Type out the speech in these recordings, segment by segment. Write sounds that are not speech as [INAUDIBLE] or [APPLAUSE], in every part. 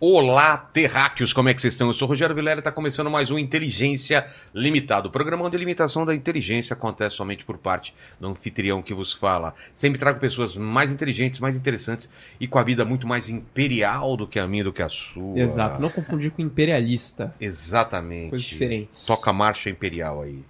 Olá, terráqueos, como é que vocês estão? Eu sou o Rogério Vilela e está começando mais um Inteligência Limitado. O programa de limitação da inteligência acontece somente por parte do anfitrião que vos fala. Sempre trago pessoas mais inteligentes, mais interessantes e com a vida muito mais imperial do que a minha, do que a sua. Exato, não confundir com imperialista. Exatamente. Coisas diferentes. Toca a marcha imperial aí.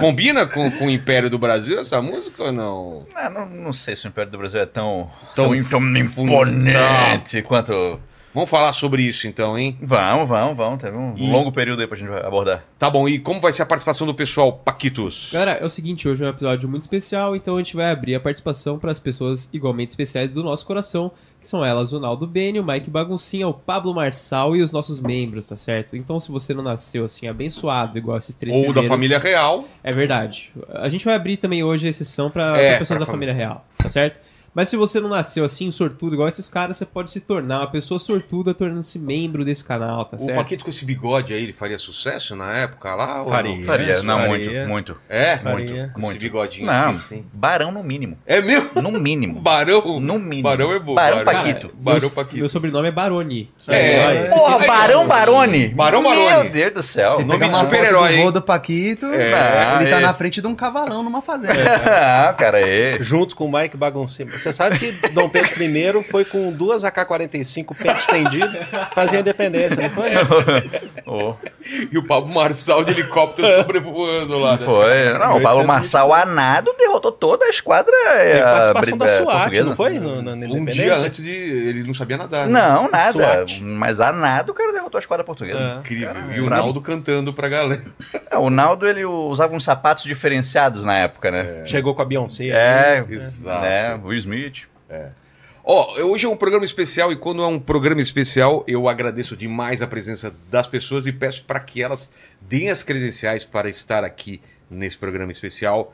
Combina com, com o Império do Brasil essa música ou não? Ah, não, não sei se o Império do Brasil é tão, Tão tão, tão imponente quanto. Vamos falar sobre isso então, hein? Vamos, vamos, vamos. Teve um E- longo período aí pra gente abordar. Tá bom, e como vai ser a participação do pessoal, Paquitos? Galera, é o seguinte, hoje é um episódio muito especial, então a gente vai abrir a participação para as pessoas igualmente especiais do nosso coração, que são elas o Naldo Beni, o Mike Baguncinha, o Pablo Marçal e os nossos membros, tá certo? Então se você não nasceu assim abençoado igual esses três Ou da família real. É verdade. A gente vai abrir também hoje a exceção para É, pessoas da família real, tá certo? Mas se você não nasceu assim, sortudo, igual esses caras, você pode se tornar uma pessoa sortuda tornando-se membro desse canal, tá O certo? Paquito com esse bigode aí, ele faria sucesso na época lá? ou Faria. não? Faria, não, faria. muito, muito. É? Faria. Com esse Muito. bigodinho Não, aqui, sim. Barão no mínimo. É mesmo? No mínimo. Barão? No mínimo. Barão é bom. Barão Cara, Paquito. Barão meu, Paquito. meu sobrenome é Baroni. É. Porra, Barão Barone. Barão Barone. Meu Deus do céu. Esse nome de super-herói, hein? do Paquito, É. ele tá É. na frente de um cavalão numa fazenda. [LAUGHS] Ah, cara, é. Junto com o Mike Baguncinha. Você sabe que Dom Pedro I foi com duas AK-45 peito estendido, fazia independência, não foi? [LAUGHS] Oh, E o Pablo Marçal de helicóptero sobrevoando lá. né? foi. Não, o Paulo Marçal a nado derrotou toda a esquadra Teve eh, participação da eh, SWAT, portuguesa. não foi? No, na, na Um dia antes de... Ele não sabia nadar. né? Não, nada. SWAT. Mas a nado o cara derrotou a esquadra portuguesa. É. Incrível. Cara, e o bravo. Naldo cantando pra galera. [LAUGHS] É, o Naldo ele usava uns sapatos diferenciados na época, né? Chegou com a Beyoncé. É, Exato. né? Will Smith. Ó, hoje é um programa especial e quando é um programa especial, eu agradeço demais a presença das pessoas e peço para que elas deem as credenciais para estar aqui nesse programa especial.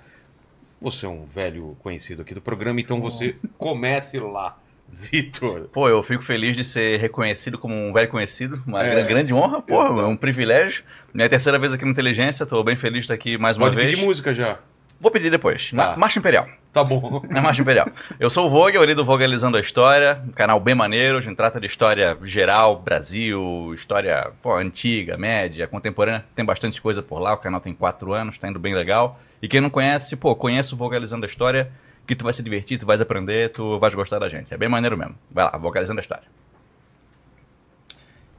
Você é um velho conhecido aqui do programa, então você comece lá, Vitor. Pô, eu fico feliz de ser reconhecido como um velho conhecido. Uma É. gra- grande honra, pô, é um privilégio. Minha terceira vez aqui no Inteligência, tô bem feliz de estar aqui mais uma Pode vez. pedir música já. Vou pedir depois. Tá. Ma- Marcha Imperial. Tá bom. É Marcha Imperial. Eu sou o Vogel, ali do Vogalizando a História, um canal bem maneiro, a gente trata de história geral, Brasil, história pô, antiga, média, contemporânea, tem bastante coisa por lá, o canal tem quatro anos, tá indo bem legal. E quem não conhece, pô, conhece o Vogalizando a História, que tu vai se divertir, tu vais aprender, tu vais gostar da gente. É bem maneiro mesmo. Vai lá, Vogalizando a História.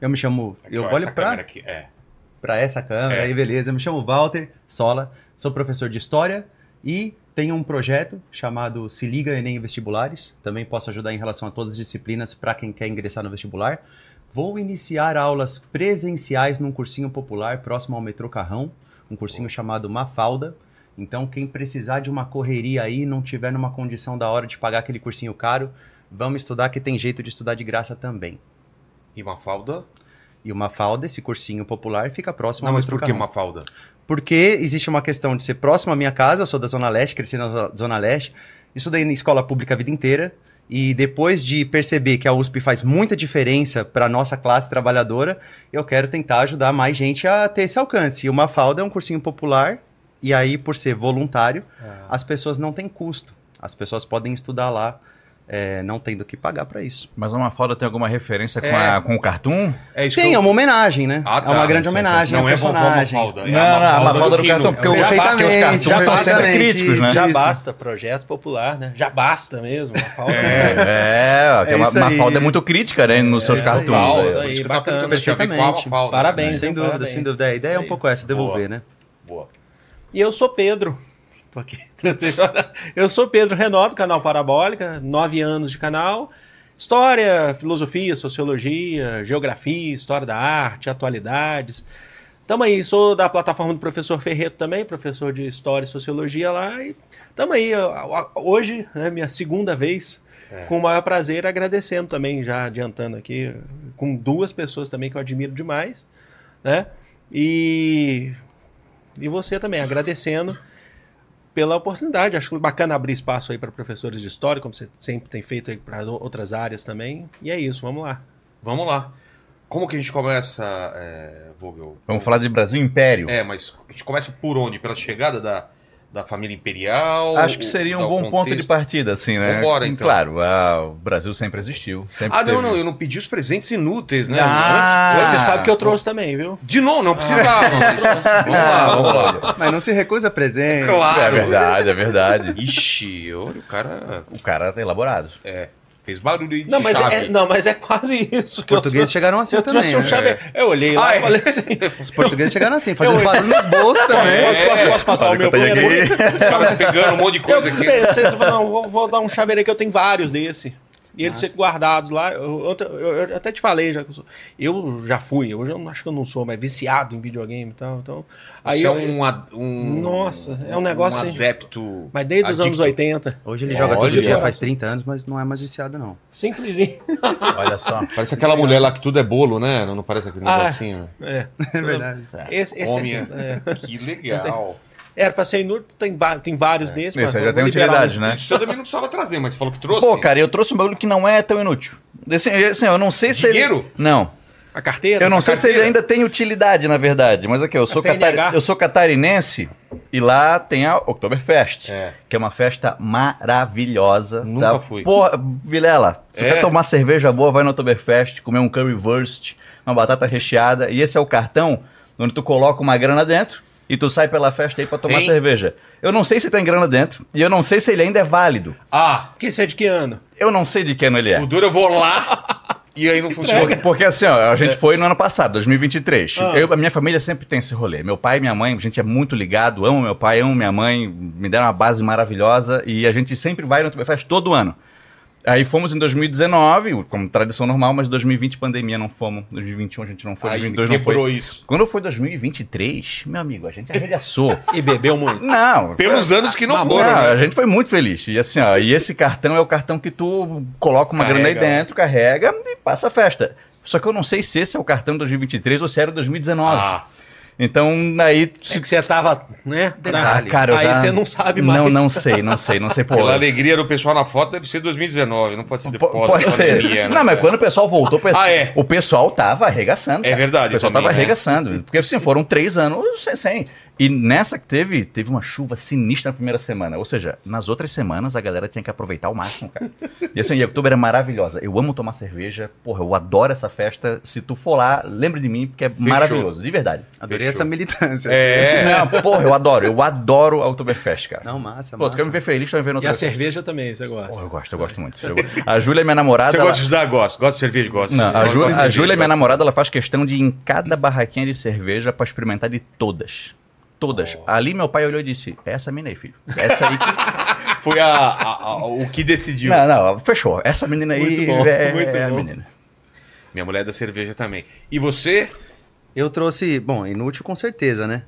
Eu me chamo, Aqui, eu ó, olho essa câmera pra, aqui. É. pra essa câmera É. aí, beleza. Eu me chamo Walter Sola, sou professor de História e tenho um projeto chamado Se Liga Enem Vestibulares. Também posso ajudar em relação a todas as disciplinas para quem quer ingressar no vestibular. Vou iniciar aulas presenciais num cursinho popular próximo ao metrô Carrão, um cursinho chamado Mafalda. Então, quem precisar de uma correria aí, não tiver numa condição da hora de pagar aquele cursinho caro, vamos estudar que tem jeito de estudar de graça também. E Mafalda? E o Mafalda, esse cursinho popular, fica próximo Não, ao mas metrô por que Carrão. Mafalda? Porque existe uma questão de ser próximo à minha casa, eu sou da Zona Leste, cresci na Zona Leste, estudei em escola pública a vida inteira, e depois de perceber que a USP faz muita diferença para nossa classe trabalhadora, eu quero tentar ajudar mais gente a ter esse alcance. E o Mafalda é um cursinho popular, e aí, por ser voluntário, as pessoas não têm custo. As pessoas podem estudar lá, é, não tendo que pagar para isso. Mas a Mafalda tem alguma referência com, É. a- com o cartoon? É isso Tem, que é eu... uma homenagem, né? Ah, tá, é uma grande sim, sim, homenagem. Não ao é vovó personagem. Mafalda, é Não, não, a Mafalda do Quino. cartoon, porque o Perfeitamente, os cartoons são sempre críticos, né? Já basta, projeto popular, né? Já basta mesmo. Uma. É, É a Ma- isso aí. Mafalda é muito crítica, né, nos seus cartoons. Né? Isso aí, eu bacana. Perfeitamente. Mafalda. Parabéns. Sem dúvida, parabéns. sem dúvida. A ideia é um pouco essa, devolver, né? Boa. E eu sou Pedro. Tô aqui. [LAUGHS] Eu sou Pedro Renó, do canal Parabólica, nove anos de canal. História, filosofia, sociologia, geografia, história da arte, atualidades. Tamo aí, sou da plataforma do professor Ferreto também, professor de História e Sociologia lá. E tamo aí, hoje, né, minha segunda vez, com o maior prazer, agradecendo também, já adiantando aqui, com duas pessoas também que eu admiro demais, né? E, e você também, agradecendo pela oportunidade. Acho bacana abrir espaço aí para professores de história, como você sempre tem feito aí para outras áreas também. E é isso, vamos lá. Vamos lá. Como que a gente começa, é, Vogel? Vamos falar de Brasil Império. É, mas a gente começa por onde? Pela chegada da, da família imperial? Acho que seria um bom ponto contexto? de partida, assim, né? Vambora, então. Claro, ah, o Brasil sempre existiu. Sempre Ah, não, teve- não, eu não pedi os presentes inúteis, né? Ah, Antes- Você sabe que eu trouxe também, viu? De novo, não precisava. mas- Vamos lá, vamos lá. Mas não se recusa presente. Claro. É verdade, é verdade. Ixi, olha, o cara o cara tá elaborado. é, fez barulho de Não, mas chave. é, não, mas é quase isso. Os eu portugueses chegaram assim Eu também. um né? Eu olhei lá Ah, e é? falei assim. Os portugueses chegaram assim, fazendo barulho nos bolsos também. Posso, posso, posso passar o meu eu banheiro? Ficava pegando um monte de Eu coisa aqui. pensei, eu falei, não, vou, vou dar um chaveiro aí que eu tenho vários desse. E eles ficam guardados lá. Eu, eu- eu- eu até te falei já eu já fui, hoje eu não- acho que eu não sou, mas viciado em videogame e tal. Então, aí Você é um, um- Nossa, é um negócio um assim. adepto. Mas desde os anos adicto. 80. Hoje ele joga Olha, todo dia, faz 30 anos, mas não é mais viciado, não. Simplesinho. [LAUGHS] Olha só. Parece aquela mulher lá que tudo é bolo, né? Não, não parece aquele Ah, negocinho. É, [LAUGHS] É verdade. esse, esse Homem, assim, é. Que legal. Era pra ser inútil, tem, tem vários desses. Esse aí já tem utilidade, né? Isso eu também não precisava trazer, mas falou que trouxe. Pô, cara, eu trouxe um bagulho que não é tão inútil. Assim, assim, eu não sei se Dinheiro? ele... Não. A carteira? Eu não sei se ele carteira? ainda tem utilidade, na verdade. Mas aqui, eu sou, CNH? catari- eu sou catarinense e lá tem a Oktoberfest. É. Que é uma festa maravilhosa. Nunca tá? fui. Porra, Vilela, se É? quer tomar cerveja boa, vai no Oktoberfest, comer um currywurst, uma batata recheada. E esse é o cartão onde tu coloca uma grana dentro e tu sai pela festa aí pra tomar Tem? cerveja. Eu não sei se tem grana dentro e eu não sei se ele ainda é válido. Ah, Que é de que ano? Eu não sei de que ano ele é. o duro eu vou lá e aí não [LAUGHS] funciona. Porque, porque assim, ó, a gente foi no ano passado, 2023. Ah. Eu, a minha família sempre tem esse rolê. Meu pai e minha mãe, a gente é muito ligado, amo meu pai, amo minha mãe, me deram uma base maravilhosa e a gente sempre vai no Oktoberfest todo ano. Aí fomos em 2019, como tradição normal, mas 2020 pandemia não fomos, 2021 a gente não foi, Aí 2022 não quebrou foi. isso. Quando foi 2023, meu amigo, a gente arregaçou. [LAUGHS] E bebeu muito. não, Pelos anos que não foram, não, né? a gente foi muito feliz. E assim, ó, e esse cartão é o cartão que tu coloca uma grana aí Carrega. dentro, carrega e passa a festa. Só que eu não sei se esse é o cartão 2023 ou se era 2019. Ah, Então, aí. É que você tava, né? Detalhe. Ah, cara, eu aí você não sabe mais. Não, não sei, não sei, não sei. [LAUGHS] Pô, pela alegria do pessoal na foto deve ser 2019, não pode ser po- depois pode ser. pandemia, né, não, mas quando o pessoal voltou, o pessoal, Ah, é? o pessoal tava arregaçando. É cara. verdade O pessoal também, tava né? arregaçando. Porque assim, foram três anos sem, sem. E nessa que teve, teve uma chuva sinistra na primeira semana. Ou seja, nas outras semanas a galera tinha que aproveitar ao máximo, cara. E assim, e Oktober é maravilhosa. Eu amo tomar cerveja. Porra, eu adoro essa festa. Se tu for lá, lembre de mim, porque é maravilhoso, de verdade. Adorei Fechou. essa militância. É, [LAUGHS] Não, porra, eu adoro. Eu adoro a Oktoberfest, cara. Não, massa, Pô, tu massa. quer me ver feliz, tu vai me ver no E a cerveja também, você gosta. Porra, eu gosto, eu gosto muito. Eu- a Júlia é minha namorada. você ela- gosta de estudar? Gosto. Gosta de cerveja? Gosto. Não, a Júlia, a Júlia, minha gosta. namorada, ela faz questão de ir em cada barraquinha de cerveja pra experimentar de todas. Todas. Ali meu pai olhou e disse: Essa mina aí, filho. Essa aí que. [LAUGHS] Foi a, a- a- o que decidiu. não, não, fechou. Essa menina aí Muito bom, é, muito é a bom. menina. Minha mulher é da cerveja também. E você? Eu trouxe, bom, inútil com certeza, né?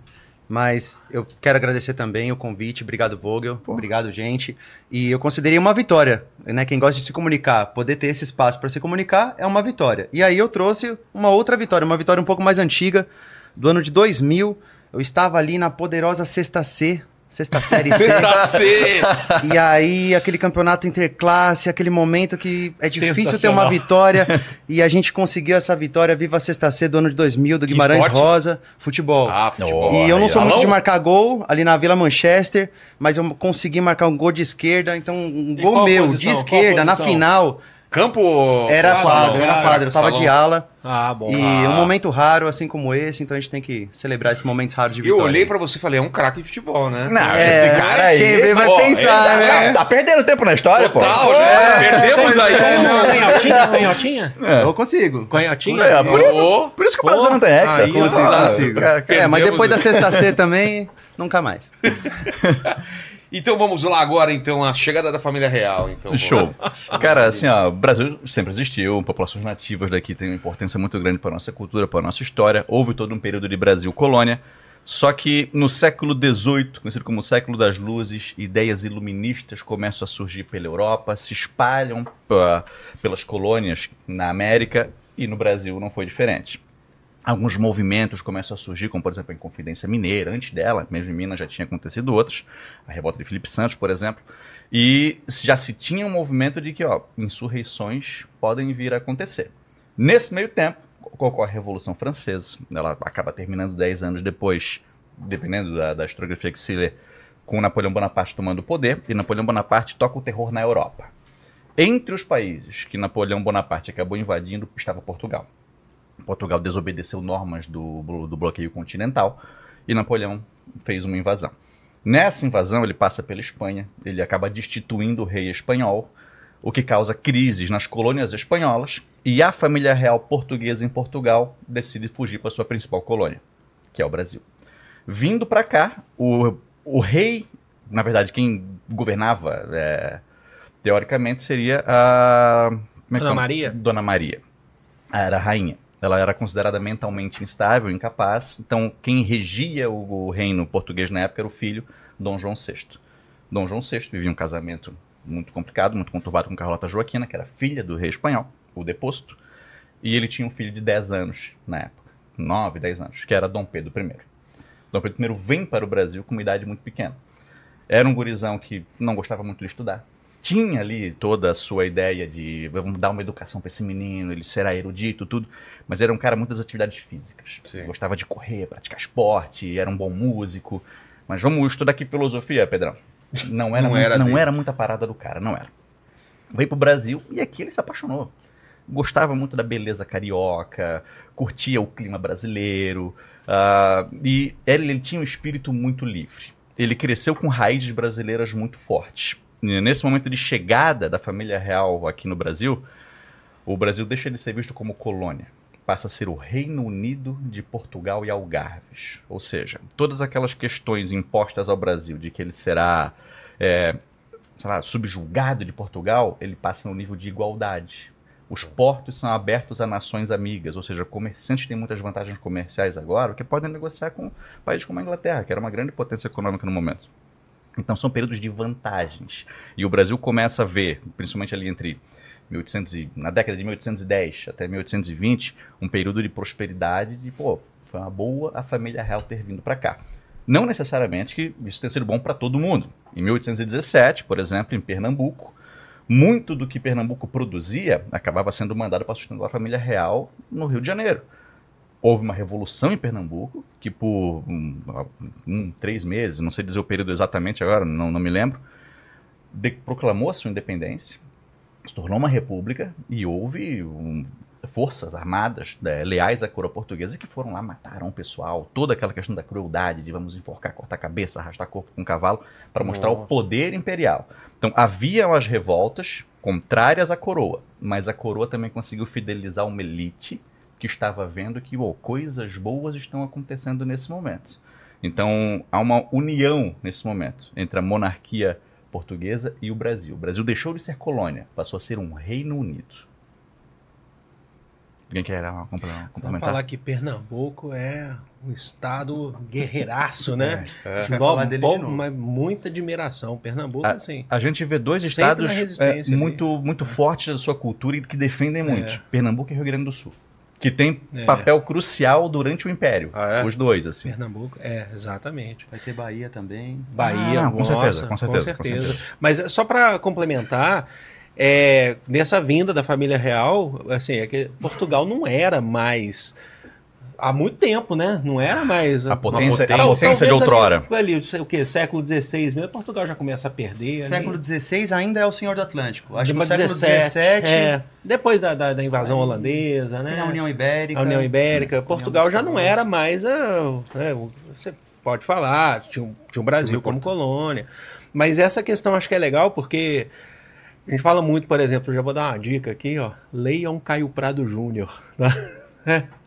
Mas eu quero agradecer também o convite. Obrigado, Vogel. Obrigado, gente. E eu considerei uma vitória, né? Quem gosta de se comunicar, poder ter esse espaço para se comunicar é uma vitória. E aí eu trouxe uma outra vitória, uma vitória um pouco mais antiga, do ano de 2000. Eu estava ali na poderosa Sexta C, Sexta Série C. Sexta C! E aí, aquele campeonato interclasse, aquele momento que é difícil ter uma vitória. e a gente conseguiu essa vitória. Viva a Sexta C do ano de 2000, do Guimarães? Rosa. Futebol. Ah, futebol. e eu não sou muito de marcar gol ali na Vila Manchester, mas eu consegui marcar um gol de esquerda. Então, um gol meu posição? de esquerda na final. Campo. Era quadro, era quadro. Eu tava salão. de ala. Ah, bom. E Ah. um momento raro, assim como esse. Então a gente tem que celebrar esses momentos raros de Eu vitória. olhei pra você e falei, é um craque de futebol, né? Não, É, esse cara aí. quem vê vai Ó, pensar, ele- né? Tá perdendo tempo na história, Total, pô. né? Perdemos aí. é, não. Canhotinha? Canhotinha? Eu consigo. Canhotinha? É, por, Ô, por isso que o Brasil não tem aí, é assim, tá? Consigo. Cara, É, mas Perdemos depois da sexta C também, nunca mais. [LAUGHS] Então vamos lá agora, então, a chegada da família real. Então, Show. [LAUGHS] Cara, assim, ó, o Brasil sempre existiu, populações nativas daqui têm uma importância muito grande para nossa cultura, para nossa história. Houve todo um período de Brasil colônia. Só que no século XVIII, conhecido como século das luzes, ideias iluministas começam a surgir pela Europa, se espalham pa- pelas colônias na América e no Brasil não foi diferente. Alguns movimentos começam a surgir, como por exemplo a Inconfidência Mineira, antes dela, mesmo em Minas já tinha acontecido outros, a revolta de Felipe Santos, por exemplo. E já se tinha um movimento de que, ó, insurreições podem vir a acontecer. Nesse meio tempo, ocorre a Revolução Francesa. Ela acaba terminando 10 anos depois, dependendo da, da historiografia que se lê, com Napoleão Bonaparte tomando o poder, e Napoleão Bonaparte toca o terror na Europa. Entre os países que Napoleão Bonaparte acabou invadindo estava Portugal. Portugal desobedeceu normas do, do bloqueio continental e Napoleão fez uma invasão. Nessa invasão, ele passa pela Espanha, ele acaba destituindo o rei espanhol, o que causa crises nas colônias espanholas, e a família real portuguesa em Portugal decide fugir para sua principal colônia, que é o Brasil. Vindo para cá, o, o rei, na verdade, quem governava, é, teoricamente, seria a. é Dona é? Maria? Dona Maria. Era a rainha. Ela era considerada mentalmente instável, incapaz. Então, quem regia o, reino português na época era o filho, Dom João VI. Dom João VI vivia um casamento muito complicado, muito conturbado com Carlota Joaquina, que era filha do rei espanhol, o deposto. E ele tinha um filho de 10 anos na época, 9, 10 anos, que era Dom Pedro I. Dom Pedro I vem para o Brasil com uma idade muito pequena. Era um gurizão que não gostava muito de estudar. Tinha ali toda a sua ideia de vamos dar uma educação para esse menino, ele será erudito, tudo. Mas era um cara muito das atividades físicas. Gostava de correr, praticar esporte, era um bom músico. Mas vamos estudar aqui filosofia, Pedrão. Não era, [LAUGHS] Não muito- era não era muita parada do cara, não era. Veio pro Brasil e aqui ele se apaixonou. Gostava muito da beleza carioca, curtia o clima brasileiro. ah, e ele, ele tinha um espírito muito livre. Ele cresceu com raízes brasileiras muito fortes. Nesse momento de chegada da família real aqui no Brasil, o Brasil deixa de ser visto como colônia. Passa a ser o Reino Unido de Portugal e Algarves. Ou seja, todas aquelas questões impostas ao Brasil de que ele será é, subjugado de Portugal, ele passa no nível de igualdade. Os portos são abertos a nações amigas, ou seja, comerciantes têm muitas vantagens comerciais agora, que podem negociar com países como a Inglaterra, que era uma grande potência econômica no momento. Então são períodos de vantagens. E o Brasil começa a ver, principalmente ali entre 1800 e, na década de 1810 até 1820, um período de prosperidade de, pô, foi uma boa a família real ter vindo para cá. Não necessariamente que isso tenha sido bom para todo mundo. Em 1817, por exemplo, em Pernambuco, muito do que Pernambuco produzia acabava sendo mandado para sustentar a família real no Rio de Janeiro. Houve uma revolução em Pernambuco, que por um, um, três meses, não sei dizer o período exatamente agora, não, não me lembro, de- proclamou a sua independência, se tornou uma república e houve um, forças armadas né, leais à coroa portuguesa que foram lá, mataram o pessoal, toda aquela questão da crueldade de vamos enforcar, cortar a cabeça, arrastar corpo com cavalo, para mostrar o Nossa. poder imperial. Então haviam as revoltas contrárias à coroa, mas a coroa também conseguiu fidelizar uma elite que estava vendo que oh, coisas boas estão acontecendo nesse momento. Então há uma união nesse momento entre a monarquia portuguesa e o Brasil. O Brasil deixou de ser colônia, passou a ser um Reino Unido. Alguém quer uma compla- Vamos complementar? falar que Pernambuco é um estado guerreiraço, né? É. Vai Bom, bom, de novo. mas muita admiração. Pernambuco, Ah, assim. A gente vê dois estados é, ali. muito, muito fortes da sua cultura e que defendem muito. É. Pernambuco e Rio Grande do Sul. Que tem É. papel crucial durante o Império. Ah, é? Os dois, assim. Pernambuco, é, exatamente. Vai ter Bahia também. Bahia, Ah, com nossa, certeza, com certeza, com certeza. Mas só para complementar, é, nessa vinda da família real, assim, é que Portugal não era mais há muito tempo, né? Não era mais A uma potência, a potência de outrora. Ali, ali, o quê? Século XVI mesmo, Portugal já começa a perder. Século XVI ainda é o Senhor do Atlântico. Acho que no século 17, XVII é, depois da, da, da invasão Aí, holandesa, né? a União Ibérica. A União Ibérica. Portugal já não era mais a. né, o- você pode falar, tinha, um- tinha o Brasil como colônia. Mas essa questão acho que é legal porque a gente fala muito, por exemplo, já vou dar uma dica aqui, ó. Leiam Caio Prado Júnior. tá? [LAUGHS]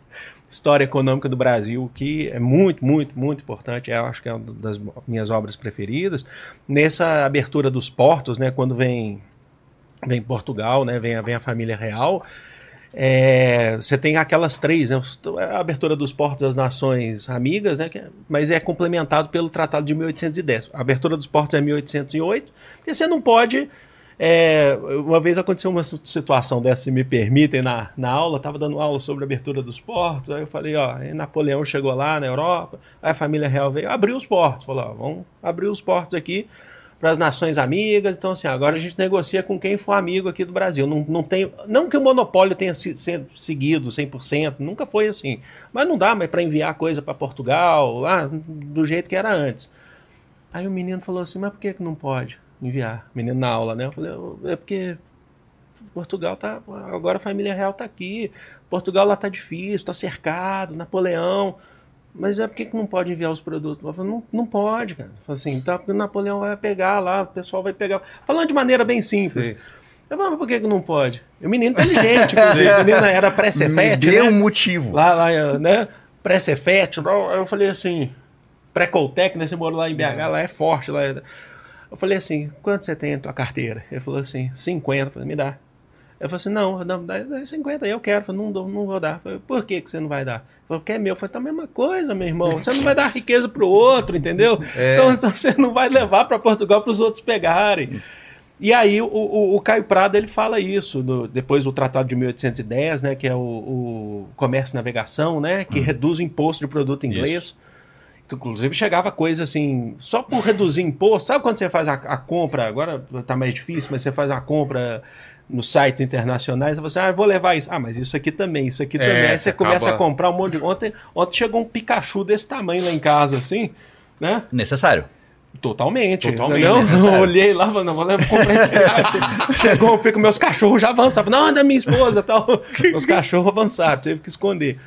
História Econômica do Brasil, que é muito, muito, muito importante. Eu acho que é uma das minhas obras preferidas. Nessa abertura dos portos, né, quando vem vem Portugal, né, vem, vem a família real, é, você tem aquelas três, né, a abertura dos portos das nações amigas, né, que é- mas é complementado pelo Tratado de 1810. A abertura dos portos é 1808, porque você não pode. É, uma vez aconteceu uma si- situação dessa, se me permitem, na, na aula, estava dando aula sobre a abertura dos portos, aí eu falei, ó, Napoleão chegou lá na Europa, aí a família real veio, abriu os portos, falou, ó, vamos abrir os portos aqui, para as nações amigas. Então, assim, agora a gente negocia com quem for amigo aqui do Brasil. Não, não, tem, não que o monopólio tenha sido sido seguido 100%, nunca foi assim. Mas não dá mais para enviar coisa para Portugal, lá, do jeito que era antes. Aí o menino falou assim, mas por que, que não pode enviar? Menino na aula, né? Eu falei, é porque Portugal tá. Agora a família real tá aqui. Portugal lá tá difícil, tá cercado, Napoleão. Mas é por que não pode enviar os produtos? Eu falei, não, não pode, cara. Eu falei assim, tá, porque o Napoleão vai pegar lá, o pessoal vai pegar. Falando de maneira bem simples. Sim. Eu falei, mas por que, que não pode? E o menino inteligente, inclusive. o menino era pré-cefete, deu né? um motivo. Lá, lá, né? Pré-cefete. Eu falei assim, pré-coltec, né? Você mora lá em BH, lá é forte. Lá. Eu falei assim, quanto você tem na tua carteira? Ele falou assim, 50. Eu falei, me dá. Eu falei assim, não, não dá, dá 50 aí, eu quero. Eu falei, não, não vou dar. Eu falei, por que, que você não vai dar? Ele falou, porque é meu. Eu falei, tá a mesma coisa, meu irmão. Você não vai dar riqueza pro outro, entendeu? [LAUGHS] Então, então [LAUGHS] você não vai levar para Portugal para os outros pegarem. E aí o, o, o Caio Prado ele fala isso, no- depois do Tratado de 1810, né, que é o, o Comércio e Navegação, né, que reduz o imposto de produto inglês. Inclusive chegava coisa assim, só por reduzir imposto. Sabe quando você faz a, a compra, agora tá mais difícil, mas você faz uma compra nos sites internacionais, você, ah, vou levar isso. Ah, mas isso aqui também, isso aqui É, também. Aí você você começa acaba- a comprar um monte de... Ontem, ontem chegou um Pikachu desse tamanho lá em casa, assim, né? Necessário. Totalmente. Totalmente [LAUGHS] necessário. Eu olhei lá, falei, não, vou levar comprar esse. [LAUGHS] Chegou, eu pico, meus cachorros já avançaram. Não, anda minha esposa tal. [LAUGHS] Meus cachorros avançaram, teve que esconder.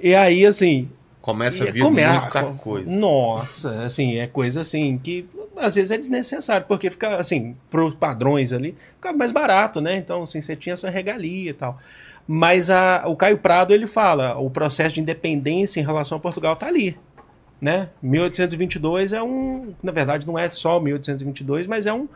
E aí, assim. Começa a e vir muita coisa. Nossa, assim, é coisa assim que às vezes é desnecessário, porque fica, assim, pros padrões ali, fica mais barato, né? Então, assim, você tinha essa regalia e tal. Mas a, o Caio Prado, ele fala, o processo de independência em relação a Portugal tá ali né? 1822 é um, na verdade não é só 1822, mas é um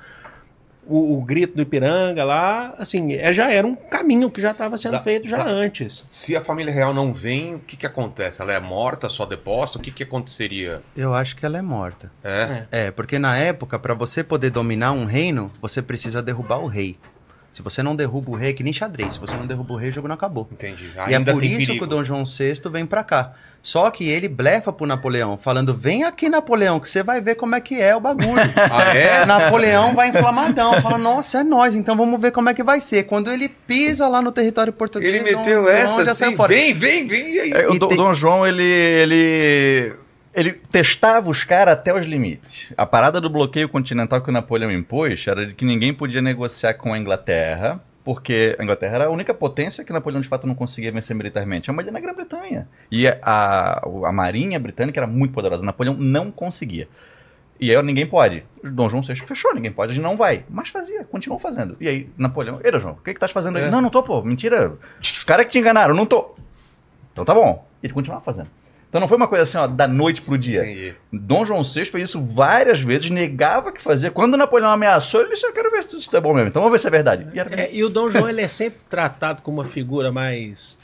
o, o grito do Ipiranga lá, assim, é, já era um caminho que já estava sendo Dá- feito já dá- antes. Se a família real não vem, o que que acontece? Ela é morta, só deposta? O que que aconteceria? Eu acho que ela é morta. É? É. É, porque na época, para você poder dominar um reino, você precisa derrubar o rei. Se você não derruba o rei, é que nem xadrez. Se você não derruba o rei, o jogo não acabou. Entendi. e é Ainda por tem isso perigo. que o Dom João VI vem pra cá. Só que ele blefa pro Napoleão, falando: vem aqui, Napoleão, que você vai ver como é que é o bagulho. [LAUGHS] Ah, é? Napoleão vai inflamadão, fala, nossa, é nós, então vamos ver como é que vai ser. Quando ele pisa lá no território português, Ele meteu essa já assim, saiu fora. vem, vem, vem. E aí? É, o E Dom- tem- Dom João, ele, ele, ele testava os caras até os limites. A parada do bloqueio continental que o Napoleão impôs era de que ninguém podia negociar com a Inglaterra, porque a Inglaterra era a única potência que Napoleão de fato não conseguia vencer militarmente. A maioria na Grã-Bretanha. E a, a marinha britânica era muito poderosa. Napoleão não conseguia. E aí ninguém pode. Dom João VI fechou, ninguém pode, a gente não vai. Mas fazia, continuou fazendo. E aí, Napoleão, ei, Dom João, o que que estás fazendo aí? É. Não, não tô, pô, mentira. Os caras que te enganaram, não tô. Então tá bom. E ele continuava fazendo. Então não foi uma coisa assim, ó, da noite pro dia. Entendi. Dom João VI fez isso várias vezes, negava que fazia. Quando Napoleão ameaçou, ele disse: Eu quero ver se isso é bom mesmo. Então vamos ver se é verdade. E era. É, e o Dom João ele é sempre tratado como uma figura mais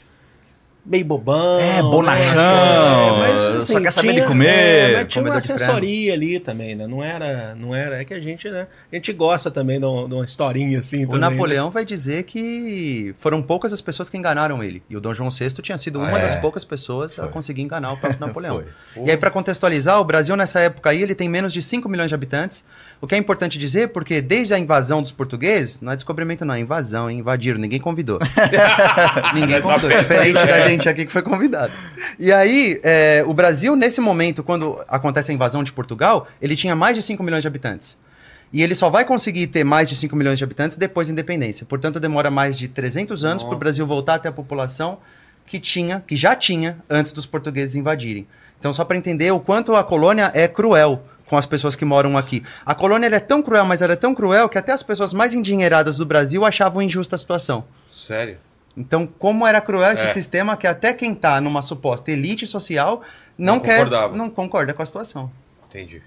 meio bobão. É, né? bonachão, É, mas, só quer saber de tinha- comer, é, mas tinha uma assessoria ali também, né? Não era, não era, é que a gente, né? A gente gosta também de uma, de uma historinha assim. O também, né? Napoleão vai dizer que foram poucas as pessoas que enganaram ele. E o Dom João VI tinha sido Ah, uma é? das poucas pessoas a Foi. conseguir enganar o próprio [LAUGHS] Napoleão. Foi. E aí, para contextualizar, o Brasil nessa época aí, ele tem menos de 5 milhões de habitantes. O que é importante dizer, porque desde a invasão dos portugueses, não é descobrimento não, é invasão, hein? invadiram, ninguém convidou. [LAUGHS] ninguém convidou, diferente da é. gente aqui que foi convidado. E aí, é, o Brasil, nesse momento, quando acontece a invasão de Portugal, ele tinha mais de 5 milhões de habitantes. E ele só vai conseguir ter mais de 5 milhões de habitantes depois da independência. Portanto, demora mais de 300 anos para o Brasil voltar a ter a população que tinha, que já tinha antes dos portugueses invadirem. Então, só para entender o quanto a colônia é cruel com as pessoas que moram aqui. A colônia ela é tão cruel, mas ela é tão cruel que até as pessoas mais endinheiradas do Brasil achavam injusta a situação. Sério? Então, como era cruel esse É. sistema que até quem tá numa suposta elite social não, Não quer, concordava. não concorda com a situação. Entendi.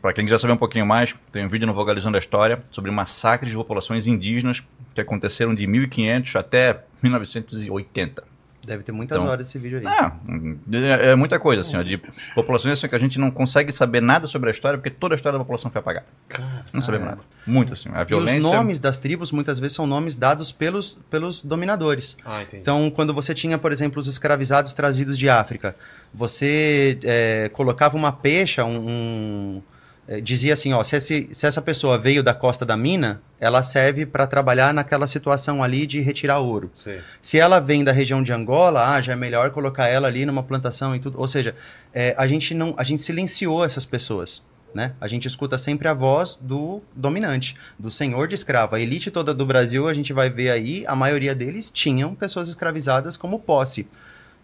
Para quem quiser saber um pouquinho mais, tem um vídeo no Vogalizando a História sobre massacres de populações indígenas que aconteceram de 1500 até 1980. Deve ter muitas Então- horas esse vídeo aí. Ah, é, é muita coisa, assim, ó, de populações assim, que a gente não consegue saber nada sobre a história, porque toda a história da população foi apagada. Não sabemos nada. Muito, assim. A E violência... os nomes das tribos muitas vezes são nomes dados pelos, pelos dominadores. Ah, entendi. Então, quando você tinha, por exemplo, os escravizados trazidos de África, você é, colocava uma peixa, um, um- é, dizia assim, ó, se, esse- se essa pessoa veio da costa da mina, ela serve para trabalhar naquela situação ali de retirar ouro. Sei. Se ela vem da região de Angola, ah, já é melhor colocar ela ali numa plantação e tudo. Ou seja, é, a gente não, a gente silenciou essas pessoas. Né? A gente escuta sempre a voz do dominante, do senhor de escravo. A elite toda do Brasil, a gente vai ver aí, a maioria deles tinham pessoas escravizadas como posse.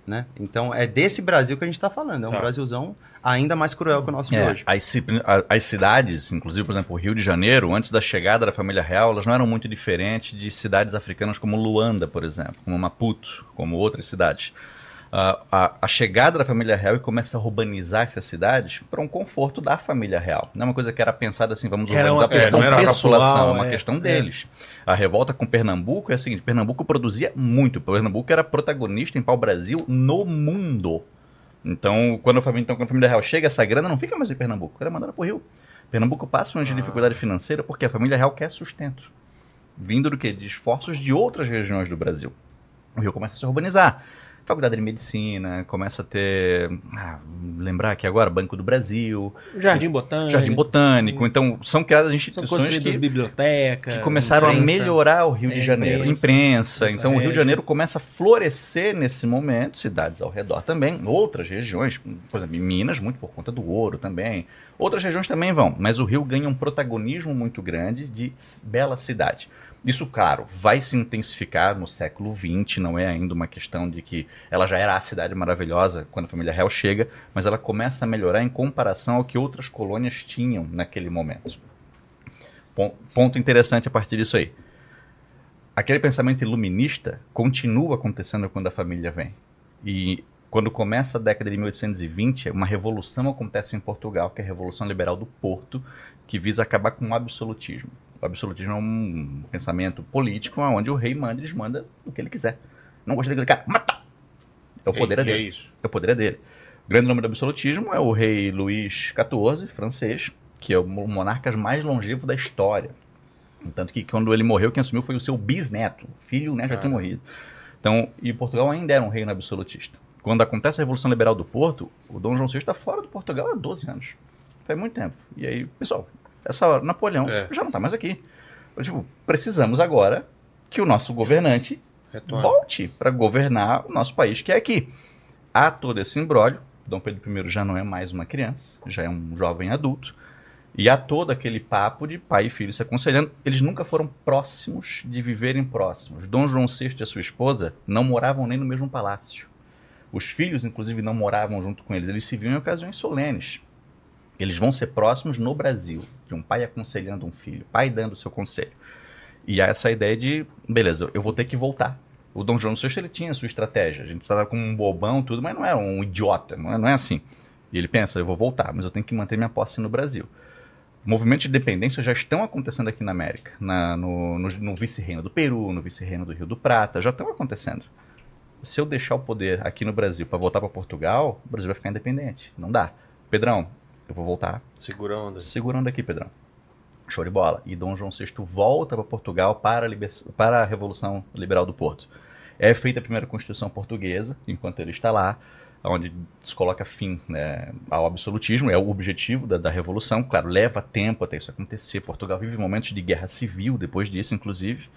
Né? Então é desse Brasil que a gente está falando. É um Tá. Brasilzão ainda mais cruel que o nosso de É, hoje. as, as cidades, inclusive, por exemplo, o Rio de Janeiro, antes da chegada da família real, elas não eram muito diferentes de cidades africanas como Luanda, por exemplo, como Maputo, como outras cidades. A, a chegada da família real e começa a urbanizar essas cidades para um conforto da família real. Não é uma coisa que era pensada assim, vamos Era urbanizar uma para questão questão da pessoal, população, é uma é, questão é. deles. A revolta com Pernambuco é a seguinte: Pernambuco produzia muito. Pernambuco era protagonista em pau-brasil no mundo. Então, quando a família, então, quando a família real chega, essa grana não fica mais em Pernambuco, ela é mandada para o Rio. Pernambuco passa uma Ah. dificuldade financeira porque a família real quer sustento. Vindo do quê? De esforços de outras regiões do Brasil. O Rio começa a se urbanizar. Faculdade de Medicina, começa a ter. Ah, lembrar aqui agora, Banco do Brasil, Jardim Botânico. Jardim Botânico. Então, são criadas São instituições construídas que bibliotecas. que começaram a imprensa. melhorar o Rio de É, Janeiro. imprensa. Imprensa. Então o Rio de régia. Janeiro começa a florescer nesse momento, cidades ao redor também, outras regiões, por exemplo, em Minas, muito por conta do ouro também. Outras regiões também vão, mas o Rio ganha um protagonismo muito grande de bela cidade. Isso, claro, vai se intensificar no século XX, não é ainda uma questão de que ela já era a cidade maravilhosa quando a família real chega, mas ela começa a melhorar em comparação ao que outras colônias tinham naquele momento. Pon- Ponto interessante a partir disso aí. Aquele pensamento iluminista continua acontecendo quando a família vem. E quando começa a década de 1820, uma revolução acontece em Portugal, que é a Revolução Liberal do Porto, que visa acabar com o absolutismo. O absolutismo é um pensamento político onde o rei manda e desmanda o que ele quiser. Não gosta daquele cara, mata! É o poder é E- e dele. É isso. É o poder é dele. O grande nome do absolutismo é o rei Luís XIV, francês, que é o mo- monarca mais longevo da história. Tanto que quando ele morreu, quem assumiu foi o seu bisneto. O filho né, já tinha morrido. Então, e Portugal ainda era um reino absolutista. Quando acontece a Revolução Liberal do Porto, o Dom João VI está fora do Portugal há 12 anos. Faz muito tempo. E aí, pessoal, essa hora, Napoleão É. já não está mais aqui. Tipo, precisamos agora que o nosso governante Retorna. volte para governar o nosso país, que é aqui. Há todo esse imbróglio. Dom Pedro I já não é mais uma criança, já é um jovem adulto. E há todo aquele papo de pai e filho se aconselhando. Eles nunca foram próximos de viverem próximos. Dom João VI e a sua esposa não moravam nem no mesmo palácio. Os filhos, inclusive, não moravam junto com eles. Eles se viam em ocasiões solenes. Eles vão ser próximos no Brasil, um pai aconselhando um filho, pai dando seu conselho. E há essa ideia de, beleza, eu vou ter que voltar. O Dom João VI ele tinha a sua estratégia. A gente estava como um bobão, tudo, mas não era um idiota, não é, não é assim. E ele pensa, eu vou voltar, mas eu tenho que manter minha posse no Brasil. Movimentos de independência já estão acontecendo aqui na América, na- no, no- no vice-reino do Peru, no vice-reino do Rio do Prata, já estão acontecendo. Se eu deixar o poder aqui no Brasil para voltar para Portugal, o Brasil vai ficar independente. Não dá. Pedrão, eu vou voltar Segura onda. Segurando aqui, Pedrão. Show de bola. E Dom João VI volta para Portugal para a, liber- para a Revolução Liberal do Porto. É feita a primeira Constituição Portuguesa, enquanto ele está lá, onde se coloca fim né, ao absolutismo, é o objetivo da, da Revolução. Claro, leva tempo até isso acontecer. Portugal vive momentos de guerra civil depois disso, inclusive.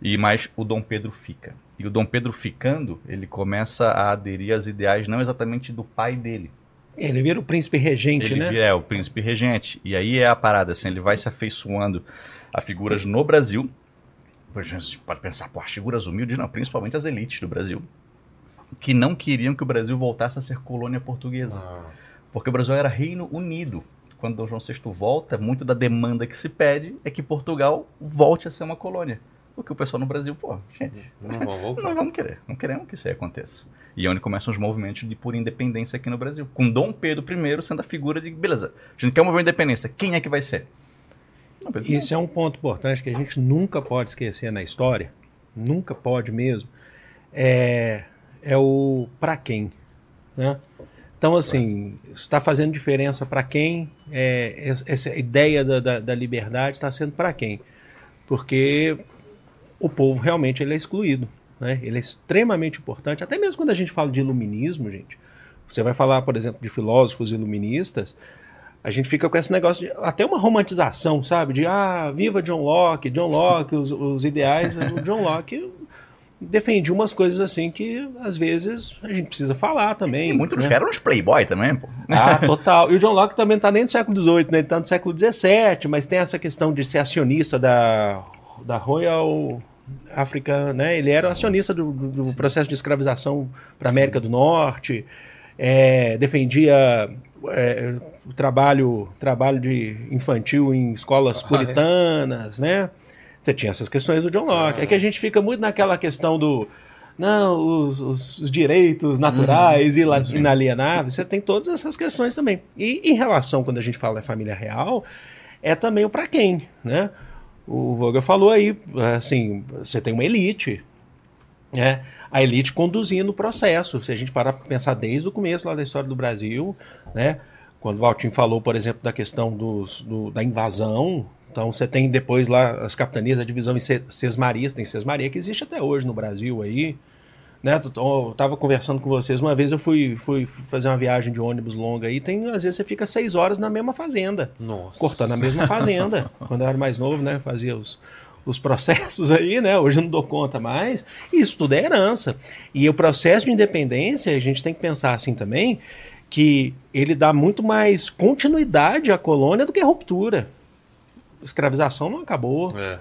E mais o Dom Pedro fica. E o Dom Pedro ficando, ele começa a aderir aos ideais não exatamente do pai dele, Ele vira o príncipe regente, ele né? é o príncipe regente. E aí é a parada, assim, ele vai se afeiçoando a figuras no Brasil. Você pode pensar, pô, as figuras humildes, não, principalmente as elites do Brasil, que não queriam que o Brasil voltasse a ser colônia portuguesa. Ah, Porque o Brasil era Reino Unido. Quando Dom João VI volta, muito da demanda que se pede é que Portugal volte a ser uma colônia. O que o pessoal no Brasil, pô, gente, não não vamos querer, não queremos que isso aí aconteça. E é onde começam os movimentos de por independência aqui no Brasil. Com Dom Pedro I sendo a figura de, beleza, a gente quer um movimento de independência, quem é que vai ser? Pedro. Isso é um ponto importante que a gente nunca pode esquecer na história, nunca pode mesmo, é, é o para quem. Né? Então, assim, está fazendo diferença para quem? É, es- essa ideia da, da, da liberdade está sendo para quem? Porque o povo realmente ele é excluído. Né? Ele é extremamente importante, até mesmo quando a gente fala de iluminismo, gente. Você vai falar, por exemplo, de filósofos iluministas, a gente fica com esse negócio de até uma romantização, sabe? De ah, viva John Locke, John Locke, os, os ideais. O John Locke defendia umas coisas assim que às vezes a gente precisa falar também. E muitos né? caras eram uns playboy também, pô. Ah, [LAUGHS] total. E o John Locke também não tá nem no século XVIII, né? Ele tá no século XVII, mas tem essa questão de ser acionista da, da Royal Africa, né? Ele era acionista do, do- processo de escravização para América do Norte, é, defendia é, o trabalho, trabalho de infantil em escolas Ah, é? puritanas, né? Você tinha essas questões do John Locke. É que a gente fica muito naquela questão do não, os, os- os direitos naturais e la- inalienáveis, você tem todas essas questões também. E em relação, quando a gente fala da família real, é também o para quem, né? O Vogel falou aí, assim, você tem uma elite, né? A elite conduzindo o processo. Se a gente parar para pensar desde o começo lá da história do Brasil, né? Quando o Valtinho falou, por exemplo, da questão dos, do- da invasão, então você tem depois lá as capitanias, a divisão em Se- Sesmarias, tem Sesmaria que existe até hoje no Brasil aí. Né? Eu tava conversando com vocês, uma vez eu fui, fui fazer uma viagem de ônibus longa aí, tem, às vezes você fica seis horas na mesma fazenda Nossa. cortando a mesma fazenda. [LAUGHS] Quando eu era mais novo, né? Fazia os, os processos aí, né? Hoje eu não dou conta mais. Isso tudo é herança. E o processo de independência, a gente tem que pensar assim também, que ele dá muito mais continuidade à colônia do que ruptura. A escravização não acabou, É.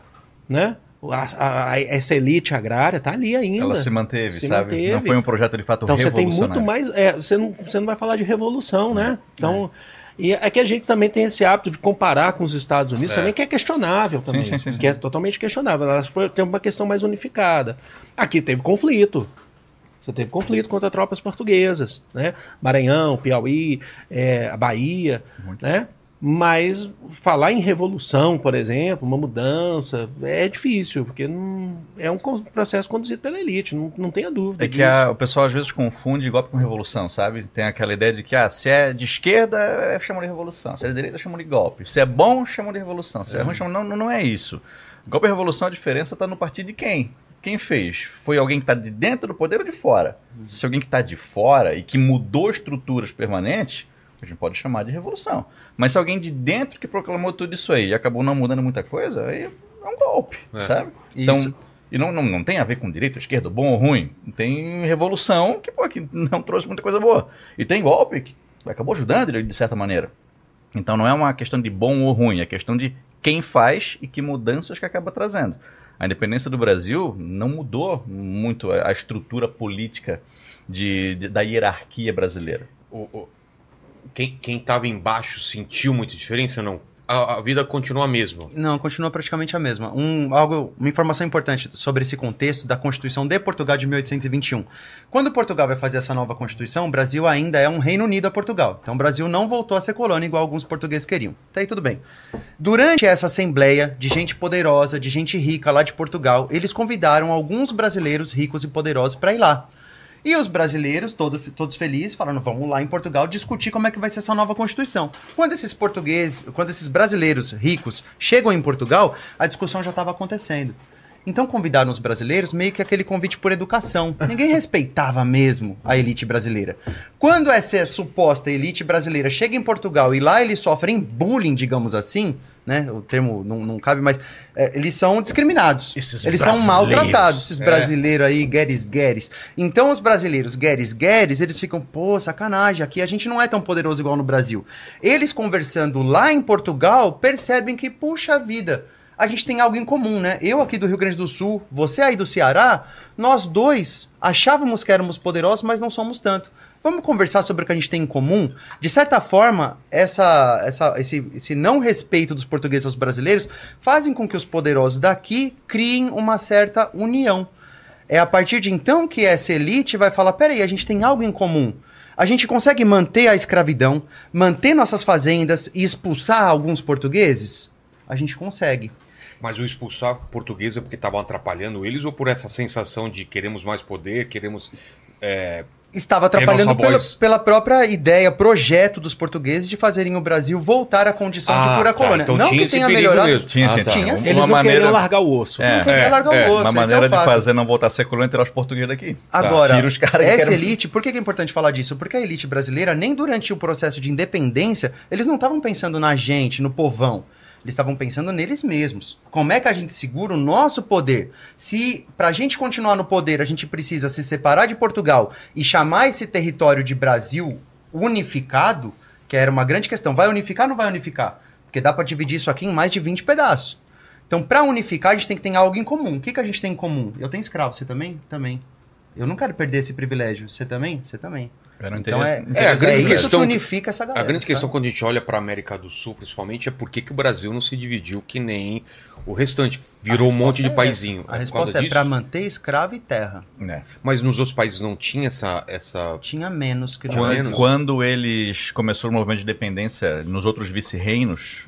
né? A- a- essa elite agrária tá ali ainda. Ela se manteve, Se sabe? manteve. Não foi um projeto de fato Então você tem revolucionário. muito mais. É, você, não, você não vai falar de revolução, né? Então. E é que a gente também tem esse hábito de comparar com os Estados Unidos É. também, que é questionável também. sim, sim, sim. Que é totalmente questionável. Elas foi, tem uma questão mais unificada. Aqui teve conflito. Você teve conflito contra tropas portuguesas, né? Maranhão, Piauí, é, a Bahia, né? Mas falar em revolução, por exemplo, uma mudança, é difícil, porque não, é um processo conduzido pela elite, não, não tenha dúvida É que disso. a- o pessoal às vezes confunde golpe com revolução, sabe? Tem aquela ideia de que ah, se é de esquerda, é, chamam de revolução. Se é de direita, chamam de golpe. Se é bom, chamam de revolução. Se é, ruim, chamam... Não, não, não é isso. Golpe e revolução, a diferença está no partido de quem? Quem fez? Foi alguém que está de dentro do poder ou de fora? Se alguém que está de fora e que mudou estruturas permanentes, a gente pode chamar de revolução. Mas se alguém de dentro que proclamou tudo isso aí e acabou não mudando muita coisa, aí é um golpe, É. sabe? Isso. Então, e não, não, não tem a ver com direita, esquerda, bom ou ruim. Tem revolução que, pô, que não trouxe muita coisa boa. E tem golpe que acabou ajudando de certa maneira. Então não é uma questão de bom ou ruim, é questão de quem faz e que mudanças que acaba trazendo. A independência do Brasil não mudou muito a, a estrutura política de, de- da hierarquia brasileira. O- o- quem, quem tava embaixo sentiu muita diferença ou não? A, a vida continua a mesma. Não, continua praticamente a mesma. Um, algo, uma informação importante sobre esse contexto da Constituição de Portugal de 1821. Quando Portugal vai fazer essa nova Constituição, o Brasil ainda é um Reino Unido a Portugal. Então o Brasil não voltou a ser colônia igual alguns portugueses queriam. Tá aí tudo bem. Durante essa assembleia de gente poderosa, de gente rica lá de Portugal, eles convidaram alguns brasileiros ricos e poderosos para ir lá. E os brasileiros, todo- todos felizes, falando, vamos lá em Portugal discutir como é que vai ser essa nova Constituição. Quando esses portugueses, quando esses brasileiros ricos chegam em Portugal, a discussão já estava acontecendo. Então convidaram os brasileiros meio que aquele convite por educação. Ninguém [LAUGHS] respeitava mesmo a elite brasileira. Quando essa suposta elite brasileira chega em Portugal e lá eles sofrem bullying, digamos assim, né? O termo não, não cabe, mas é, eles são discriminados. Esses eles são maltratados, esses É. brasileiros aí, gueres, gueres. Então os brasileiros, gueres, gueres, eles ficam, pô, sacanagem, aqui a gente não é tão poderoso igual no Brasil. Eles conversando lá em Portugal, percebem que, puxa vida, a gente tem algo em comum, né? Eu aqui do Rio Grande do Sul, você aí do Ceará, nós dois achávamos que éramos poderosos, mas não somos tanto. Vamos conversar sobre o que a gente tem em comum? De certa forma, essa, essa, esse, esse não respeito dos portugueses aos brasileiros fazem com que os poderosos daqui criem uma certa união. É a partir de então que essa elite vai falar: peraí, a gente tem algo em comum. A gente consegue manter a escravidão, manter nossas fazendas e expulsar alguns portugueses? A gente consegue. Mas o expulsar português é porque estavam atrapalhando eles ou por essa sensação de queremos mais poder, queremos. é, Estava atrapalhando pela, pela própria ideia, projeto dos portugueses de fazerem o Brasil voltar à condição Ah, de pura tá, colônia. então não tinha que tenha melhorado. mesmo. Tinha, Ah, tinha, tá. tinha. Tinha, Uma Eles não maneira, queriam largar o osso. É. Não queria É, largar é, o osso. uma é maneira o de fazer não voltar a ser colônia e tirar os portugueses daqui. Agora, Tira os caras que essa querem- elite, por que é importante falar disso? Porque a elite brasileira, nem durante o processo de independência, eles não estavam pensando na gente, no povão. Eles estavam pensando neles mesmos. Como é que a gente segura o nosso poder? Se para a gente continuar no poder, a gente precisa se separar de Portugal e chamar esse território de Brasil unificado, que era uma grande questão. Vai unificar ou não vai unificar? Porque dá para dividir isso aqui em mais de 20 pedaços. Então, para unificar, a gente tem que ter algo em comum. O que, que a gente tem em comum? Eu tenho escravo, você também? Também. Eu não quero perder esse privilégio. Você também? Você também. Era um Então é, É, a é grande isso questão- que unifica essa galera. A grande questão sabe? quando a gente olha para a América do Sul, principalmente, é por que que o Brasil não se dividiu que nem o restante. Virou um A monte de é paizinho. A por resposta é para manter escravo e terra. É. Mas nos outros países não tinha essa. essa... Tinha menos que no Quando, Brasil. quando eles começaram o movimento de independência nos outros vice-reinos,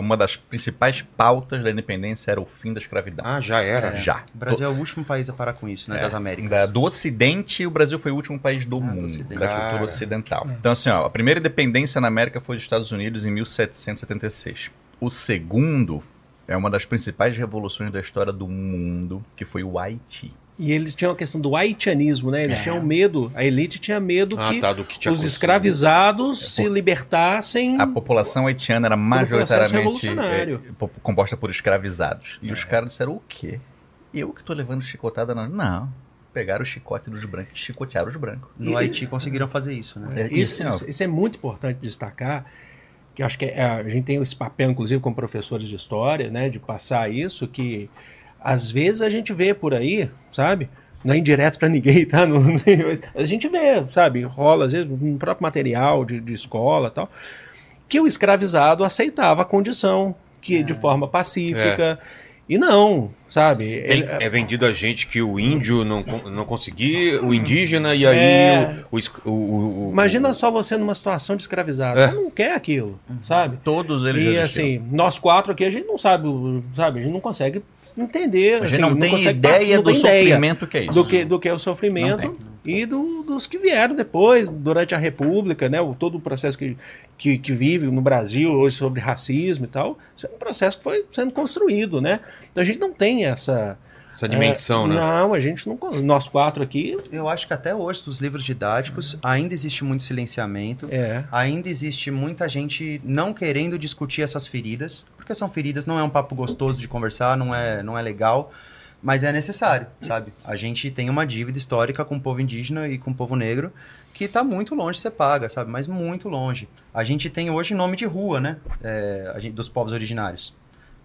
uma das principais pautas da independência era o fim da escravidão. Ah, já era. É. Já. O Brasil é o último país a parar com isso, né? É, Das Américas. Da- do Ocidente, o Brasil foi o último país do Ah, do mundo, Ocidente. da cultura ocidental. Então, assim, ó, a primeira independência na América foi dos Estados Unidos em 1776. O segundo é uma das principais revoluções da história do mundo, que foi o Haiti. E eles tinham a questão do haitianismo, né? Eles É. tinham medo, a elite tinha medo Ah, que tá, que tinha os escravizados se libertassem. A população haitiana era majoritariamente po- composta por escravizados. E os É. caras disseram, o quê? Eu que tô levando chicotada? Não. Não. Pegaram o chicote dos brancos e chicotearam os brancos. No E- Haiti conseguiram fazer isso, né? É, Isso, isso- isso é muito importante destacar, que acho que é- a gente tem esse papel, inclusive, como professores de história, né, de passar isso, que às vezes a gente vê por aí, sabe? Não é indireto para ninguém, tá? Não- mas a gente vê, sabe? Rola, às vezes, no próprio material de, de escola e tal, que o escravizado aceitava a condição, que de forma pacífica. E não, sabe? Tem- Ele- é vendido a gente que o índio não, não conseguia, o indígena, e aí É. o, o, o- o- Imagina só você numa situação de escravizado. É. Você não quer aquilo, sabe? todos eles E assim, nós quatro aqui, a gente não sabe, sabe, a gente não consegue entender. A gente assim, não, tem consegue ideia passar- não do tem ideia sofrimento que é isso. do que, do que é o Não sofrimento e do- dos que vieram depois, durante a República, né? O, todo o processo que, que, que vive no Brasil hoje sobre racismo e tal. Isso é um processo que foi sendo construído, né? Então a gente não tem essa. essa dimensão, é, né? Não, a gente não. Nós quatro aqui. Eu acho que até hoje, nos livros didáticos, ainda existe muito silenciamento. É. Ainda existe muita gente não querendo discutir essas feridas, porque são feridas, não é um papo gostoso de conversar, não é, não é legal, mas é necessário, sabe? A gente tem uma dívida histórica com o povo indígena e com o povo negro que está muito longe de ser paga, sabe? Mas muito longe. A gente tem hoje nome de rua, né? É, a gente- dos povos originários.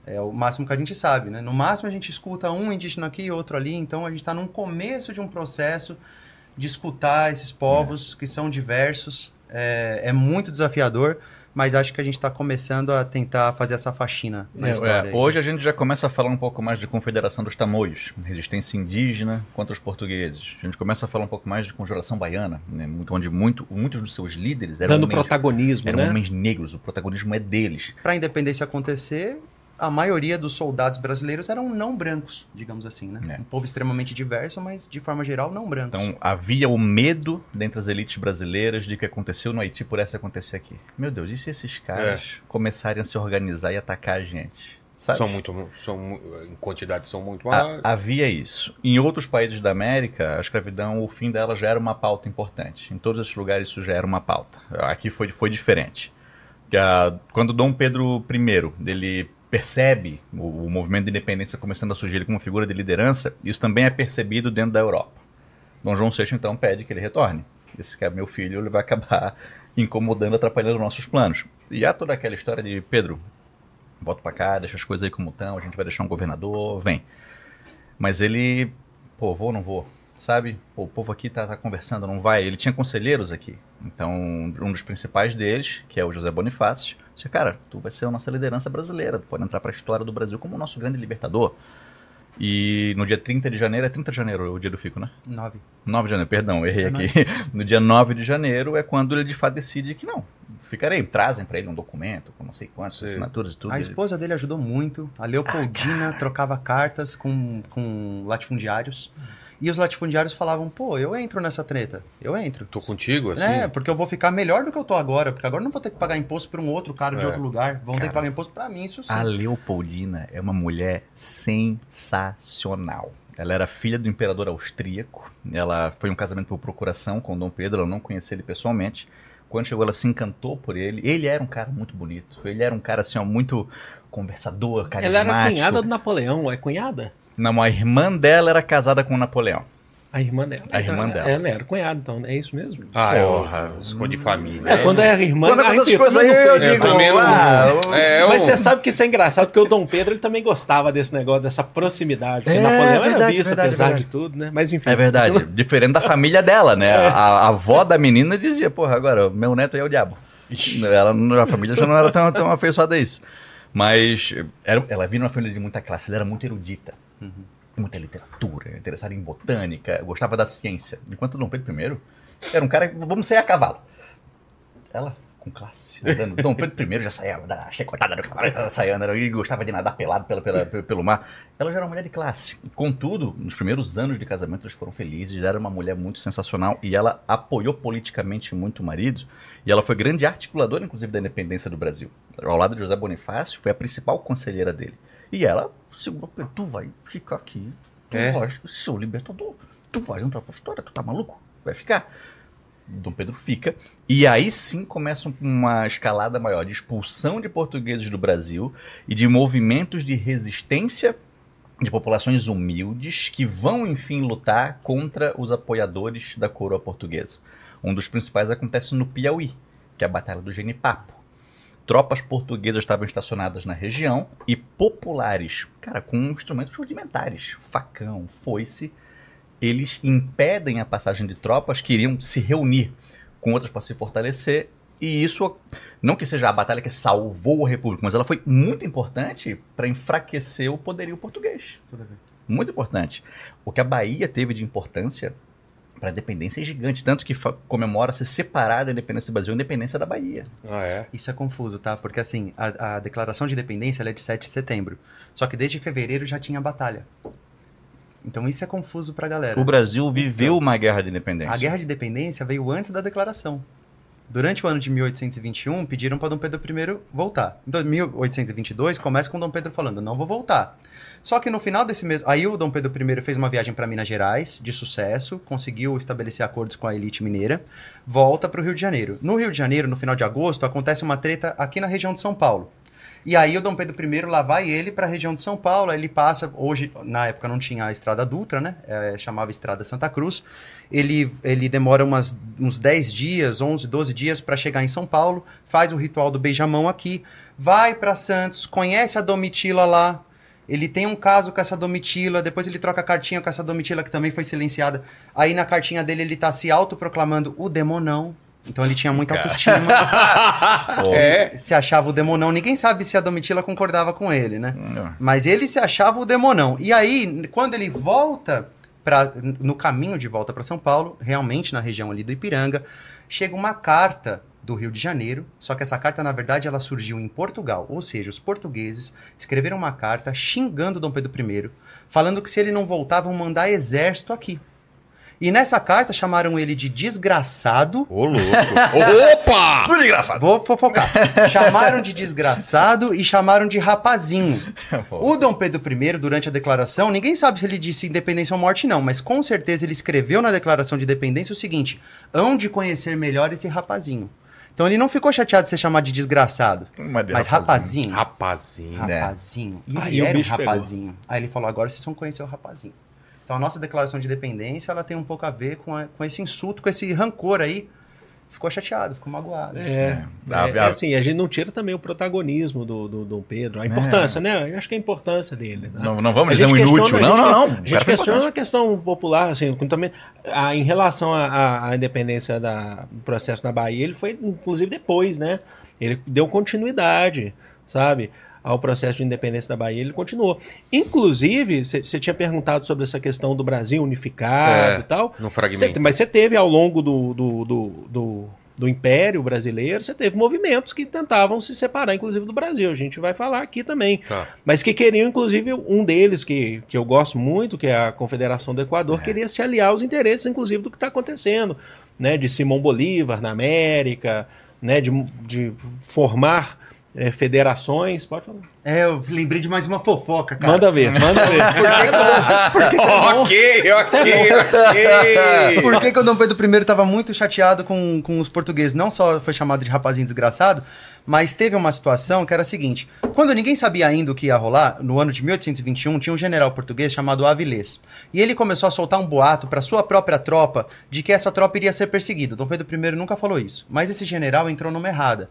É o máximo que a gente sabe, né? No máximo a gente escuta um indígena aqui e outro ali, então a gente está num começo de um processo de escutar esses povos que são diversos. É, é muito desafiador, mas acho que a gente está começando a tentar fazer essa faxina na É, história. É, hoje a gente já começa a falar um pouco mais de Confederação dos Tamoios, resistência indígena contra os portugueses. A gente começa a falar um pouco mais de Conjuração Baiana, né, muito- onde muito, muitos dos seus líderes eram, Dando homens, protagonismo, eram né? homens negros, o protagonismo é deles. Para a independência acontecer, a maioria dos soldados brasileiros eram não brancos, digamos assim, né? É. Um povo extremamente diverso, mas de forma geral não brancos. Então havia o medo dentre as elites brasileiras de que aconteceu no Haiti pudesse acontecer aqui. Meu Deus, e se esses caras começarem a se organizar e atacar a gente? Sabe? São muito, são, em quantidade são muito havia isso. Em outros países da América, a escravidão, o fim dela já era uma pauta importante. Em todos esses lugares isso já era uma pauta. Aqui foi, foi diferente. Quando Dom Pedro I ele percebe o, o movimento de independência começando a surgir como figura de liderança, isso também é percebido dentro da Europa. Dom João VI então pede que ele retorne. Esse cara, meu filho, ele vai acabar [LAUGHS] incomodando, atrapalhando nossos planos. E há toda aquela história de Pedro, volta pra cá, deixa as coisas aí como estão, a gente vai deixar um governador, vem. Mas ele, pô, vou ou não vou? Sabe? Pô, o povo aqui tá, tá conversando, não vai. Ele tinha conselheiros aqui. Então, um dos principais deles, que é o José Bonifácio, disse, cara, tu vai ser a nossa liderança brasileira, tu pode entrar pra história do Brasil como o nosso grande libertador. E no dia 30 de janeiro, é 30 de janeiro o dia do Fico, né? Nove. 9 de janeiro, perdão, errei É aqui. [LAUGHS] No dia 9 de janeiro é quando ele de fato decide que não. Ficarei, trazem pra ele um documento com não sei quantas Sim. assinaturas e tudo. A Ele- esposa dele ajudou muito. A Leopoldina trocava cartas com, com latifundiários. E os latifundiários falavam, pô, eu entro nessa treta. Eu entro. Tô contigo, assim. É, porque eu vou ficar melhor do que eu tô agora. Porque agora eu não vou ter que pagar imposto para um outro cara de É. outro lugar. Vão ter Cara, que pagar imposto para mim, isso sim. A Leopoldina é uma mulher sensacional. Ela era filha do imperador austríaco. Ela foi um casamento por procuração com Dom Pedro. Ela não conhecia ele pessoalmente. Quando chegou, ela se encantou por ele. Ele era um cara muito bonito. Ele era um cara, assim, ó, muito conversador, Ela carismático. era cunhada do Napoleão, é cunhada? Não, a irmã dela era casada com o Napoleão. A irmã dela. A irmã Então, dela. Ela era cunhada, então é isso mesmo? Ah, Porra. eu escondi família. É, quando é irmã... Quando ah, acontece enfim, coisa aí, eu Eu digo, também não- ah, É, Mas eu- você sabe que isso é engraçado, porque o Dom Pedro ele também gostava desse negócio, dessa proximidade. Porque É, Napoleão era verdade, bispo, verdade, apesar verdade. de tudo, né? Mas enfim. É verdade. [LAUGHS] Diferente da família dela, né? A, a avó da menina dizia, porra, agora, meu neto aí é o diabo. Ela, a família já não era tão, [LAUGHS] tão afeiçoada a isso. Mas era, ela vinha de uma família de muita classe, ela era muito erudita. Muita literatura, interessada em botânica, gostava da ciência. Enquanto Dom Pedro I era um cara, vamos sair a cavalo. Ela, com classe, andando. Dom Pedro I já saía da chicotada do cavalo, saía andando e gostava de nadar pelado pela, pela- pelo mar. Ela já era uma mulher de classe. Contudo, nos primeiros anos de casamento, eles foram felizes. Era uma mulher muito sensacional e ela apoiou politicamente muito o marido. E ela foi grande articuladora, inclusive, da independência do Brasil. Ao lado de José Bonifácio, foi a principal conselheira dele. E ela segurou, tu vai ficar aqui. Tu É? vai, seu libertador. Tu vai entrar pra história, tu tá maluco? Vai ficar. Dom Pedro fica. E aí sim começa uma escalada maior de expulsão de portugueses do Brasil e de movimentos de resistência de populações humildes que vão, enfim, lutar contra os apoiadores da coroa portuguesa. Um dos principais acontece no Piauí, que é a Batalha do Genipapo. Tropas portuguesas estavam estacionadas na região e populares, cara, com instrumentos rudimentares, facão, foice, eles impedem a passagem de tropas que iriam se reunir com outras para se fortalecer. E isso, não que seja a batalha que salvou a República, mas ela foi muito importante para enfraquecer o poderio português. Muito importante. O que a Bahia teve de importância para a independência é gigante, tanto que comemora-se separar da independência do Brasil a independência da Bahia. Ah, é? Isso é confuso, tá? Porque assim, a, a declaração de independência ela é de 7 de setembro. Só que desde fevereiro já tinha batalha. Então isso é confuso pra galera. O Brasil viveu uma guerra de independência. A guerra de independência veio antes da declaração. Durante o ano de 1821, pediram para Dom Pedro I voltar. Em 1822, começa com Dom Pedro falando: não vou voltar. Só que no final desse mês. Aí o Dom Pedro I fez uma viagem para Minas Gerais, de sucesso, conseguiu estabelecer acordos com a elite mineira, volta para o Rio de Janeiro. No Rio de Janeiro, no final de agosto, acontece uma treta aqui na região de São Paulo. E aí o Dom Pedro I lá vai ele para a região de São Paulo, ele passa, hoje, na época não tinha a Estrada Dutra, né? É, chamava Estrada Santa Cruz. Ele, ele demora umas, uns 10 dias, 11, 12 dias para chegar em São Paulo, faz o ritual do beijamão aqui, vai para Santos, conhece a Domitila lá, ele tem um caso com essa Domitila, depois ele troca cartinha com essa Domitila que também foi silenciada. Aí na cartinha dele ele tá se autoproclamando o demonão. Então ele tinha muita autoestima. [LAUGHS] É. se achava o demonão. Ninguém sabe se a Domitila concordava com ele, né? Hum, Mas ele se achava o demonão. E aí, quando ele volta pra, no caminho de volta para São Paulo, realmente na região ali do Ipiranga, chega uma carta do Rio de Janeiro, só que essa carta, na verdade, ela surgiu em Portugal. Ou seja, os portugueses escreveram uma carta xingando Dom Pedro I, falando que se ele não voltar, vão mandar exército aqui. E nessa carta chamaram ele de desgraçado Ô, louco. [LAUGHS] Opa! Muito engraçado. Vou fofocar. chamaram de desgraçado e chamaram de rapazinho. O Dom Pedro I, durante a declaração, ninguém sabe se ele disse independência ou morte, não, mas com certeza ele escreveu na declaração de independência o seguinte: hão de conhecer melhor esse rapazinho. Então ele não ficou chateado de ser chamado de desgraçado, mas rapazinho. Rapazinho. É. Rapazinho. E Aí ele o era um bicho pegou. rapazinho. Aí ele falou: agora vocês vão conhecer o rapazinho. Então a nossa declaração de independência ela tem um pouco a ver com, a- com esse insulto, com esse rancor aí. Ficou chateado, ficou magoado. É, É. é, A- é a- assim, a gente não tira também o protagonismo do, do Dom Pedro, a importância, né? Eu acho que a importância dele. né? Não, não vamos dizer um inútil. Não, não, não. A gente questiona a questão popular, assim, também, a- em relação à- independência do processo na Bahia, ele foi, inclusive, depois, né? Ele deu continuidade, sabe? Ao processo de independência da Bahia, ele continuou. Inclusive, você tinha perguntado sobre essa questão do Brasil unificado É. e tal. No Cê- fragmento. mas você teve ao longo do, do, do, do, do Império Brasileiro, você teve movimentos que tentavam se separar, inclusive do Brasil. A gente vai falar aqui também. Tá. Mas que queriam, inclusive, um deles, que, que eu gosto muito, que é a Confederação do Equador, É. queria se aliar aos interesses, inclusive, do que está acontecendo, né? De Simão Bolívar na América, né? De, de formar é, federações. Pode falar. É, eu lembrei de mais uma fofoca, cara. Manda ver, manda ver. [LAUGHS] Por que, que o- por que que o- ok, [LAUGHS] ok, ok. Por que, que o Dom Pedro I estava muito chateado com, com os portugueses? Não só foi chamado de rapazinho desgraçado, mas teve uma situação que era a seguinte: quando ninguém sabia ainda o que ia rolar, no ano de 1821, tinha um general português chamado Avilés. E ele começou a soltar um boato para sua própria tropa de que essa tropa iria ser perseguida. Dom Pedro I nunca falou isso. Mas esse general entrou numa errada.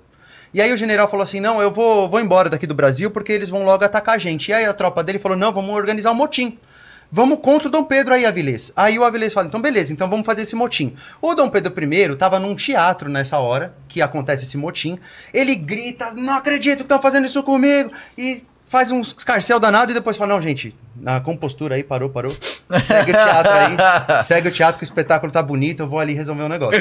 E aí o general falou assim: não, eu vou, vou embora daqui do Brasil porque eles vão logo atacar a gente. E aí a tropa dele falou: não, vamos organizar um motim. Vamos contra o Dom Pedro aí, Avilés. Aí o Avilés fala, então beleza, então vamos fazer esse motim. O Dom Pedro I estava num teatro nessa hora, que acontece esse motim. Ele grita, não acredito que estão fazendo isso comigo. E faz um escarcel danado e depois fala, não, gente, na compostura aí, parou, parou. Segue o teatro aí, [LAUGHS] segue o teatro que o espetáculo tá bonito, eu vou ali resolver um negócio.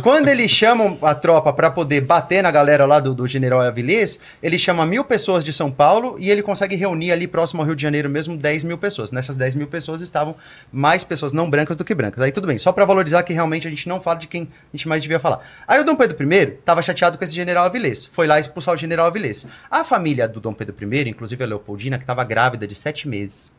Quando eles chamam a tropa para poder bater na galera lá do, do general Avilés, ele chama mil pessoas de São Paulo e ele consegue reunir ali próximo ao Rio de Janeiro mesmo 10 mil pessoas. Nessas 10 mil pessoas estavam mais pessoas não brancas do que brancas. Aí tudo bem, só para valorizar que realmente a gente não fala de quem a gente mais devia falar. Aí o Dom Pedro I tava chateado com esse general Avilés, foi lá expulsar o general Avilés. A família do Dom Pedro I, inclusive a Leopoldina, que estava grávida de sete meses,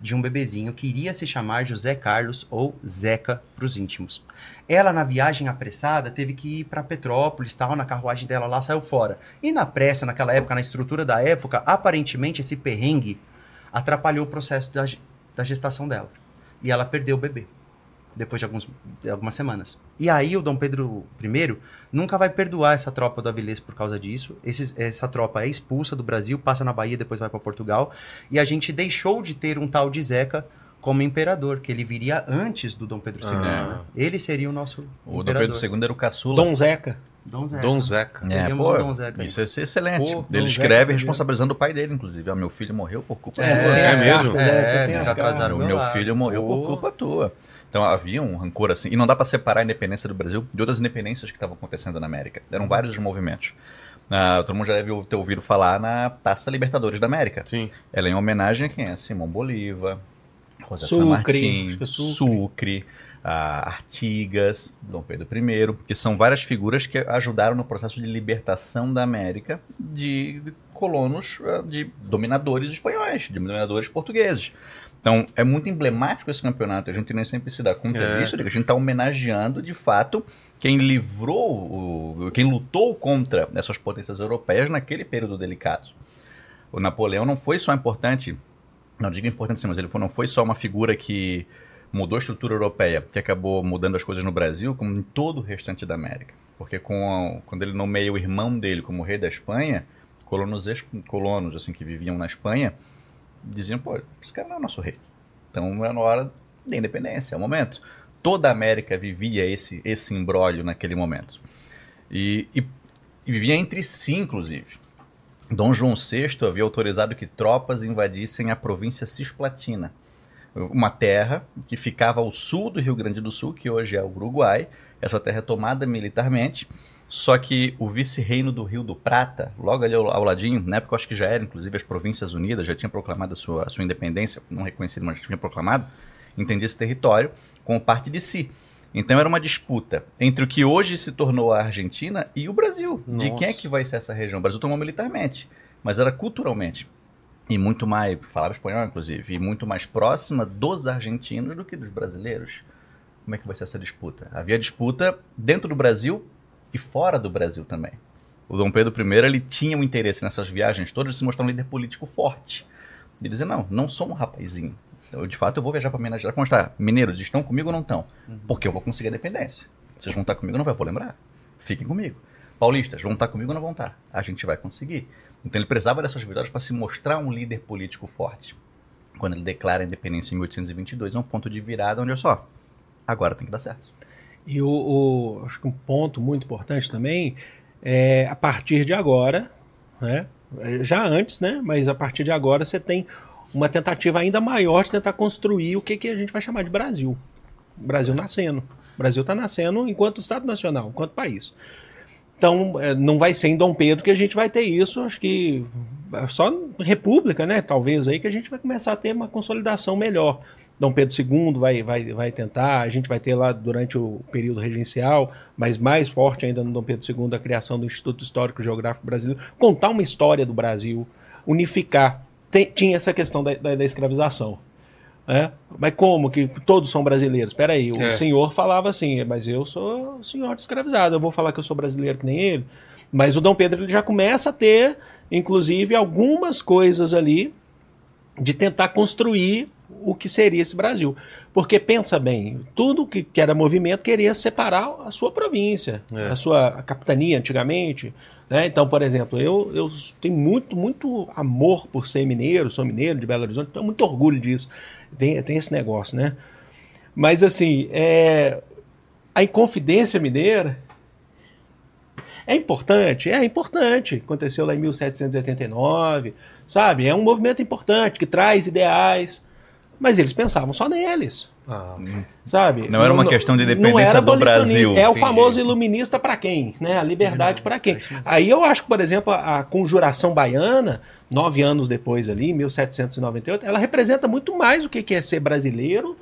de um bebezinho que iria se chamar José Carlos ou Zeca para os íntimos. Ela, na viagem apressada, teve que ir para Petrópolis, tal, na carruagem dela lá, saiu fora. E na pressa, naquela época, na estrutura da época, aparentemente esse perrengue atrapalhou o processo da, da gestação dela. E ela perdeu o bebê, depois de, alguns, de algumas semanas. E aí o Dom Pedro I nunca vai perdoar essa tropa do Avilés por causa disso. Esses- essa tropa é expulsa do Brasil, passa na Bahia, depois vai para Portugal. E a gente deixou de ter um tal de Zeca como imperador, que ele viria antes do Dom Pedro II. Ah. né? Ele seria o nosso O Dom imperador. Pedro II era o caçula. Dom Zeca. Dom Zeca. Dom Zeca. É, pô, Dom Zeca isso é excelente. Pô, ele Dom escreve Zeca, responsabilizando o pai dele, inclusive. Ah, meu filho morreu por culpa É, tua. é as mesmo? cartas, É, você atrasaram meu lá. filho morreu Pô. por culpa tua. Então havia um rancor assim. E não dá pra separar a independência do Brasil de outras independências que estavam acontecendo na América. Eram vários os movimentos. Ah, todo mundo já deve ter ouvido falar na Taça Libertadores da América. Sim. Ela é em homenagem a quem? A Simão Bolívar, Rosa Sucre, é Sucre. Sucre, a Artigas, Dom Pedro I, que são várias figuras que ajudaram no processo de libertação da América de colonos, ah, de dominadores espanhóis, de dominadores portugueses. Então, é muito emblemático esse campeonato. A gente nem sempre se dá conta É. disso. A gente está homenageando, de fato, quem livrou, quem lutou contra essas potências europeias naquele período delicado. O Napoleão não foi só importante, não digo importante mas ele não foi só uma figura que mudou a estrutura europeia, que acabou mudando as coisas no Brasil, como em todo o restante da América. Porque com a- quando ele nomeia o irmão dele como rei da Espanha, colonos, colonos assim que viviam na Espanha diziam, pô, esse cara não é nosso rei. Então é na hora da independência, é o momento. Toda a América vivia esse, esse imbróglio naquele momento. E, e, e vivia entre si, inclusive. Dom João VI havia autorizado que tropas invadissem a província Cisplatina, uma terra que ficava ao sul do Rio Grande do Sul, que hoje é o Uruguai. Essa terra é tomada militarmente, só que o vice-reino do Rio do Prata, logo ali ao, ao ladinho, na época eu acho que já era, inclusive, as Províncias Unidas, já tinha proclamado a sua, a sua independência, não reconhecido, mas tinha proclamado, entendia esse território como parte de si. Então era uma disputa entre o que hoje se tornou a Argentina e o Brasil. De Nossa. quem é que vai ser essa região? O Brasil tomou militarmente, mas era culturalmente. E muito mais, falava espanhol inclusive, e muito mais próxima dos argentinos do que dos brasileiros. Como é que vai ser essa disputa? Havia disputa dentro do Brasil e fora do Brasil também. O Dom Pedro I ele tinha um interesse nessas viagens todas de se mostrar um líder político forte. De dizer, não, não sou um rapazinho. Eu, de fato, eu vou viajar para Minas Gerais para mostrar, mineiros, estão comigo ou não estão? Porque eu vou conseguir a independência. Vocês vão estar comigo ou não vai? Eu vou lembrar. Fiquem comigo. Paulistas, vão estar comigo ou não vão estar? A gente vai conseguir. Então ele precisava dessas vitórias para se mostrar um líder político forte. Quando ele declara a independência em 1822, é um ponto de virada onde, olha só, agora tem que dar certo. E o, o- acho que um ponto muito importante também é a partir de agora, né? Já antes, né? Mas a partir de agora você tem uma tentativa ainda maior de tentar construir o que, que a gente vai chamar de Brasil. Brasil nascendo. O Brasil está nascendo enquanto Estado Nacional, enquanto país. Então, é, não vai ser em Dom Pedro que a gente vai ter isso. Acho que é só República, né? Talvez aí que a gente vai começar a ter uma consolidação melhor. Dom Pedro II vai, vai, vai tentar, a gente vai ter lá durante o período regencial, mas mais forte ainda no Dom Pedro II, a criação do Instituto Histórico Geográfico Brasileiro, contar uma história do Brasil, unificar. Tem- tinha essa questão da, da, da escravização. né? Mas como que todos são brasileiros? Espera aí, o É. senhor falava assim, mas eu sou senhor de escravizado, eu vou falar que eu sou brasileiro que nem ele. Mas o Dom Pedro ele já começa a ter, inclusive, algumas coisas ali de tentar construir o que seria esse Brasil. Porque pensa bem, tudo que, que era movimento queria separar a sua província, É. a sua capitania antigamente. Né? Então, por exemplo, eu, eu tenho muito, muito amor por ser mineiro, sou mineiro de Belo Horizonte, tenho muito orgulho disso. Tem, tem esse negócio, né? Mas assim, é, a Inconfidência Mineira é importante, é importante. Aconteceu lá em 1789, sabe? É um movimento importante que traz ideais, mas eles pensavam só neles, Ah, sabe? Não era uma questão de não independência era do Brasil. É o famoso iluminista para quem, né? A liberdade para quem. Aí eu acho que, por exemplo, a, a conjuração baiana, nove anos depois ali, 1798, ela representa muito mais o que que é ser brasileiro,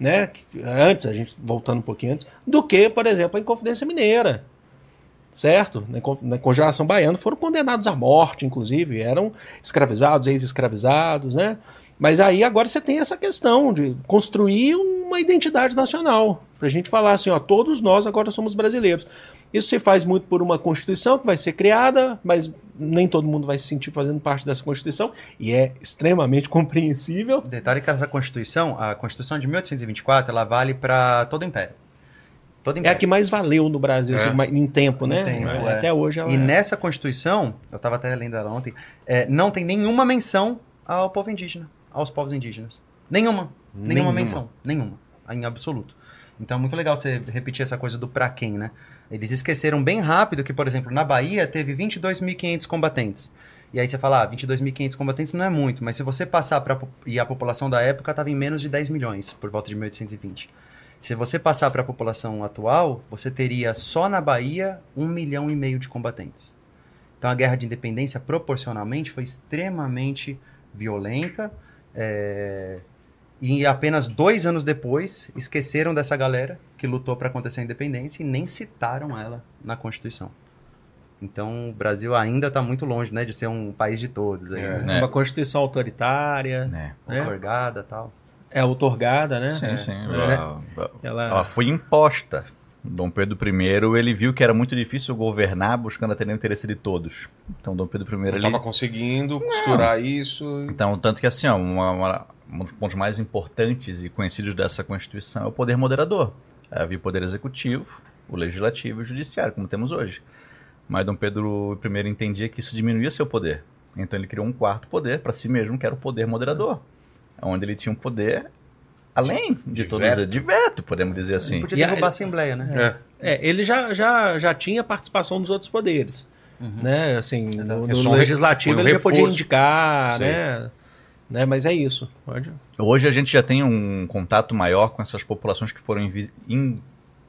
né? Antes, a gente voltando um pouquinho antes, do que, por exemplo, a Inconfidência Mineira certo? Na conjuração baiana foram condenados à morte, inclusive, eram escravizados, ex-escravizados, né? Mas aí agora você tem essa questão de construir uma identidade nacional, para a gente falar assim, ó, todos nós agora somos brasileiros. Isso se faz muito por uma Constituição que vai ser criada, mas nem todo mundo vai se sentir fazendo parte dessa Constituição, e é extremamente [LAUGHS] compreensível. Detalhe que essa Constituição, a Constituição de 1824, ela vale para todo o Império. Todo É Império. a que mais valeu no Brasil É. assim, em tempo, né? Em tempo, É, é. Até hoje ela E é. nessa Constituição, eu estava até lendo ela ontem, é, não tem nenhuma menção ao povo indígena, aos povos indígenas. Nenhuma. Nenhuma, Nenhuma. menção. Nenhuma. Em absoluto. Então é muito legal você repetir essa coisa do pra quem, né? Eles esqueceram bem rápido que, por exemplo, na Bahia teve 22.500 combatentes. E aí você fala, ah, 22.500 combatentes não é muito, mas se você passar para e a população da época estava em menos de 10 milhões, por volta de 1820. Se você passar para a população atual, você teria só na Bahia um milhão e meio de combatentes. Então a guerra de independência, proporcionalmente, foi extremamente violenta. É, E apenas dois anos depois, esqueceram dessa galera que lutou para acontecer a independência e nem citaram ela na Constituição. Então o Brasil ainda está muito longe né, de ser um país de todos. Aí, É. né? Uma Constituição autoritária, É. né? Otorgada e tal. é outorgada, né? Sim, É. sim. É. Ela, Ela... ela foi imposta. Dom Pedro I, ele viu que era muito difícil governar buscando atender o interesse de todos. Então, Dom Pedro I, não ele... estava conseguindo costurar isso. Então, tanto que assim, ó, uma- uma- um dos pontos mais importantes e conhecidos dessa Constituição é o poder moderador. Havia o poder executivo, o legislativo e o judiciário, como temos hoje. Mas Dom Pedro I entendia que isso diminuía seu poder. Então ele criou um quarto poder para si mesmo, que era o poder moderador. Onde ele tinha um poder além de, De todos veto. de veto, podemos dizer assim. Podia E a- derrubar a Assembleia, né? É. É, ele já, já, já tinha participação dos outros poderes. Né? Assim, no, Exato. no É legislativo um ele já podia indicar, né? né? Mas é isso. Pode. Hoje a gente já tem um contato maior com essas populações que foram invi in-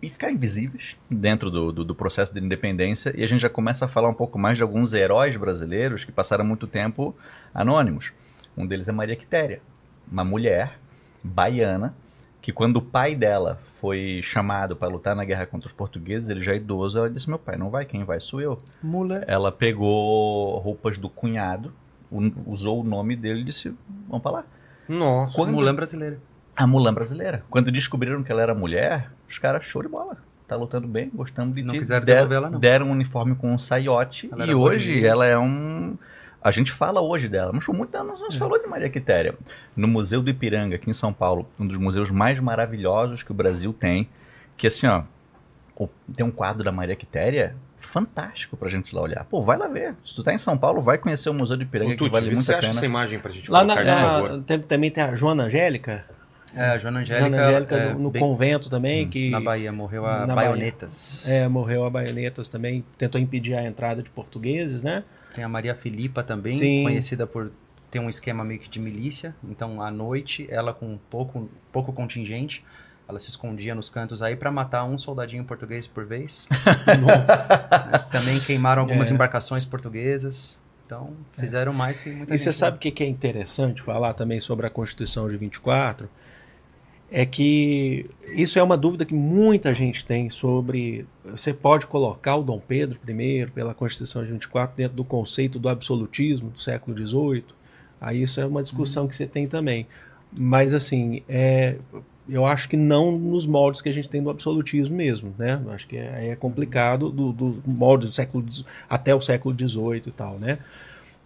e ficar invisíveis dentro do, do, do processo de independência e a gente já começa a falar um pouco mais de alguns heróis brasileiros que passaram muito tempo anônimos. Um deles é Maria Quitéria, uma mulher baiana que quando o pai dela foi chamado para lutar na guerra contra os portugueses, ele já idoso, ela disse: "Meu pai não vai, quem vai sou eu". Mula. Ela pegou roupas do cunhado, usou o nome dele e disse: "Vamos para lá". Nossa. Quando- Mulan brasileira. a Mulan brasileira. Quando descobriram que ela era mulher, os caras show de bola. Tá lutando bem, gostamos de Não ti. quiseram devolver ela, não. Deram um uniforme com um saiote Ela e hoje de- ela é um... A gente fala hoje dela, mas por muito tempo não se É. falou de Maria Quitéria. No Museu do Ipiranga, aqui em São Paulo, um dos museus mais maravilhosos que o Brasil tem, que assim, ó, o- tem um quadro da Maria Quitéria fantástico pra gente ir lá olhar. Pô, vai lá ver. Se tu tá em São Paulo, vai conhecer o Museu do Ipiranga, Ô, que Tuti, vale vê se muito você a acha pena. essa imagem pra gente Lá na, colocar, por na- favor. tem- também tem a Joana Angélica. É, a Joana Angélica. Joana Angélica é, no, no bem- convento também, que Na Bahia, morreu a baionetas. é, morreu a baionetas também, tentou impedir a entrada de portugueses, né? Tem a Maria Filipa também, Sim. conhecida por ter um esquema meio que de milícia. Então, à noite, ela com pouco, pouco contingente, Ela se escondia nos cantos aí para matar um soldadinho português por vez. [LAUGHS] Nossa. né? Também queimaram algumas É. embarcações portuguesas. Então, fizeram mais que muita E gente. você sabe o que que é interessante falar também sobre a Constituição de 24? É que isso é uma dúvida que muita gente tem sobre. Você pode colocar o Dom Pedro I, pela Constituição de 24, dentro do conceito do absolutismo do século XVIII. Aí isso é uma discussão que você tem também. Mas, assim, é, eu acho que não nos moldes que a gente tem do absolutismo mesmo, né? Eu acho que é, é complicado do, do do século até o século XVIII e tal, né?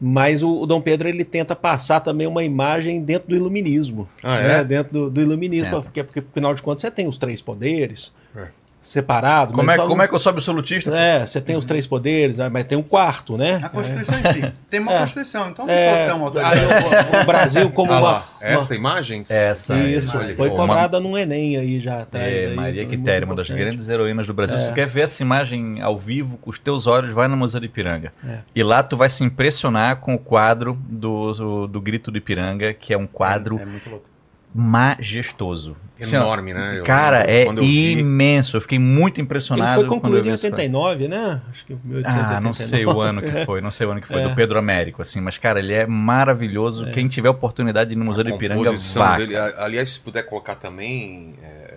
Mas o, o Dom Pedro ele tenta passar também uma imagem dentro do iluminismo, Ah, né? é? Dentro do, do iluminismo, Tenta. porque, porque afinal de contas você tem os três poderes É. separados. Como mas é, só como é que eu sou absolutista? É, você tem os três poderes, ah, mas tem um quarto, né? A Constituição em si. Tem uma [LAUGHS] É. Constituição, então não É, tão aí autoritário. o, o Brasil como Ah uma, lá, essa imagem? Essa, uma- isso olha, foi uma- cobrada num Enem aí já atrás. É, aí, Maria muito Quitéria, uma das grandes heroínas do Brasil. É. Se tu quer ver essa imagem ao vivo, com os teus olhos, vai no Museu do Ipiranga. É. E lá tu vai se impressionar com o quadro do, do, do Grito do Ipiranga, que é um quadro É muito louco. Majestoso. Assim, Enorme, né? Eu- Cara, é eu vi- imenso. Eu fiquei muito Ele impressionado. foi quando eu concluído em esse quadro. 89, né? Acho que 1889. Ah, não sei o ano que foi, não sei o ano que foi, [LAUGHS] É. do Pedro Américo, assim, mas, cara, ele é maravilhoso. Quem tiver oportunidade de ir no Museu a do Ipiranga, vá. Aliás, se puder colocar também, é,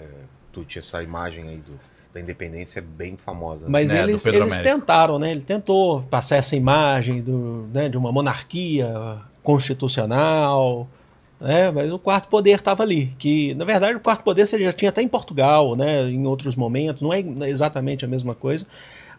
Tuti, essa imagem aí do, da independência é bem famosa. né? Mas né, eles, Pedro eles tentaram, né? Ele tentou passar essa imagem do, né, de uma monarquia constitucional, né? Mas o quarto poder estava ali. Que, na verdade, o quarto poder você já tinha até em Portugal, né? Em outros momentos. Não é exatamente a mesma coisa.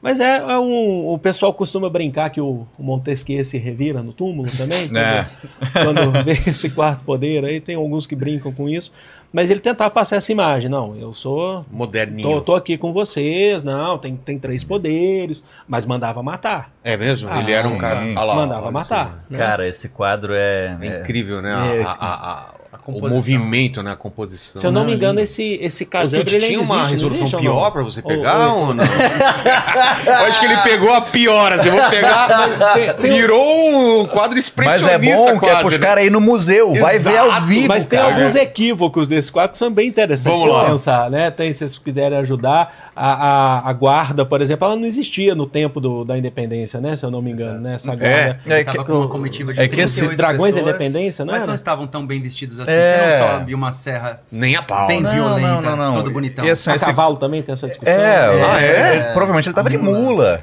Mas é, é um, o pessoal costuma brincar que o, o Montesquieu se revira no túmulo também. É. Quando, quando vê [LAUGHS] esse quarto poder aí, tem alguns que brincam com isso. Mas ele tentava passar essa imagem. Não, eu sou Moderninho. Tô, tô aqui com vocês, não, tem, tem três poderes, mas mandava matar. É mesmo? Ah, Ele era um sim. cara. Ah lá, mandava matar. né? Cara, esse quadro é. É incrível, né? É. A- a- a- o composição. movimento, né? A composição. Se eu não me Não, engano, esse, esse O caso Tuti tinha uma resolução pior pra você pegar ou, não? [LAUGHS] eu acho que ele pegou a pior, assim, vou pegar. [LAUGHS] Virou um quadro Mas expressionista é bom que é quase, pros né? caras ir no museu, vai ver ao Exato. vivo. Mas tem cara. alguns equívocos desse quadro que são bem interessantes Vamos lá. pensar, né? Tem, se vocês quiserem ajudar, a, a, a guarda, por exemplo, ela não existia no tempo do, da independência, né? Se eu não me engano, né? Essa guarda. É Ele que- tava com uma comitiva de é que esse 38 Dragões da pessoas, Independência, não Mas não estavam tão bem vestidos assim. É. Você não sobe uma serra Nem a pau. bem né? violenta, todo bonitão. E assim, A esse- cavalo também tem essa discussão. É, Ah, é? é? Provavelmente ele tava de mula.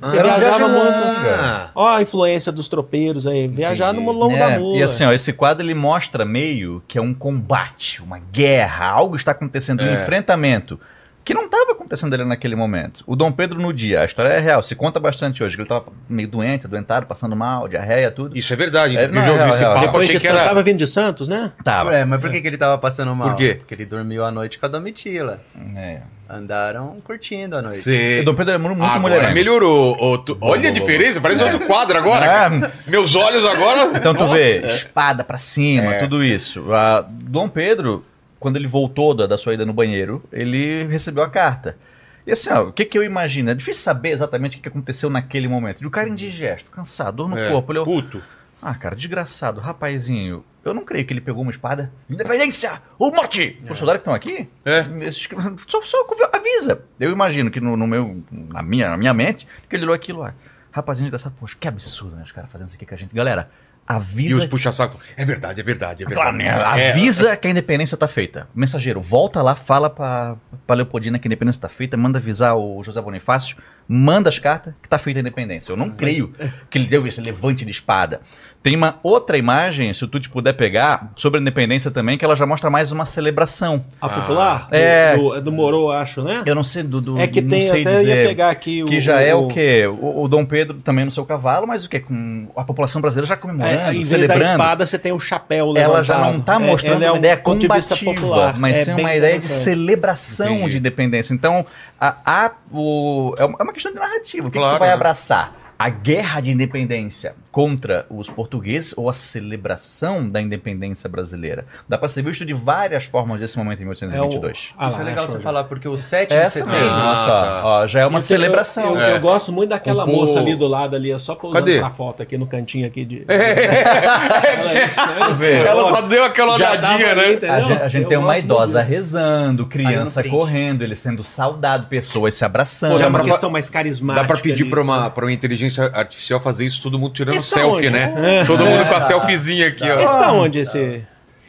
Você Era uma viajava muito. Ó, a influência dos tropeiros aí. Viajar no longo É, da mula. E assim, ó, esse quadro ele mostra meio que é um combate, uma guerra, algo está acontecendo, um É. enfrentamento. Que não estava acontecendo ali naquele momento. O Dom Pedro no dia, a história é real, se conta bastante hoje, que ele estava meio doente, adoentado, passando mal, diarreia, tudo. Isso é verdade. É, eu não, já ouvi é, esse é, é. papo, Depois de era... tava vindo de Santos, né? Tava. Ué, mas por que, que ele tava passando mal? Por quê? Porque ele dormiu a noite com a Domitila. É. Andaram curtindo a noite. Cê- O Dom Pedro é muito Agora mulherengo. melhorou. Tu- Olha a bom, diferença, parece outro quadro agora. É. Meus olhos agora... Então tu Nossa. vê, espada pra cima, É. tudo isso. A Dom Pedro, quando ele voltou da, da sua ida no banheiro, ele recebeu a carta. E assim, ó, o que, que eu imagino? É difícil saber exatamente o que aconteceu naquele momento. E o cara indigesto, cansado, dor no É, corpo. Ele, Puto. ah, cara, desgraçado, rapazinho. Eu não creio que ele pegou uma espada. Independência! Ou morte! Os soldados que estão aqui? É. esses [LAUGHS] Só, só avisa. Eu imagino que no, no meu, na, minha, na minha mente, que ele olhou aquilo lá. Rapazinho desgraçado, poxa, que absurdo, né? Os caras fazendo isso aqui com a gente. Galera, E avisa. os puxa-saco. É verdade, é verdade, é verdade. né? É. Avisa que a independência tá feita. Mensageiro, volta lá, fala pra, pra Leopoldina que a independência tá feita, manda avisar o José Bonifácio, manda as cartas que tá feita a independência. Eu não creio que ele deu esse levante de espada. Tem uma outra imagem, se o Tuti puder pegar, sobre a independência também, que ela já mostra mais uma celebração. A popular? Ah, é. Do, do, do Moro, acho, né? Eu não sei do. do é que não tem, sei até dizer. ia pegar aqui o... Que já é o quê? O, o Dom Pedro também no seu cavalo, mas o quê? Com a população brasileira já comemorando, É, em vez celebrando. da espada, você tem o chapéu ela já levantado. não está É, mostrando ela é uma um ideia combativa, popular. mas É uma ideia de celebração Entendi. de independência. Então, a, a- o- é uma é questão de narrativa. O que, que Claro, tu vai né? abraçar? A guerra de independência contra os portugueses ou a celebração da independência brasileira. Dá para ser visto de várias formas desse momento em 1822. Ah Isso lá, é legal achou você já. falar, porque o 7 de Essa setembro. mesmo, olha só. tá. Ó, já é uma Isso eu- celebração. Eu, É. eu gosto muito daquela O moça ali do lado ali, é só pousando Cadê? pra foto aqui no cantinho aqui de. [LAUGHS] ver. Ela só deu aquela olhadinha, ali, né? entendeu? A gente, a gente Eu tem uma idosa rezando, criança correndo, ele sendo saudado, pessoas se abraçando. Pô, Já é uma questão mais carismática. Dá pra pedir pra uma, né? pra uma inteligência artificial fazer isso, todo mundo tirando Esse selfie, aonde? né? Todo mundo com a selfiezinha aqui, ó. Esse da onde, esse?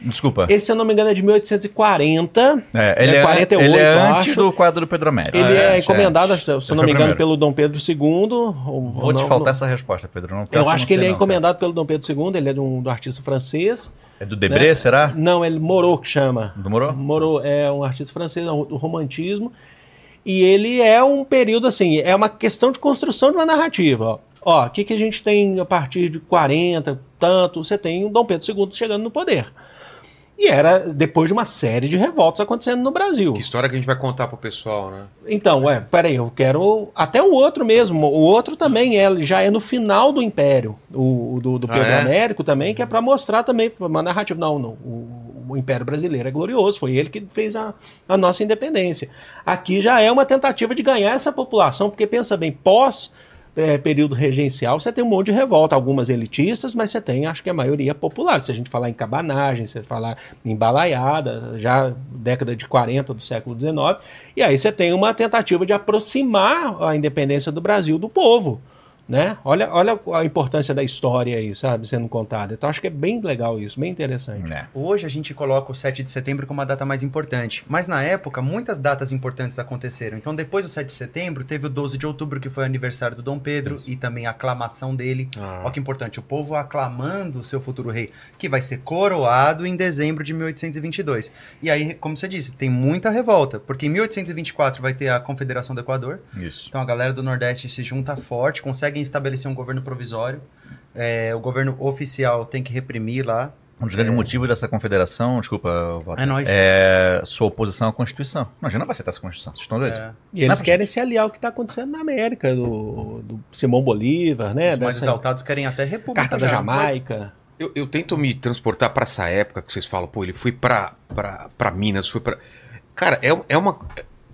Desculpa. Esse, se eu não me engano, é de 1840. É, ele, É é, 48, ele é antes acho. do quadro do Pedro Américo. Ele Ah, é, encomendado, se eu não me engano, primeiro. pelo Dom Pedro II. ou- Vou ou te não- faltar não- essa resposta, Pedro. Não, Eu não acho que ele sei é não, encomendado pelo Dom Pedro II, ele é de um, do artista francês. cara. É do Debré, será? Não, ele Moreau que chama. Do Moreau? Moreau é um artista francês, é um- do romantismo. E ele é um período assim, é uma questão de construção de uma narrativa. Ó, Ó, o que, que a gente tem a partir de 40, tanto? Você tem o Dom Pedro II chegando no poder. E era depois de uma série de revoltas acontecendo no Brasil. Que história que a gente vai contar pro pessoal, né? Então, ué, peraí, eu quero. Até o outro mesmo. O outro também é, já é no final do Império. O, do, do Ah, Pedro é? Américo também, que é para mostrar também uma narrativa. Não, não. O, o Império Brasileiro é glorioso, foi ele que fez a, a nossa independência. Aqui já é uma tentativa de ganhar essa população, porque pensa bem, pós. É, período regencial, você tem um monte de revolta, algumas elitistas, mas você tem, acho que a maioria popular. Se a gente falar em cabanagem, se falar em balaiada, já década de 40 do século XIX, e aí você tem uma tentativa de aproximar a independência do Brasil do povo. Né? Olha, olha a importância da história aí, sabe, sendo contada. Então acho que é bem legal isso, bem interessante. É. Hoje a gente coloca o 7 de setembro como a data mais importante, mas na época muitas datas importantes aconteceram. Então depois do 7 de setembro teve o 12 de outubro que foi o aniversário do Dom Pedro e também a aclamação dele. Ah. Olha que importante, o povo aclamando o seu futuro rei, que vai ser coroado em dezembro de 1822. E aí, como você disse, tem muita revolta, porque em 1824 vai ter a Confederação do Equador, Isso. então a galera do Nordeste se junta forte, conseguem estabelecer um governo provisório. É, o governo oficial tem que reprimir lá. Um dos grandes motivos dessa confederação, desculpa, Walter, É nóis. é sua oposição à Constituição. Imagina não vai aceitar essa Constituição. Vocês estão doidos? É, E eles Mas- querem se aliar ao que está acontecendo na América, do, do Simão Bolívar, né? os mais dessa exaltados querem até república. Carta da já. Jamaica. Eu, eu tento me transportar pra essa época que vocês falam, pô, ele foi pra Minas, foi pra. Cara, é, é uma.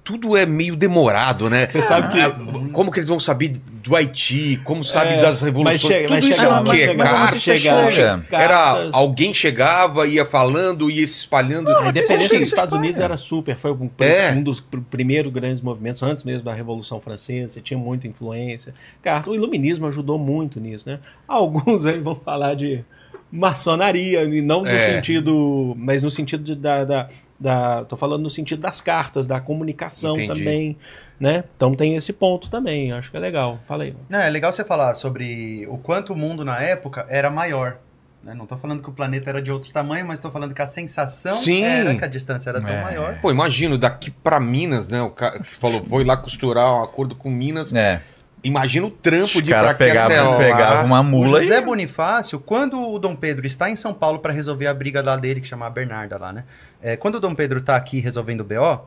Tudo é meio demorado, né? Você sabe que- Ah, Como que eles vão saber do Haiti? Como sabe É, das revoluções? mas chega- Tudo mas isso chega é o quê? chega lá, Carta, mas chega- chega. Era Cartas. alguém chegava, ia falando, ia se espalhando. A independência dos Estados Unidos era super, foi um, É. um dos pr- primeiros grandes movimentos, antes mesmo da Revolução Francesa, você tinha muita influência. Cara, o iluminismo ajudou muito nisso, né? Alguns aí vão falar de maçonaria, e não no É. sentido, mas no sentido de- da, da, da- tô falando no sentido das cartas, da comunicação Entendi. também, né? Então tem esse ponto também, acho que é legal. Fala aí. Não, é legal você falar sobre o quanto o mundo na época era maior. né? Não estou falando que o planeta era de outro tamanho, mas estou falando que a sensação Sim. era que a distância era tão É. maior. Pô, imagino, daqui pra Minas, né? O cara que falou, vou ir lá costurar um acordo com Minas. É. Imagina o trampo Os de ir pra aquela lá. pegavam uma O mula José e... Bonifácio, quando o Dom Pedro está em São Paulo para resolver a briga lá dele, que chama a Bernarda lá, né? É, quando o Dom Pedro está aqui resolvendo o BO,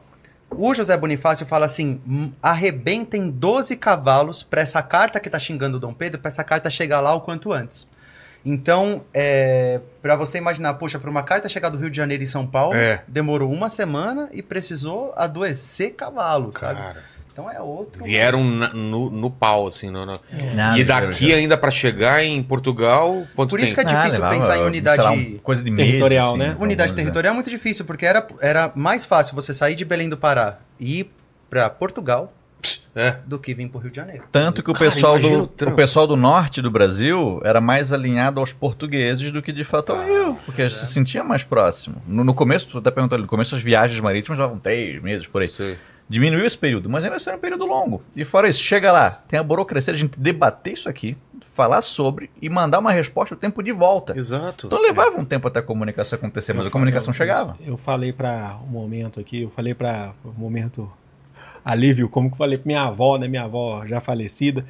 o José Bonifácio fala assim: "Hum, arrebentem 12 cavalos para essa carta que tá xingando o Dom Pedro, para essa carta chegar lá o quanto antes. Então, é, para você imaginar, poxa, para uma carta chegar do Rio de Janeiro em São Paulo, É. demorou uma semana e precisou adoecer cavalos, sabe? Então é outro. vieram na- no, no pau, assim. No, no- Nada, E daqui ainda pra chegar em Portugal, quanto Por isso tempo? que é difícil pensar em unidade- lá, coisa de meses, Territorial, assim, né? Unidade territorial é muito difícil, porque era, era mais fácil você sair de Belém do Pará e ir para Portugal É. do que vir para o Rio de Janeiro. Tanto que o Cara, pessoal, o do, trampo. o pessoal do norte do Brasil era mais alinhado aos portugueses do que de fato ao Rio, porque se sentia mais próximo. No, no começo, tu até perguntou ali, no começo as viagens marítimas davam três meses por aí. Sei. Diminuiu esse período, mas ainda assim era um período longo. E fora isso, chega lá, tem a burocracia, a gente debater isso aqui, falar sobre e mandar uma resposta o tempo de volta. Exato. Então levava um tempo até a comunicação acontecer, mas Eu a comunicação chegava. Eu falei para um momento aqui, eu falei para um momento alívio, como que eu falei para minha avó, né, minha avó já falecida.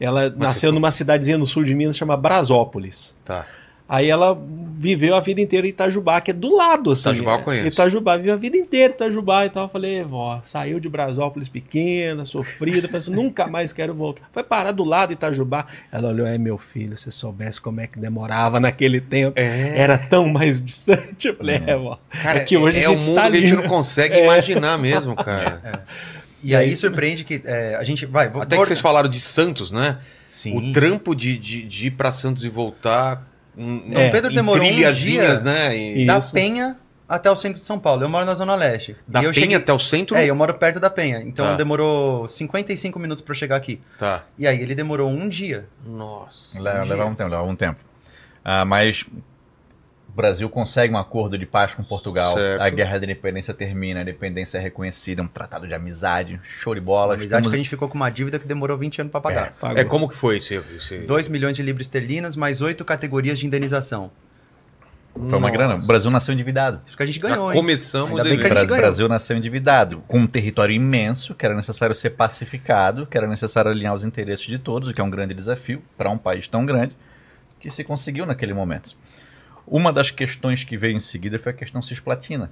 Ela nasceu você foi- numa cidadezinha no sul de Minas chamada Brasópolis. Tá. Aí ela viveu a vida inteira em Itajubá, que é do lado, assim. Itajubá eu né? conheço. Itajubá, viveu a vida inteira em Itajubá. Então eu falei, vó, saiu de Brasópolis pequena, sofrida, pensei, nunca mais quero voltar. Foi parar do lado de Itajubá. Ela olhou, é meu filho, se soubesse como é que demorava naquele tempo, É. era tão mais distante. Eu falei, é, vó. Cara, é que hoje é, a um gente mundo tá que a gente não consegue imaginar mesmo, cara. [LAUGHS] E aí surpreende que é, a gente vai. Até que vocês falaram de Santos, né? Sim. O trampo de, de, de ir pra Santos e voltar. Hum, Dom Pedro em demorou um dia. né? E- da Isso. Penha até o centro de São Paulo. Eu moro na Zona Leste. Da e eu Penha cheguei- até o centro? É, eu moro perto da Penha. Então Tá. demorou 55 minutos pra eu chegar aqui. Tá. E aí ele demorou um dia. Nossa. Leva, leva um tempo, leva um tempo. Ah, mas o Brasil consegue um acordo de paz com Portugal. Certo. A guerra da independência termina, a independência é reconhecida, um tratado de amizade, show de bola. Amizade estamos- que a gente ficou com uma dívida que demorou 20 anos pra pagar. Pagou. É como que foi esse. esse... 2 milhões de libras esterlinas, mais oito categorias de indenização. Foi uma grana. O Brasil nasceu endividado. Acho que a gente Já ganhou, hein? começamos Ainda o bem que a O gente dever. Bra- ganhou. Brasil nasceu endividado, com um território imenso, que era necessário ser pacificado, que era necessário alinhar os interesses de todos, o que é um grande desafio para um país tão grande, que se conseguiu naquele momento. Uma das questões que veio em seguida foi a questão cisplatina,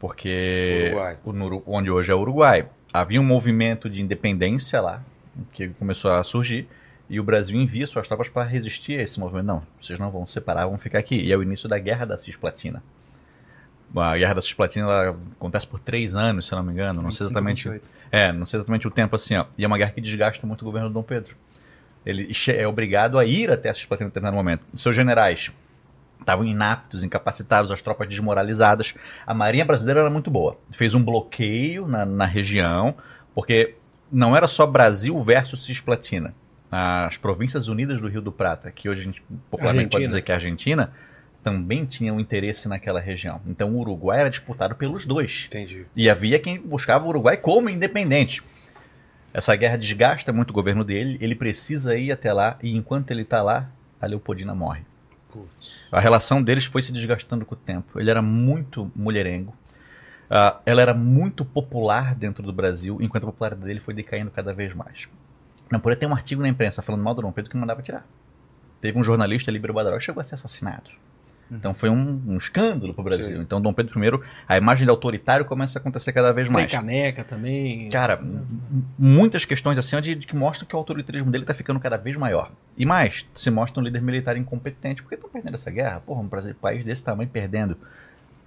porque Uruguai. onde hoje é o Uruguai, havia um movimento de independência lá, que começou a surgir, e o Brasil envia suas tropas para resistir a esse movimento. Não, vocês não vão separar, vão ficar aqui. E é o início da Guerra da Cisplatina. A Guerra da Cisplatina ela acontece por três anos, se não me engano. Não sei 25, exatamente. 28. É, não sei exatamente o tempo assim, ó. E é uma guerra que desgasta muito o governo do Dom Pedro. Ele é obrigado a ir até a Cisplatina em determinado momento. Seus generais estavam inaptos, incapacitados, as tropas desmoralizadas. A Marinha Brasileira era muito boa. Fez um bloqueio na, na região, porque não era só Brasil versus Cisplatina. As Províncias Unidas do Rio do Prata, que hoje a gente popularmente pode Argentina. dizer que é a Argentina, também tinham interesse naquela região. Então o Uruguai era disputado pelos dois. Entendi. E havia quem buscava o Uruguai como independente. Essa guerra desgasta muito o governo dele, ele precisa ir até lá, e enquanto ele está lá, a Leopoldina morre. A relação deles foi se desgastando com o tempo. Ele era muito mulherengo. Ah, ela era muito popular dentro do Brasil, enquanto a popularidade dele foi decaindo cada vez mais. Não, por aí tem um artigo na imprensa falando mal do Dom Pedro que mandava tirar. Teve um jornalista, Líbero Badaró, chegou a ser assassinado. Então foi um, um escândalo para o Brasil. Sim. Então Dom Pedro I, a imagem de autoritário começa a acontecer cada vez mais. Caneca também. Cara, m- muitas questões assim de, de que mostram que o autoritarismo dele tá ficando cada vez maior. E mais, se mostra um líder militar incompetente. Por que estão perdendo essa guerra? Porra, um país desse tamanho perdendo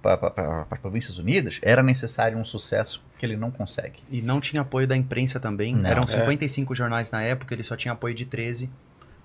para as Províncias Unidas, era necessário um sucesso que ele não consegue. E não tinha apoio da imprensa também. Não. Eram É. 55 jornais na época, ele só tinha apoio de 13.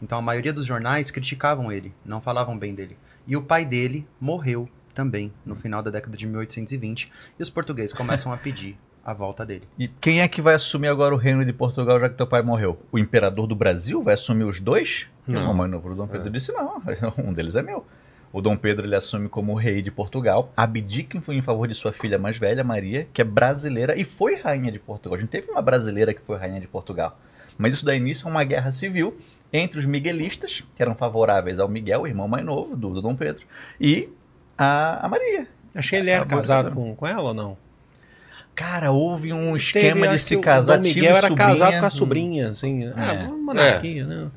Então a maioria dos jornais criticavam ele, não falavam bem dele. E o pai dele morreu também no final da década de 1820. E os portugueses começam a pedir a volta dele. E quem é que vai assumir agora o reino de Portugal já que teu pai morreu? O imperador do Brasil vai assumir os dois? Não. O mãe novo do Dom Pedro disse não, [LAUGHS] um deles é meu. O Dom Pedro ele assume como rei de Portugal, abdica em favor de sua filha mais velha, Maria, que é brasileira e foi rainha de Portugal. A gente teve uma brasileira que foi rainha de Portugal. Mas isso dá início a uma guerra civil entre os miguelistas, que eram favoráveis ao Miguel, o irmão mais novo do, do Dom Pedro, e a, a Maria. Acho que ele era casado de- com, com ela ou não? Cara, houve um Teve, esquema de acho se casar O Dom Miguel era sobrinha. casado com a sobrinha, assim. Ah, É. uma monarquia, né?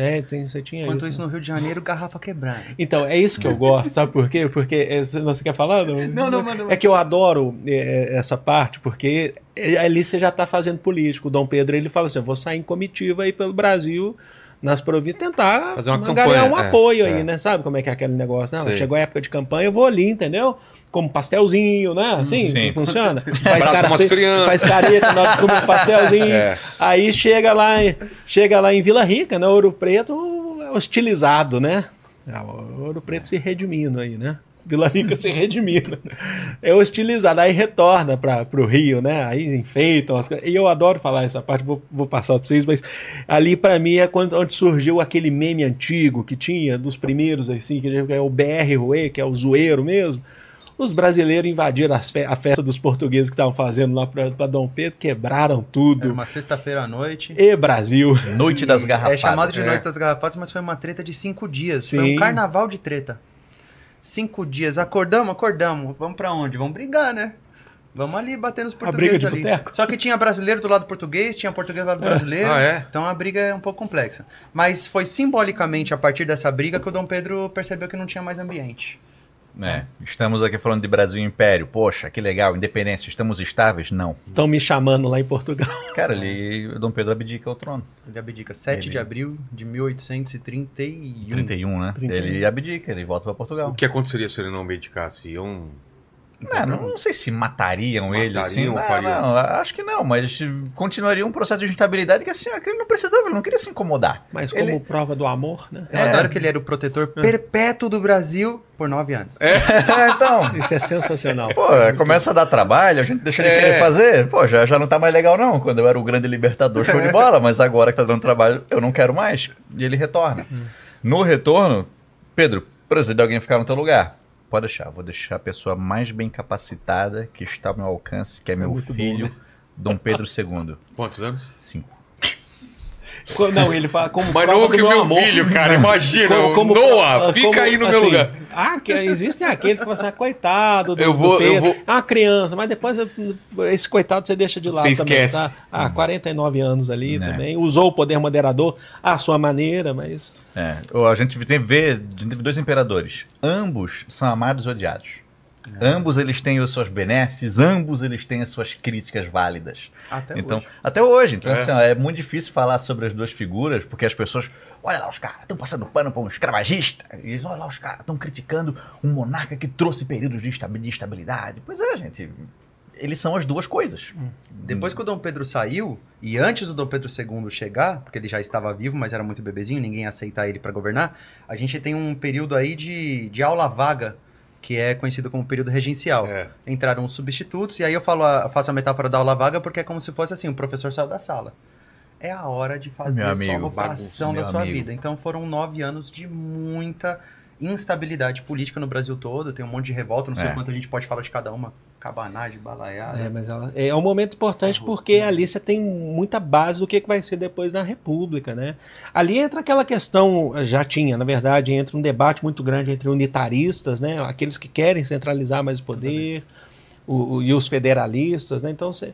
É, tem, você tinha Enquanto isso. isso, no Rio de Janeiro, garrafa quebrada. Então, é isso que eu gosto, sabe por quê? Porque. é, Você, quer falar? Não, [LAUGHS] Não, não, manda, É que eu adoro é, essa parte, porque é, ali você já está fazendo político. O Dom Pedro ele fala assim: eu vou sair em comitiva aí pelo Brasil, nas províncias, tentar Fazer uma ganhar campanha, um é, apoio é. aí, né? Sabe como é que é aquele negócio? Não, Sei. chegou a época de campanha, eu vou ali, entendeu? Como pastelzinho, né? Assim, Sim. funciona. [LAUGHS] Faz, cara, faz careta, nós comemos pastelzinho. É. Aí chega lá, em- chega lá em Vila Rica, né? Ouro Preto hostilizado, né? Ah, o Ouro Preto se redimindo aí, né? Vila Rica se redimindo. É hostilizado, aí retorna para o Rio, né? Aí enfeitam as coisas. E eu adoro falar essa parte, vou, vou passar para vocês, mas ali para mim é quando, onde surgiu aquele meme antigo que tinha, dos primeiros, assim, que é o BR Rue, que é o zoeiro mesmo. Os brasileiros invadiram as fe- a festa dos portugueses que estavam fazendo lá para Dom Pedro, quebraram Era tudo. uma sexta-feira à noite. E Brasil. Noite das E Garrafadas. É chamado de É. Noite das Garrafadas, mas foi uma treta de cinco dias. Foi Sim. um carnaval de treta. Cinco dias. Acordamos, acordamos. Vamos pra onde? Vamos brigar, né? Vamos ali bater nos portugueses ali. boteco? Só que tinha brasileiro do lado português, tinha português do lado brasileiro. Ah, é? Então a briga é um pouco complexa. Mas foi simbolicamente a partir dessa briga que o Dom Pedro percebeu que não tinha mais ambiente. É, estamos aqui falando de Brasil e Império. Poxa, que legal, independência. Estamos estáveis? Não. Estão me chamando lá em Portugal. [LAUGHS] Cara, ele, o Dom Pedro abdica o trono. Ele abdica 7 Ele- de abril de 1831. 31, né? 31. Ele abdica, ele volta pra O Portugal. que aconteceria se ele não medicasse? Iam... Não, não, sei se matariam, ele assim. Matariam Não, não, acho que não, mas continuaria um processo de instabilidade que assim, que ele não precisava, ele não queria se incomodar. Mas como Ele- prova do amor, né? Eu É. adoro que ele era o protetor perpétuo do Brasil por nove anos. então, [LAUGHS] Isso é sensacional. pô, começa a dar trabalho, a gente deixa ele É. querer fazer. Pô, já, já não tá mais legal não, quando eu era o grande libertador, show de bola, mas agora que tá dando trabalho, eu não quero mais. E ele retorna. No retorno, Pedro, precisa alguém ficar no teu lugar. Pode deixar, vou deixar a pessoa mais bem capacitada que está ao meu alcance, que é Isso é meu muito filho, bom, Dom Pedro [LAUGHS] II. Quantos anos? Cinco. Não, ele fala como Mas prova não do que meu meu amor. filho, cara, imagina. Como- como- Noah, ah, fica como, aí no meu assim, lugar. Ah, que existem aqueles que você ah, coitado do, Eu do vou- eu Pedro. vou- É uma criança, mas depois eu- esse coitado você deixa de lado Você também, esquece. tá? Ah, 49 anos ali Né. também. Usou o poder moderador à sua maneira, mas... É, a gente tem vê teve dois imperadores. Ambos são amados e odiados. Ambos eles têm as suas benesses, ambos eles têm as suas críticas válidas. Até então, hoje. até hoje. Então, É. assim, ó, é muito difícil falar sobre as duas figuras, porque as pessoas, olha lá, os caras estão passando pano para um escravagista. E olha lá, os caras estão criticando um monarca que trouxe períodos de instabi- de estabilidade. Pois é, gente. Eles são as duas coisas. Depois que o Dom Pedro saiu, e antes do Dom Pedro II chegar, porque ele já estava vivo, mas era muito bebezinho, ninguém ia aceitar ele para governar, a gente tem um período aí de, de aula vaga, que é conhecido como período regencial. É. Entraram os substitutos, e aí eu falo a- faço a metáfora da aula vaga porque é como se fosse assim, o professor saiu da sala. É a hora de fazer Meu a sua bagunça, da sua amigo. vida. Então foram nove anos de muita instabilidade política no Brasil todo, tem um monte de revolta, não sei É. quanto a gente pode falar de cada uma, cabanagem, balaiada. É, mas ela, é um momento importante porque ali você tem muita base do que que vai ser depois na República, né? Ali entra aquela questão, já tinha, na verdade, entra um debate muito grande entre unitaristas, né? Aqueles que querem centralizar mais o poder, o- o- e os federalistas, né? Então você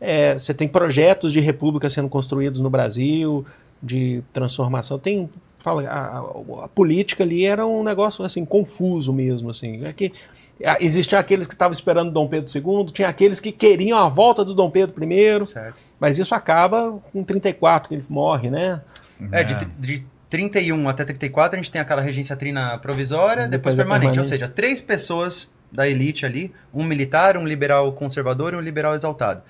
é, tem projetos de república sendo construídos no Brasil, de transformação. Tem fala, a, a- a política ali era um negócio assim confuso mesmo, assim. É que existiam aqueles que estavam esperando Dom Pedro II, tinha aqueles que queriam a volta do Dom Pedro I, Certo. mas isso acaba com 34 que ele morre, né? É, de, de 31 até 34 a gente tem aquela regência trina provisória, depois, Depois é permanente. permanente. Ou seja, três pessoas da elite ali, um militar, um liberal conservador e um liberal exaltado.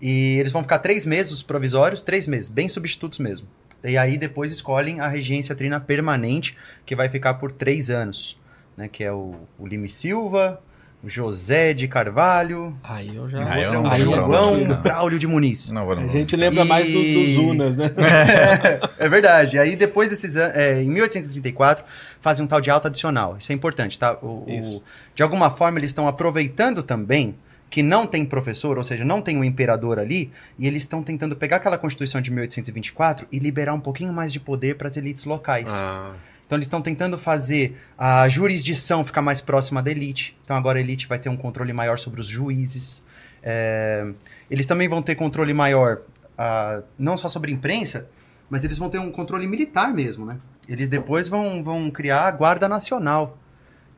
E eles vão ficar três meses, os provisórios, três meses, bem substitutos mesmo. E aí depois escolhem a regência trina permanente, que vai ficar por três anos. Né, que é o, o Lime Silva, o José de Carvalho, Aí eu e já. o Ah, eu é não João não. Braulio de Muniz. Não A não. gente lembra E- mais do- dos Unas, né? [LAUGHS] É verdade. Aí depois desses anos, é, em 1834, fazem um tal de alta adicional. Isso é importante, tá? O- o- de alguma forma, eles estão aproveitando também que não tem professor, ou seja, não tem um imperador ali, e eles estão tentando pegar aquela Constituição de 1824 e liberar um pouquinho mais de poder para as elites locais. Ah, Então eles estão tentando fazer a jurisdição ficar mais próxima da elite. Então agora a elite vai ter um controle maior sobre os juízes. É, eles também vão ter controle maior, ah, não só sobre a imprensa, mas eles vão ter um controle militar mesmo, né? Eles depois vão, vão criar a Guarda Nacional.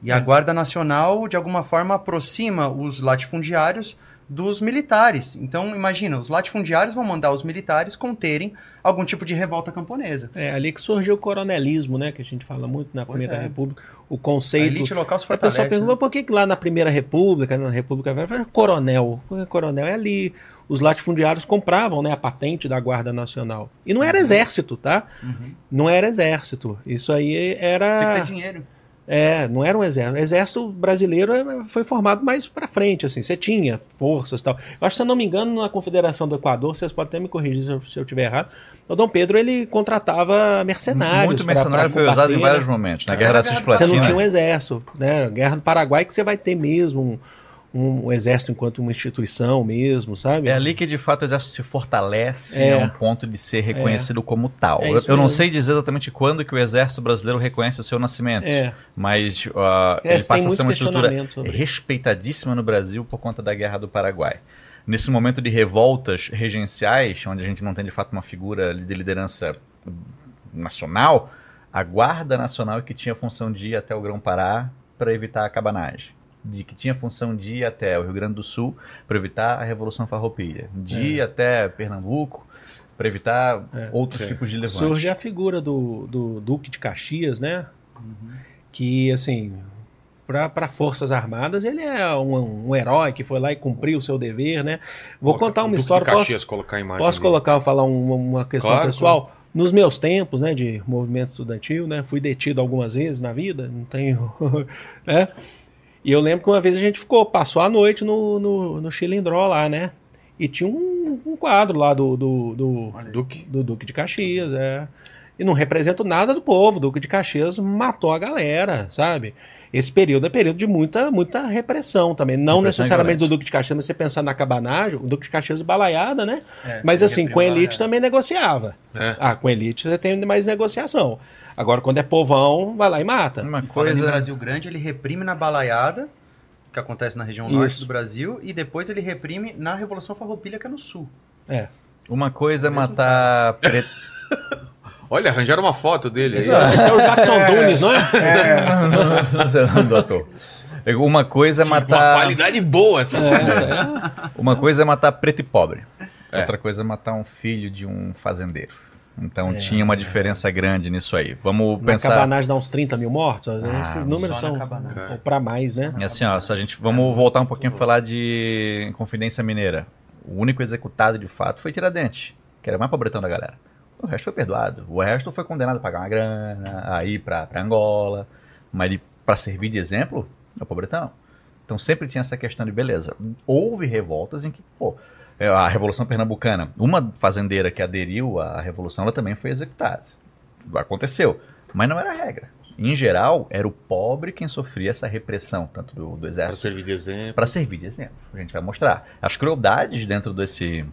E a Guarda Nacional, de alguma forma, aproxima os latifundiários dos militares. Então, imagina, os latifundiários vão mandar os militares conterem algum tipo de revolta camponesa. É ali que surgiu o coronelismo, né? Que a gente fala muito na Pois Primeira é. República. O A conceito. elite local se A pessoa fortalece. pergunta, né? por que, que lá na Primeira República, na República Velha, fala, coronel? Porque Coronel é ali. Os latifundiários compravam né, a patente da Guarda Nacional. E não era exército, tá? Uhum. Não era exército. Isso aí Tem que era. ter dinheiro. É, não era um exército. O exército brasileiro eh, foi formado mais pra frente, assim. Você tinha forças e tal. Eu acho que, se eu não me engano, na Confederação do Equador, vocês podem até me corrigir se eu, se eu tiver errado, o Dom Pedro, ele contratava mercenários. Muito pra- mercenário pra foi usado em vários né? momentos. Na É, Guerra da do- Você não Cisplatina. tinha um exército, né? Guerra do Paraguai que você vai ter mesmo um, um, um exército enquanto uma instituição mesmo, sabe? É ali que de fato o exército se fortalece É. a um ponto de ser reconhecido como tal. É eu eu não sei dizer exatamente quando que o exército brasileiro reconhece o seu nascimento, É, mas É, ele passa a ser uma estrutura respeitadíssima no Brasil por conta da Guerra do Paraguai. Nesse momento de revoltas regenciais, onde a gente não tem de fato uma figura de liderança nacional, a Guarda Nacional é que tinha a função de ir até o Grão-Pará para evitar a cabanagem. De que tinha a função de ir até o Rio Grande do Sul para evitar a Revolução Farroupilha. De ir até Pernambuco para evitar É. outros Sim. tipos de levantes. surge a figura do, do Duque de Caxias, né? Que, assim, para Forças Armadas, ele é um, um herói que foi lá e cumpriu o seu dever, né? Vou Coloca contar uma Duque de história. Posso, Caxias, colocar a imagem posso colocar, falar uma, uma questão Claro, pessoal? Nos meus tempos, né, de movimento estudantil, né, fui detido algumas vezes na vida, não tenho, [LAUGHS] né? E eu lembro que uma vez a gente ficou, passou a noite no, no, no Chilindró lá, né? E tinha um, um quadro lá do, do, do, Duque. do Duque de Caxias, é. E não representa nada do povo. O Duque de Caxias matou a galera, sabe? Esse período é período de muita, muita repressão também. Não Repressão necessariamente do. Duque de Caxias, mas você pensar na cabanagem, o Duque de Caxias balaiada, né? É, mas assim, com a elite galera. também negociava. É. Ah, com a elite você tem mais negociação. Agora, quando é povão, vai lá e mata. Uma E coisa. Brasil Grande, ele reprime na balaiada, que acontece na região Isso. norte do Brasil, e depois ele reprime na Revolução Farroupilha, que é no sul. É. Uma coisa é matar preto. Olha, arranjaram uma foto dele aí. Esse, é- esse é o Jackson Dunes, não é? É do ator. Uma coisa é Uma matar. qualidade boa essa. Uma coisa é matar preto e pobre. É. Outra coisa é matar um filho de um fazendeiro. Então tinha uma diferença grande nisso aí. Vamos Na pensar. cabanagem dá uns 30 mil mortos. Ah, Esses números são pra mais, né? É Assim, ó, se a gente vamos voltar um pouquinho a falar de Confidência Mineira. O único executado de fato foi Tiradentes, que era o mais pobretão da galera. O resto foi perdoado. O resto foi condenado a pagar uma grana, a ir pra, pra Angola. Mas ele, pra servir de exemplo, é o pobretão. Então sempre tinha essa questão de beleza. Houve revoltas em que, pô, é, a Revolução Pernambucana, uma fazendeira que aderiu à Revolução, ela também foi executada. Aconteceu. Mas não era a regra. Em geral, era o pobre quem sofria essa repressão, tanto do, do Para exército servir de exemplo. para servir de exemplo. A gente vai mostrar. As crueldades dentro desse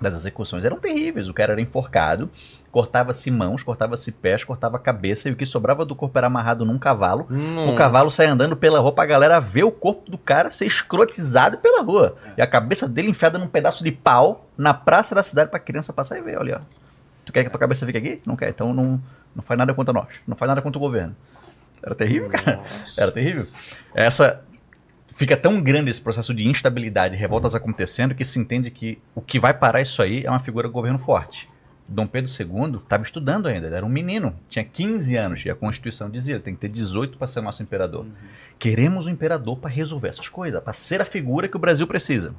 das execuções eram terríveis. O cara era enforcado, cortava-se mãos, cortava-se pés, cortava a cabeça e o que sobrava do corpo era amarrado num cavalo. Hum. O cavalo sai andando pela rua pra galera ver o corpo do cara ser escrotizado pela rua. E a cabeça dele enfiada num pedaço de pau na praça da cidade pra criança passar e ver. Olha, ó. Tu quer que a tua cabeça fique aqui? Não quer. Então não, não faz nada contra nós. Não faz nada contra o governo. Era terrível, cara. Era terrível. Essa. Fica tão grande esse processo de instabilidade, revoltas acontecendo, que se entende que o que vai parar isso aí é uma figura do governo forte. Dom Pedro II estava estudando ainda, ele era um menino, tinha 15 anos, e a Constituição dizia, tem que ter 18 para ser nosso imperador. Queremos um imperador para resolver essas coisas, para ser a figura que o Brasil precisa.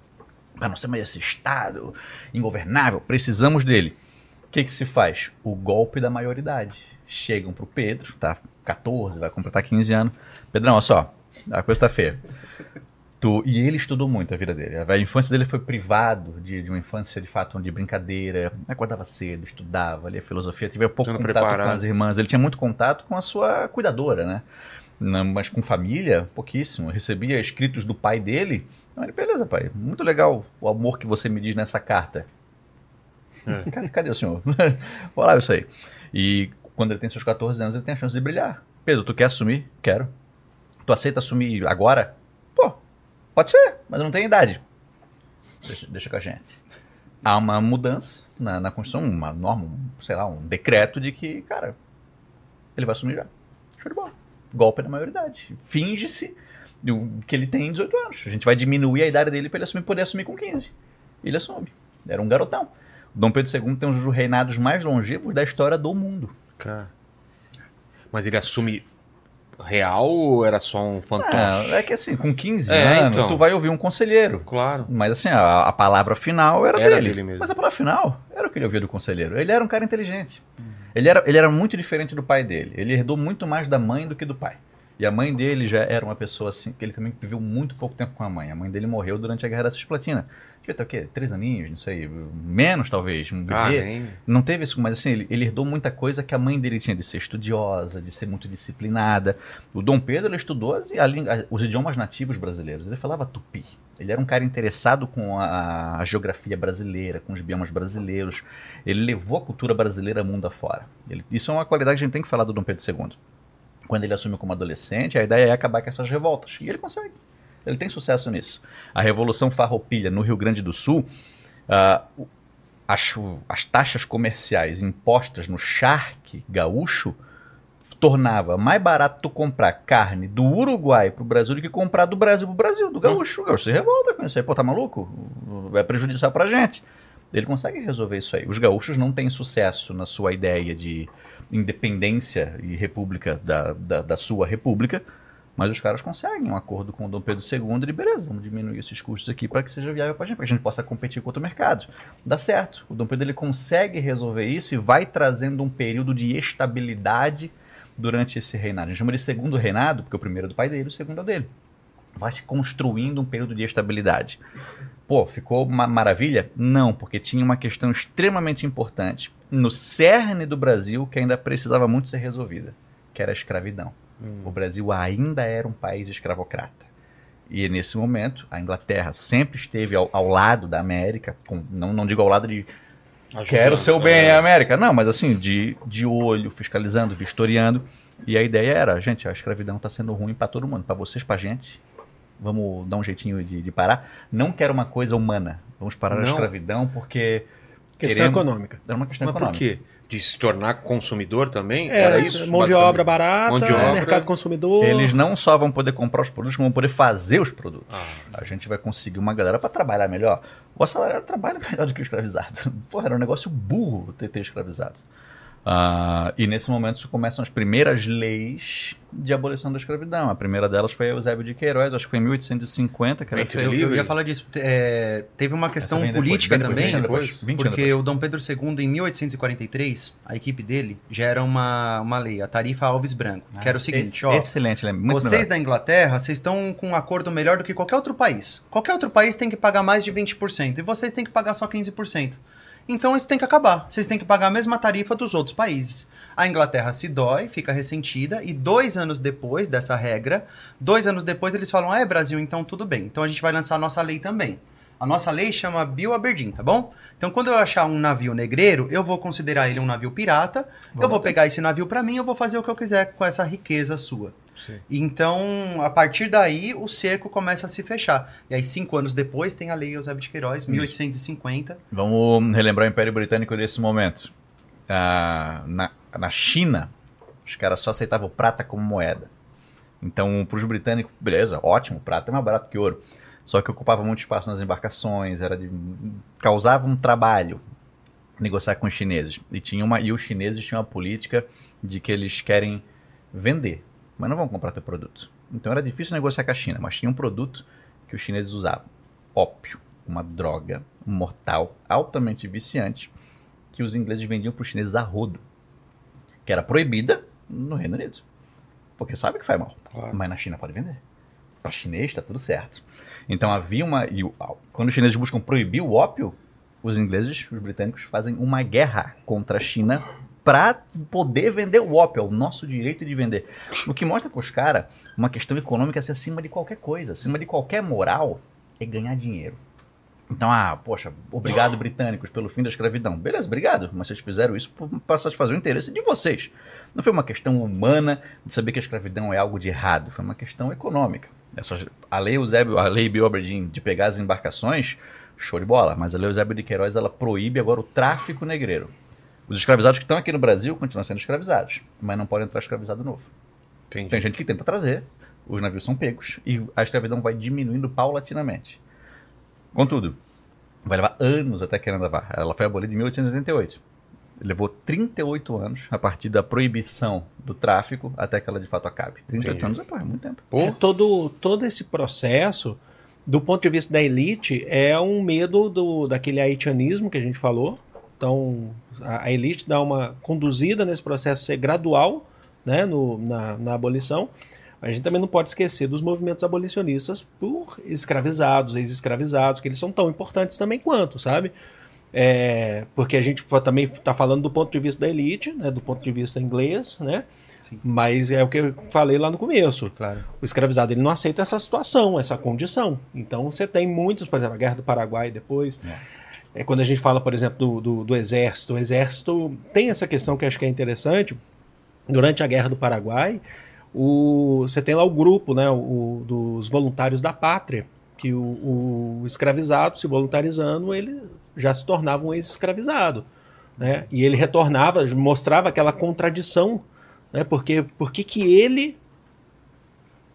Para não ser mais esse Estado ingovernável, precisamos dele. O que, que se faz? O golpe da maioridade. Chegam pro Pedro, tá 14, vai completar 15 anos. Pedrão, olha só, a coisa tá feia. Tu, e ele estudou muito a vida dele. A infância dele foi privado de, de uma infância, de fato, de brincadeira. Acordava cedo, estudava, lia filosofia, teve pouco Tudo contato preparado. com as irmãs. Ele tinha muito contato com a sua cuidadora, né? Não, mas com família, pouquíssimo. Recebia escritos do pai dele. Então, ele, beleza, pai, muito legal o amor que você me diz nessa carta. É. [LAUGHS] Cadê, cadê o senhor? [LAUGHS] Olha lá isso aí. E quando ele tem seus 14 anos, ele tem a chance de brilhar. Pedro, tu quer assumir? Quero. Tu aceita assumir agora? Pode ser, mas eu não tenho idade. Deixa, deixa com a gente. Há uma mudança na, na Constituição, uma norma, um, sei lá, um decreto de que, cara, ele vai assumir já. Show de bola. Golpe na maioridade. Finge-se que ele tem 18 anos. A gente vai diminuir a idade dele para ele assumir, poder assumir com 15. Ele assume. Era um garotão. Dom Pedro II tem um dos reinados mais longevos da história do mundo. Cara. Mas ele assume real ou era só um fantoche? Ah, é que assim, com 15 É, anos, então. tu vai ouvir um conselheiro. Claro. Mas assim, a, a palavra final era, Era dele. dele mesmo. Mas a palavra final era o que ele ouvia do conselheiro. Ele era um cara inteligente. Ele, era, ele era muito diferente do pai dele. Ele herdou muito mais da mãe do que do pai. E a mãe dele já era uma pessoa assim, que ele também viveu muito pouco tempo com a mãe. A mãe dele morreu durante a Guerra da Cisplatina. Devia ter o quê? Três aninhos, não sei, menos talvez, um Ah, bebê. nem- Não teve isso, mas assim, ele, ele herdou muita coisa que a mãe dele tinha de ser estudiosa, de ser muito disciplinada. O Dom Pedro, ele estudou as- a- os idiomas nativos brasileiros. Ele falava tupi. Ele era um cara interessado com a, a geografia brasileira, com os biomas brasileiros. Ele levou a cultura brasileira mundo afora. Ele, isso é uma qualidade que a gente tem que falar do Dom Pedro II. Quando ele assume como adolescente, a ideia é acabar com essas revoltas. E ele consegue. Ele tem sucesso nisso. A Revolução Farroupilha no Rio Grande do Sul, o- as, as taxas comerciais impostas no charque gaúcho tornava mais barato tu comprar carne do Uruguai pro Brasil do que comprar do Brasil pro Brasil, do gaúcho. O gaúcho se revolta com isso aí. Pô, tá maluco? É prejudicial pra gente. Ele consegue resolver isso aí. Os gaúchos não têm sucesso na sua ideia de independência e república da, da, da sua república, mas os caras conseguem um acordo com o Dom Pedro II e beleza, vamos diminuir esses custos aqui para que seja viável para a gente, para que a gente possa competir com outro mercado. Dá certo. O Dom Pedro ele consegue resolver isso e vai trazendo um período de estabilidade durante esse reinado. A gente chama de segundo reinado, porque o primeiro é do pai dele, o segundo é dele. Vai se construindo um período de estabilidade. Pô, ficou uma maravilha? Não, porque tinha uma questão extremamente importante no cerne do Brasil que ainda precisava muito ser resolvida, que era a escravidão. O Brasil ainda era um país escravocrata. E nesse momento, a Inglaterra sempre esteve ao, ao lado da América, com- não, não digo ao lado de quero o seu bem, é. América. Não, mas assim, de, de olho, fiscalizando, vistoriando. E a ideia era, gente, a escravidão está sendo ruim para todo mundo, para vocês, para gente. Vamos dar um jeitinho de, de parar. Não quero uma coisa humana. Vamos parar a Não. escravidão porque Questão Queremos- econômica. era uma questão Mas por econômica. quê? De se tornar consumidor também? É, Era isso? mão de obra barata, Mão de obra. mercado consumidor. Eles não só vão poder comprar os produtos, como vão poder fazer os produtos. Ah. A gente vai conseguir uma galera para trabalhar melhor. O assalariado trabalha melhor do que o escravizado. [LAUGHS] Porra, era um negócio burro ter, ter escravizado. Ah, e nesse momento começam as primeiras leis de abolição da escravidão. A primeira delas foi Eusébio de Queiroz, acho que foi em 1850, que era Eu, ia falar disso. É, teve uma questão depois, política depois, também, depois, 20 anos porque depois. o Dom Pedro II, em 1843, a equipe dele gera uma, uma lei, a Tarifa Alves Branco, que era o Ah, seguinte, ex- ó, Excelente, lembra? Muito vocês melhor. da Inglaterra, vocês estão com um acordo melhor do que qualquer outro país. Qualquer outro país tem que pagar mais de 20%, e vocês têm que pagar só 15%. Então isso tem que acabar. Vocês têm que pagar a mesma tarifa dos outros países. A Inglaterra se dói, fica ressentida, e dois anos depois dessa regra, dois anos depois eles falam: Ah, é Brasil, então tudo bem. Então a gente vai lançar a nossa lei também. A nossa lei chama Bill Aberdeen, tá bom? Então quando eu achar um navio negreiro, eu vou considerar ele um navio pirata, eu vou pegar esse navio pra mim, eu vou fazer o que eu quiser com essa riqueza sua. Então, a partir daí, o cerco começa a se fechar. E aí, cinco anos depois, tem a Lei Eusébio de Queiroz, 1850. Vamos relembrar o Império Britânico desse momento. Ah, na, na China, os caras só aceitavam prata como moeda. Então, para os britânicos, beleza, ótimo, prata é mais barato que ouro. Só que ocupava muito espaço nas embarcações, era de, causava um trabalho negociar com os chineses. E, tinha uma, e os chineses tinham uma política de que eles querem vender, mas não vão comprar teu produto. Então era difícil negociar com a China, mas tinha um produto que os chineses usavam: ópio, uma droga mortal, altamente viciante, que os ingleses vendiam para os chineses a rodo, que era proibida no Reino Unido. Porque sabe que faz mal. Claro. Mas na China pode vender. Para chinês está tudo certo. Então havia uma. E quando os chineses buscam proibir o ópio, os ingleses, os britânicos, fazem uma guerra contra a China para poder vender o ópio, é o nosso direito de vender. O que mostra para os caras uma questão econômica ser acima de qualquer coisa, acima de qualquer moral, é ganhar dinheiro. Então, ah, poxa, obrigado britânicos pelo fim da escravidão. Beleza, obrigado, mas vocês fizeram isso para satisfazer o interesse de vocês. Não foi uma questão humana de saber que a escravidão é algo de errado, foi uma questão econômica. Essa, a lei Eusébio, a lei Bill Aberdeen de pegar as embarcações, show de bola, mas a lei Eusébio de Queiroz ela proíbe agora o tráfico negreiro. Os escravizados que estão aqui no Brasil continuam sendo escravizados, mas não podem entrar escravizado novo. Entendi. Tem gente que tenta trazer, os navios são pegos e a escravidão vai diminuindo paulatinamente. Contudo, vai levar anos até que ela levar. Ela foi abolida em 1888. Levou 38 anos a partir da proibição do tráfico até que ela de fato acabe. 38 Entendi. anos é, pô, é muito tempo. É, todo, todo esse processo, do ponto de vista da elite, é um medo do, daquele haitianismo que a gente falou. Então, a, elite dá uma conduzida nesse processo ser gradual né, no, na, na abolição. A gente também não pode esquecer dos movimentos abolicionistas por escravizados, ex-escravizados, que eles são tão importantes também quanto, sabe? É, porque a gente também está falando do ponto de vista da elite, né, do ponto de vista inglês, né? Sim. Mas é o que eu falei lá no começo. Claro. O escravizado ele não aceita essa situação, essa condição. Então você tem muitos, por exemplo, a Guerra do Paraguai depois. É quando a gente fala, por exemplo, do, do, do exército. O exército tem essa questão que acho que é interessante. Durante a Guerra do Paraguai, o, você tem lá o grupo né, o, dos voluntários da pátria, que o, o escravizado, se voluntarizando, ele já se tornava um ex-escravizado. Né? E ele retornava, mostrava aquela contradição, né? porque por que que ele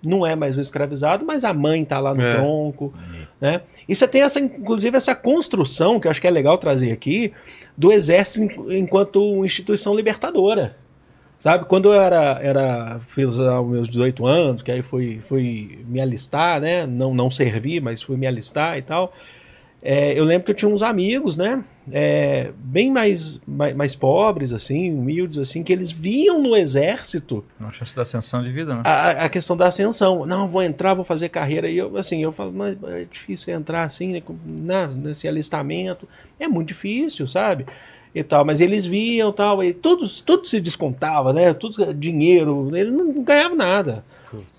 não é mais um escravizado, mas a mãe está lá no É. tronco, né? E você tem essa, inclusive, essa construção que eu acho que é legal trazer aqui do exército en- enquanto instituição libertadora, sabe? Quando eu era, era fiz ah, os meus 18 anos, que aí fui, fui me alistar, né? Não, não servi, mas fui me alistar e tal. É, eu lembro que eu tinha uns amigos, né? É, bem mais, mais, mais pobres, assim, humildes, assim, que eles viam no exército Uma chance da ascensão de vida, né? a, a questão da ascensão. Não, vou entrar, vou fazer carreira. E eu, assim, eu falo, mas é difícil entrar assim, né, na, nesse alistamento. É muito difícil, sabe? E tal, mas eles viam tal, e todos, tudo se descontava, né? Tudo dinheiro, ele não ganhava nada.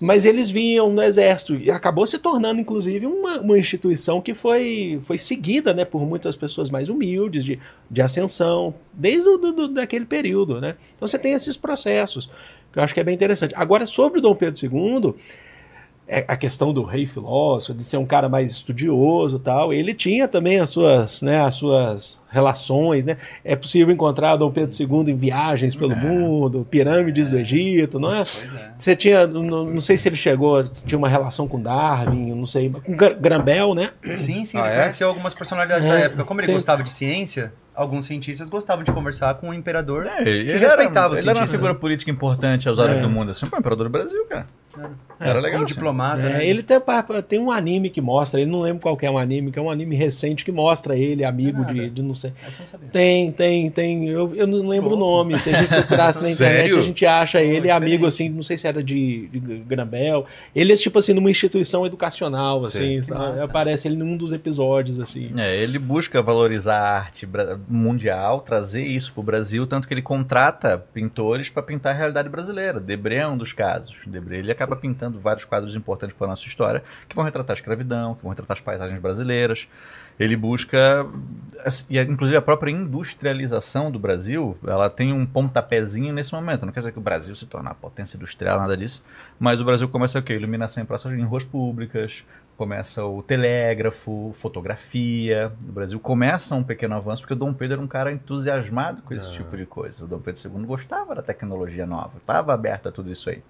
Mas eles vinham no exército e acabou se tornando, inclusive, uma, uma instituição que foi, foi seguida né, por muitas pessoas mais humildes, de, de ascensão, desde o do, do- daquele período. Né? Então você tem esses processos, que eu acho que é bem interessante. Agora, sobre o Dom Pedro II, a questão do rei filósofo, de ser um cara mais estudioso e tal, ele tinha também as suas, né, as suas relações, né? É possível encontrar Dom Pedro II em viagens pelo mundo, pirâmides do Egito, não é? Você tinha, não, não sei se ele chegou, tinha uma relação com Darwin, não sei, com Gra- Grambel, né? Sim, sim, Ah, ele é? conheceu algumas personalidades É, da época. Como ele sim. gostava de ciência, alguns cientistas gostavam de conversar com o imperador. É, ele, que respeitava era, os ele era uma cientistas. figura política importante aos olhos É. do mundo, assim, pô, imperador do Brasil, cara. Era legal. Como assim. diplomata. É, né? ele tem, tem um anime que mostra, ele não lembro qual que é um anime, que é um anime recente que mostra ele, amigo Não é de, de não sei. Não. Tem, tem, tem. Eu, eu não lembro o nome. Se a gente procurasse na [LAUGHS] internet, Sério? a gente acha ele diferente. amigo, assim, não sei se era de, de Grambel. Ele é, tipo assim, numa instituição educacional, assim. Aparece ele num dos episódios, assim. É, ele busca valorizar a arte mundial, trazer isso pro Brasil, tanto que ele contrata pintores para pintar a realidade brasileira. Debré é um dos casos. Debré ele acaba pintando vários quadros importantes para nossa história, que vão retratar a escravidão, que vão retratar as paisagens brasileiras. Ele busca, assim, e inclusive a própria industrialização do Brasil, ela tem um pontapézinho nesse momento. Não quer dizer que o Brasil se torne uma potência industrial, nada disso, mas o Brasil começa o quê? Iluminação em praças, em ruas públicas, começa o telégrafo, fotografia. O Brasil começa um pequeno avanço, porque o Dom Pedro era um cara entusiasmado com esse Ah. tipo de coisa. O Dom Pedro II gostava da tecnologia nova, estava aberto a tudo isso aí.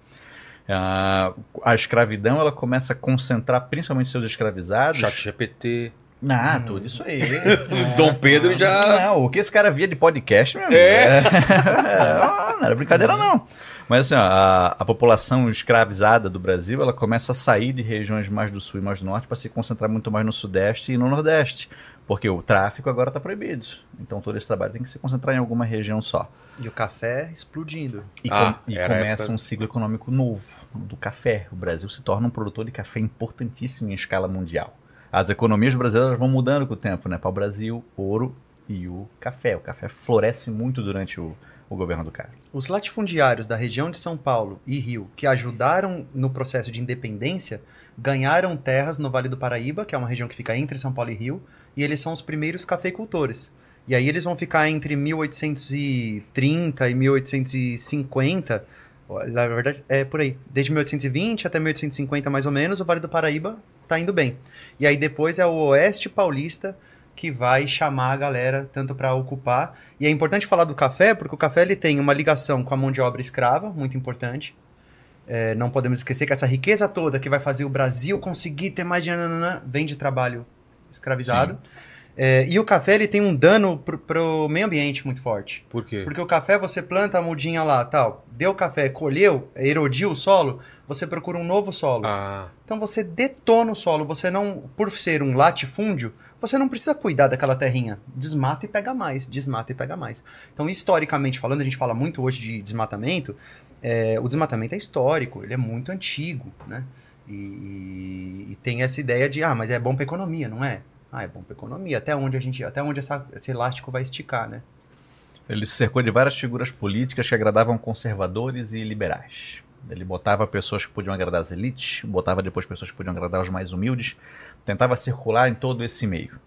A escravidão ela começa a concentrar principalmente seus escravizados. Chat GPT. Ah, tudo isso aí. [LAUGHS] Dom Pedro já. Não, o que esse cara via de podcast, meu amigo, É. é, [LAUGHS] não era brincadeira, não. Mas assim, ó, a, a população escravizada do Brasil, ela começa a sair de regiões mais do sul e mais do norte para se concentrar muito mais no sudeste e no nordeste. Porque o tráfico agora está proibido. Então todo esse trabalho tem que se concentrar em alguma região só. E o café explodindo. E, Ah, com- e era a começa época- um ciclo econômico novo do café. O Brasil se torna um produtor de café importantíssimo em escala mundial. As economias brasileiras vão mudando com o tempo, né? Para o Brasil, ouro e o café. O café floresce muito durante o, o governo do cara. Os latifundiários da região de São Paulo e Rio, que ajudaram no processo de independência, ganharam terras no Vale do Paraíba, que é uma região que fica entre São Paulo e Rio, e eles são os primeiros cafeicultores. E aí eles vão ficar entre 1830 e 1850, ó, na verdade é por aí, desde 1820 até 1850 mais ou menos, o Vale do Paraíba tá indo bem. E aí depois é o Oeste Paulista que vai chamar a galera tanto para ocupar. E é importante falar do café, porque o café ele tem uma ligação com a mão de obra escrava, muito importante. É, não podemos esquecer que essa riqueza toda que vai fazer o Brasil conseguir ter mais dinheiro vem de trabalho escravizado. É, e o café ele tem um dano pro, pro meio ambiente muito forte. Por quê? Porque o café você planta a mudinha lá, tal, deu café, colheu, erodiu o solo, você procura um novo solo. Ah, Então você detona o solo, você não, por ser um latifúndio, você não precisa cuidar daquela terrinha. Desmata e pega mais, desmata e pega mais. Então, historicamente falando, a gente fala muito hoje de desmatamento. é, o desmatamento é histórico, ele é muito antigo, né? E, e- e tem essa ideia de, ah, mas é bom para economia, não é? Ah, é bom para economia. Até onde a gente, até onde essa- esse elástico vai esticar, né? Ele se cercou de várias figuras políticas que agradavam conservadores e liberais. Ele botava pessoas que podiam agradar as elites, botava depois pessoas que podiam agradar os mais humildes, tentava circular em todo esse meio.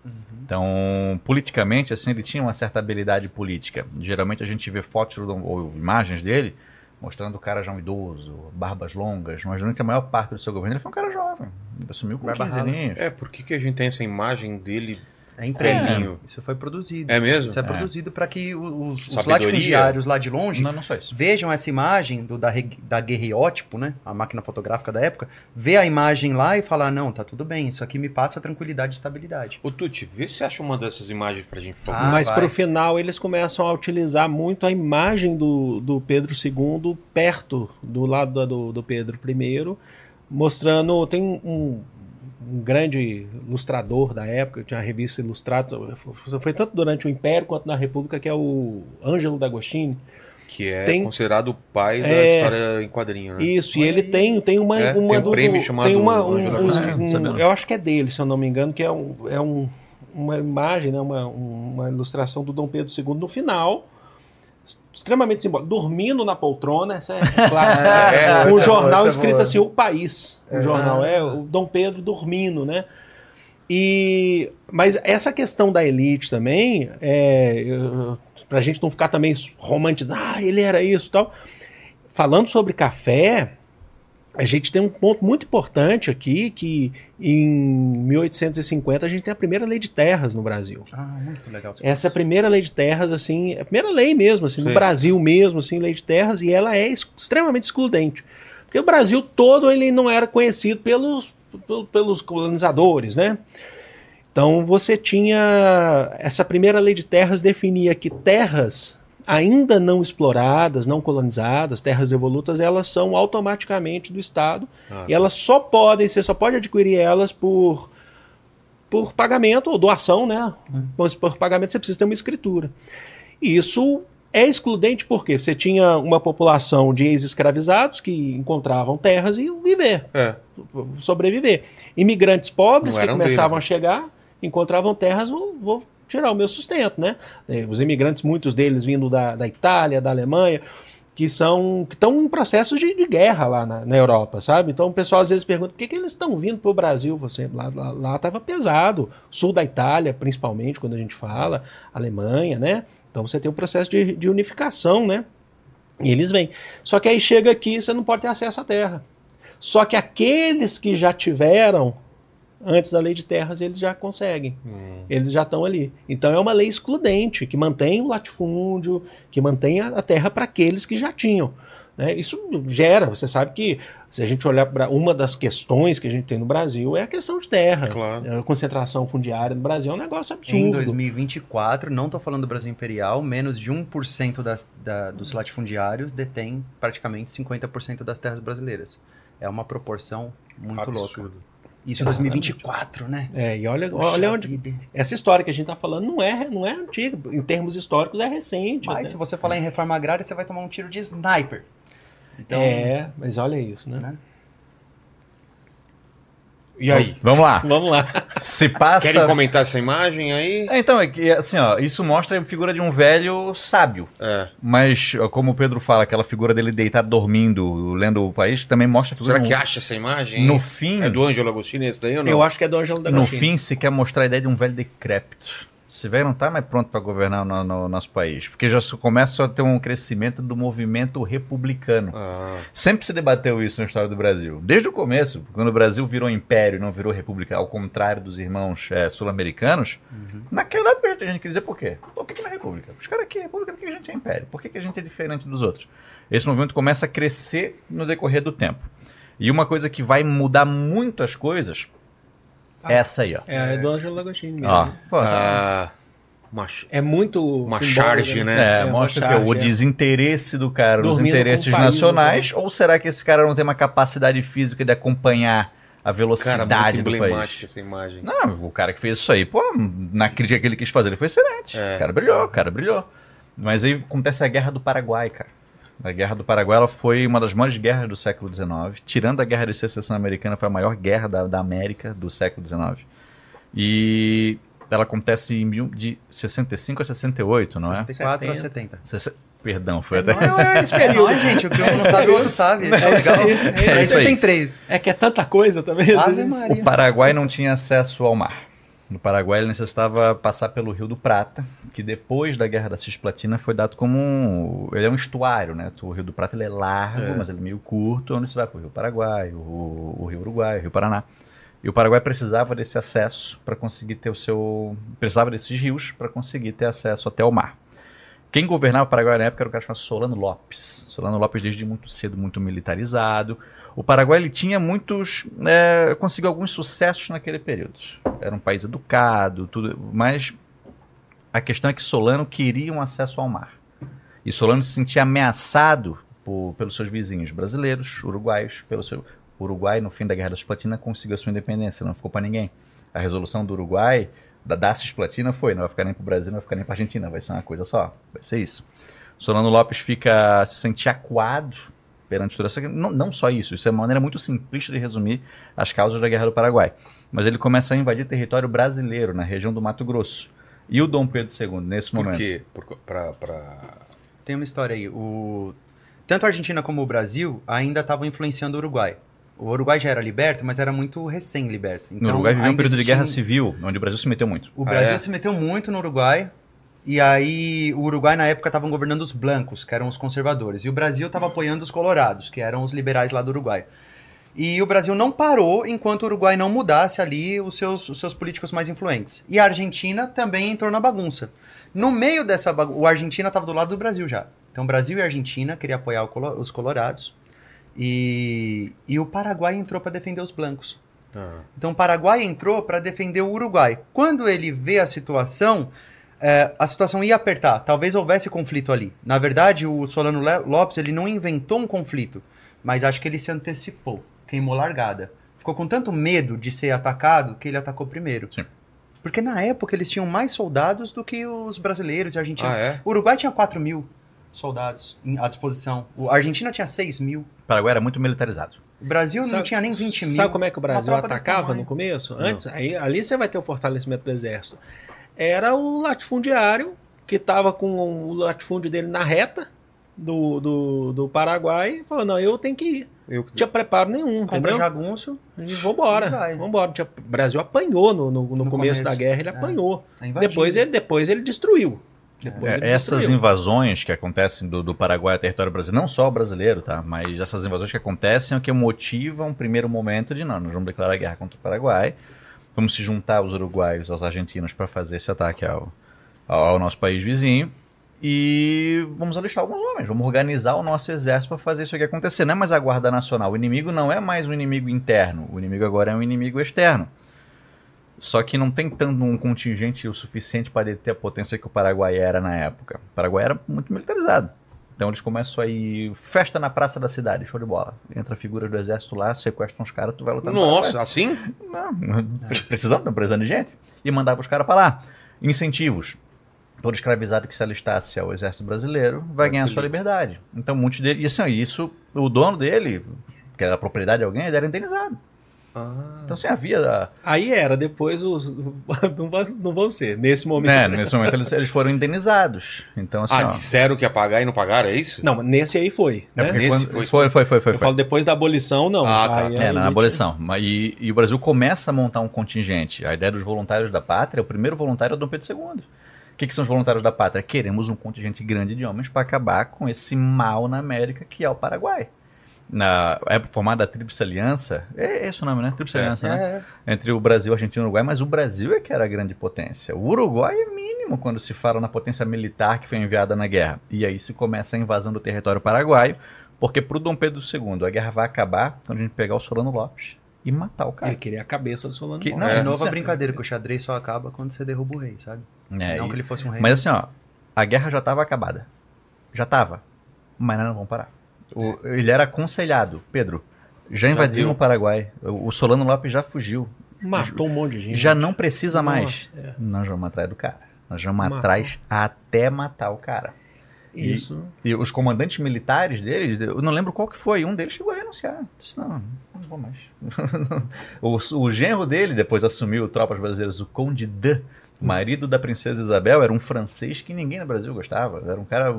Então, politicamente, assim, ele tinha uma certa habilidade política. Geralmente a gente vê fotos do- ou imagens dele mostrando o cara já um idoso, barbas longas, mas durante a maior parte do seu governo ele foi um cara jovem. Ele assumiu com Barba 15 rala. aninhos. é, por que, que a gente tem essa imagem dele? É imprensa. É. Isso foi produzido. É mesmo? Isso é, É. produzido para que os, os latifundiários lá de longe Não, não vejam essa imagem do, da, da guerreótipo, né? A máquina fotográfica da época, vê a imagem lá e falar, não, tá tudo bem, isso aqui me passa tranquilidade e estabilidade. Ô, Tuti, vê se acha uma dessas imagens pra gente, favor. Ah, Mas vai. para o final eles começam a utilizar muito a imagem do, do Pedro II perto do lado do, do Pedro I, mostrando. Tem um, um grande ilustrador da época, tinha a revista Ilustrada, foi- tanto durante o Império quanto na República, que é o Ângelo D'Agostini. Que é Tem- considerado o pai da É. história em quadrinho, né? Isso, e Olha ele tem, tem uma, É, uma tem um do- prêmio do- chamado tem uma, um- Ângelo um- um- não. eu acho que é dele, se eu não me engano, que é, um, é um, uma imagem, né, uma, uma ilustração do Dom Pedro II no final, extremamente simbólico, dormindo na poltrona, essa é [LAUGHS] clássica, É, um é boa, jornal é escrito boa. assim, o país, o jornal, é o Dom Pedro dormindo, né? E, mas essa questão da elite também, é, eu- pra gente não ficar também romantizando, ah, ele era isso e tal. Falando sobre café, a gente tem um ponto muito importante aqui, que em 1850 a gente tem a primeira lei de terras no Brasil. Ah, muito legal. Essa é a primeira lei de terras, assim, é a primeira lei mesmo, assim, no. Brasil mesmo, assim, lei de terras, e ela é ex- extremamente excludente. Porque o Brasil todo ele não era conhecido pelos, pel- pelos colonizadores, né? Então você tinha. Essa primeira lei de terras definia que terras ainda não exploradas, não colonizadas, terras evolutas, elas são automaticamente do Estado Ah, e elas só podem, você só pode adquirir elas por, por pagamento ou doação, né? Mas por pagamento você precisa ter uma escritura. E isso é excludente porque você tinha uma população de ex-escravizados que encontravam terras e iam viver, É. sobreviver. Imigrantes pobres Não que começavam deles, a chegar, encontravam terras, vou, vou tirar o meu sustento, né? Eh, Os imigrantes, muitos deles vindo da, da Itália, da Alemanha, que são que estão em processos de, de guerra lá na, na Europa, sabe? Então o pessoal às vezes pergunta por que, que eles estão vindo para o Brasil? Você lá estava pesado, sul da Itália principalmente quando a gente fala, Alemanha, né? Então você tem um processo de, de unificação, né? E eles vêm. Só que aí chega aqui você não pode ter acesso à terra. Só que aqueles que já tiveram antes da lei de terras eles já conseguem. Hum. Eles já estão ali. Então é uma lei excludente, que mantém o latifúndio, que mantém a, a terra para aqueles que já tinham. né? Isso gera, você sabe que se a gente olhar para uma das questões que a gente tem no Brasil é a questão de terra. Claro. A concentração fundiária no Brasil é um negócio Em absurdo. 2024, não estou falando do Brasil Imperial, menos de 1% das, da, dos latifundiários detém praticamente 50% das terras brasileiras. É uma proporção muito louca. Isso em 2024, né? É, e olha, Puxa olha onde. vida. Essa história que a gente está falando não é, não é antiga. Em termos históricos, é recente. Mas até. se você falar em reforma agrária, você vai tomar um tiro de sniper. Então, É, mas olha isso, né? né? E aí? Vamos lá. Vamos lá. Se passa. Querem comentar essa imagem aí? É, então, é que, assim, ó, isso mostra a figura de um velho sábio. É. Mas, como o Pedro fala, aquela figura dele deitado dormindo, lendo o país, também mostra a figura Será de que um... acha essa imagem? No fim, É do Ângelo Agostini esse daí ou não? Eu acho que é do Ângelo da no fim, se quer mostrar a ideia de um velho decrépito. Esse velho não está mais pronto para governar o no, no nosso país, porque já começa a ter um crescimento do movimento republicano. Ah, Sempre se debateu isso na história do Brasil. Desde o começo, quando o Brasil virou império e não virou república, ao contrário dos irmãos eh, sul-americanos, naquela época a gente queria dizer por quê? Por que, que não é república? Os caras aqui é república, por que a gente é império? Por que, que a gente é diferente dos outros? Esse movimento começa a crescer no decorrer do tempo. E uma coisa que vai mudar muito as coisas Essa aí, ó. É, é do Ângelo Lagostini mesmo. Ó, pô, Ah, uma, É muito Uma charge, né? É, uma mostra que charge, o é. desinteresse do cara nos Dormindo interesses país, nacionais, ou será que esse cara não tem uma capacidade física de acompanhar a cara, velocidade muito do emblemática país? essa imagem. Não, o cara que fez isso aí, pô, na crítica que ele quis fazer, ele foi excelente. É. O cara brilhou, o cara brilhou. Mas aí acontece a Guerra do Paraguai, cara. A Guerra do Paraguai ela foi uma das maiores guerras do século XIX. Tirando a Guerra de Secessão Americana, foi a maior guerra da, da América do século XIX. E ela acontece em mil- de 65 a 65, não é? 64 a 70. Sesse- Perdão, foi até. Não, é [LAUGHS] esse período, gente. O que um não sabe, o outro sabe. Isso é isso legal. aí, é Aí isso aí. tem três. É que é tanta coisa também. Ave O Maria. Paraguai não tinha acesso ao mar. No Paraguai ele necessitava passar pelo Rio do Prata, que depois da Guerra da Cisplatina foi dado como um... Ele é um estuário, né? O Rio do Prata ele é largo, mas ele é meio curto, onde você vai para o Rio Paraguai, o, o Rio Uruguai, o Rio Paraná. E o Paraguai precisava desse acesso para conseguir ter o seu... Precisava desses rios para conseguir ter acesso até o mar. Quem governava o Paraguai na época era o cara chamado Solano Lopes. Solano Lopes desde muito cedo, muito militarizado. O Paraguai ele tinha muitos, é, conseguiu alguns sucessos naquele período. Era um país educado, tudo, mas a questão é que Solano queria um acesso ao mar. E Solano se sentia ameaçado por- pelos seus vizinhos brasileiros, uruguaios, pelo seu Uruguai no fim da Guerra da Cisplatina conseguiu a sua independência, não ficou para ninguém. A resolução do Uruguai da, da Cisplatina foi, não vai ficar nem para o Brasil, não vai ficar nem para Argentina, vai ser uma coisa só, vai ser isso. Solano Lopes fica se sente acuado perante toda essa não, não só isso, isso é uma maneira muito simplista de resumir as causas da Guerra do Paraguai. Mas ele começa a invadir território brasileiro na região do Mato Grosso. E o Dom Pedro II, nesse Por momento? quê? Por, pra, pra... Tem uma história aí. O... Tanto a Argentina como o Brasil ainda estavam influenciando o Uruguai. O Uruguai já era liberto, mas era muito recém-liberto. No Então, Uruguai viveu um período de existia guerra um- civil, onde o Brasil se meteu muito. O Ah, Brasil é? se meteu muito no Uruguai. E aí, o Uruguai na época estavam governando os blancos, que eram os conservadores. E o Brasil estava apoiando os colorados, que eram os liberais lá do Uruguai. E o Brasil não parou enquanto o Uruguai não mudasse ali os seus, os seus políticos mais influentes. E a Argentina também entrou na bagunça. No meio dessa bagunça, o Argentina estava do lado do Brasil já. Então, Brasil e Argentina queriam apoiar colo- os colorados. E, e o Paraguai entrou para defender os blancos. Ah. Então o Paraguai entrou para defender o Uruguai. Quando ele vê a situação, é, a situação ia apertar. Talvez houvesse conflito ali. Na verdade, o Solano Lopes ele não inventou um conflito, mas acho que ele se antecipou, queimou largada. Ficou com tanto medo de ser atacado que ele atacou primeiro. Sim. Porque na época eles tinham mais soldados do que os brasileiros e argentinos. Ah, é? O Uruguai tinha 4 mil soldados em- à disposição. O- A Argentina tinha 6 mil. O Paraguai era muito militarizado. O Brasil não Sabe- tinha nem 20 mil. Sabe como é que o Brasil atacava no começo? Antes, aí, ali você vai ter o fortalecimento do exército. Era o latifundiário que estava com o latifúndio dele na reta do, do, do Paraguai, falando, não, eu tenho que ir. Eu... Não tinha preparo nenhum, Compra jagunço. E vambora, E vai. vambora. O Brasil apanhou no, no, no No começo, começo. da guerra, ele É. apanhou. invadiu. Depois ele, depois ele destruiu. Depois É, ele essas destruiu. invasões que acontecem do, do Paraguai a território brasileiro, não só o brasileiro, tá? Mas essas invasões que acontecem é o que motiva um primeiro momento de não, nós vamos declarar guerra contra o Paraguai, vamos se juntar aos uruguaios, aos argentinos para fazer esse ataque ao, ao, nosso país vizinho e vamos alistar alguns homens, vamos organizar o nosso exército para fazer isso aqui acontecer. Não é mais a Guarda Nacional, o inimigo não é mais um inimigo interno, o inimigo agora é um inimigo externo. Só que não tem tanto um contingente o suficiente para deter a potência que o Paraguai era na época. O Paraguai era muito militarizado. Então eles começam aí, festa na praça da cidade, show de bola. Entra figuras do exército lá, sequestram os caras, tu vai lutar no Nossa, assim? [LAUGHS] [LAUGHS] Paraguai. Não, precisando, precisando de gente. E mandava os caras para lá. Incentivos. Todo escravizado que se alistasse ao exército brasileiro vai ganhar sua liberdade. Então muitos dele. E assim, isso, o dono dele, que era a propriedade de alguém, ele era indenizado. Ah. Então assim, havia. Aí era, depois os. [LAUGHS] não, vão, não vão ser, nesse momento. Né, nesse momento eles, eles foram indenizados. Então assim. Ah, ó, disseram que ia pagar e não pagaram, é isso? Não, mas nesse aí foi. é Né? Nesse quando- foi- foi, foi, foi, foi, Eu foi. falo depois da abolição, não. Ah, tá. Aí É, a na abolição. Mas, e, e o Brasil começa a montar um contingente. A ideia dos voluntários da pátria, o primeiro voluntário é o Dom Pedro II. O que, que são os voluntários da pátria? Queremos um contingente grande de homens para acabar com esse mal na América que é o Paraguai. Na época formada a Tríplice Aliança, é esse o nome, né? Tríplice É. Aliança, né? É, Entre o Brasil, Argentina e o Uruguai, mas o Brasil é que era a grande potência. O Uruguai é mínimo quando se fala na potência militar que foi enviada na guerra. E aí se começa a invasão do território paraguaio, porque para o Dom Pedro II a guerra vai acabar quando a gente pegar o Solano Lopes e matar o cara. Ele queria a cabeça do Solano Que- Lopes. não, De É. novo a brincadeira, que o xadrez só acaba quando você derruba o rei, sabe? É, não e- que ele fosse um rei. Mas assim, ó, a guerra já estava acabada. Já estava. Mas nós não vamos parar. O- ele era aconselhado, Pedro. Já invadiram o Paraguai. O Solano Lopes já fugiu. Matou um monte de gente. Já não precisa Nossa, mais. é. Nós vamos atrás do cara. Nós vamos Matou. atrás até matar o cara. Isso. E os comandantes militares deles, eu não lembro qual que foi, um deles chegou a renunciar. Disse, não, não vou mais. [LAUGHS] o, o genro dele depois assumiu Tropas Brasileiras, o Conde de, marido da princesa Isabel, era um francês que ninguém no Brasil gostava. Era um cara...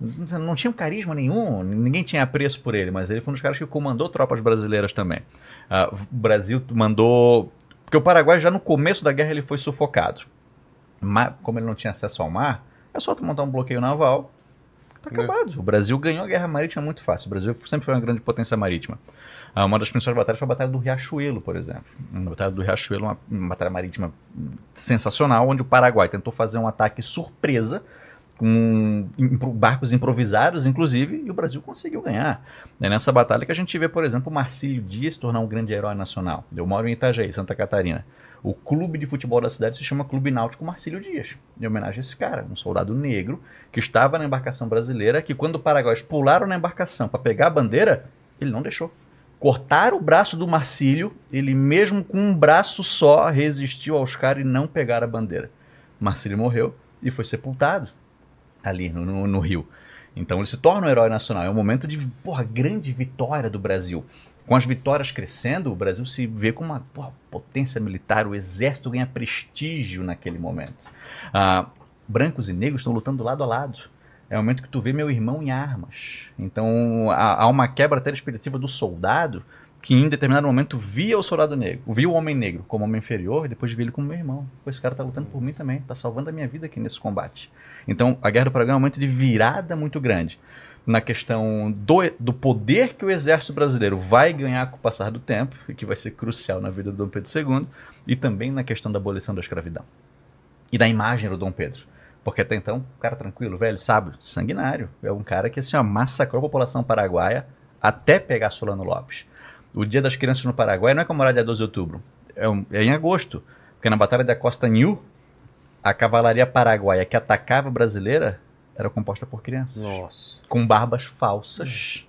Não tinha um carisma nenhum, ninguém tinha apreço por ele, mas ele foi um dos caras que comandou tropas brasileiras também. Ah, o Brasil mandou... Porque o Paraguai já no começo da guerra ele foi sufocado. Mas, como ele não tinha acesso ao mar, é só tu montar um bloqueio naval Tá acabado. O Brasil ganhou a guerra marítima muito fácil. O Brasil sempre foi uma grande potência marítima. Ah, uma das principais batalhas foi a Batalha do Riachuelo, por exemplo. A Batalha do Riachuelo, uma, uma batalha marítima sensacional, onde o Paraguai tentou fazer um ataque surpresa com barcos improvisados, inclusive, e o Brasil conseguiu ganhar. É nessa batalha que a gente vê, por exemplo, o Marcílio Dias tornar um grande herói nacional. Eu moro em Itajaí, Santa Catarina. O clube de futebol da cidade se chama Clube Náutico Marcílio Dias, em homenagem a esse cara, um soldado negro que estava na embarcação brasileira, que quando os paraguaios pularam na embarcação para pegar a bandeira, ele não deixou. Cortaram o braço do Marcílio, ele mesmo com um braço só resistiu aos caras e não pegaram a bandeira. Marcílio morreu e foi sepultado ali no, no- no Rio. Então ele se torna um herói nacional. É um momento de porra, grande vitória do Brasil. Com as vitórias crescendo, o Brasil se vê como uma porra, potência militar, o exército ganha prestígio naquele momento. Ah, brancos e negros estão lutando lado a lado. É o momento que tu vê meu irmão em armas. Então há, há uma quebra até expectativa do soldado que em determinado momento via o soldado negro, via o homem negro como homem inferior e depois via ele como meu irmão. Pô, esse cara tá lutando por mim também, tá salvando a minha vida aqui nesse combate. Então a Guerra do Paraguai é um momento de virada muito grande na questão do, do poder que o exército brasileiro vai ganhar com o passar do tempo, e que vai ser crucial na vida do Dom Pedro II, e também na questão da abolição da escravidão. E da imagem do Dom Pedro. Porque até então, cara tranquilo, velho, sábio, sanguinário. É um cara que assim, ó, massacrou a população paraguaia até pegar Solano Lopes. O Dia das Crianças no Paraguai não é comemorado dia 12 de outubro, é, um- é em agosto. Porque na Batalha da Costa New, a cavalaria paraguaia que atacava a brasileira era composta por crianças Nossa. com barbas falsas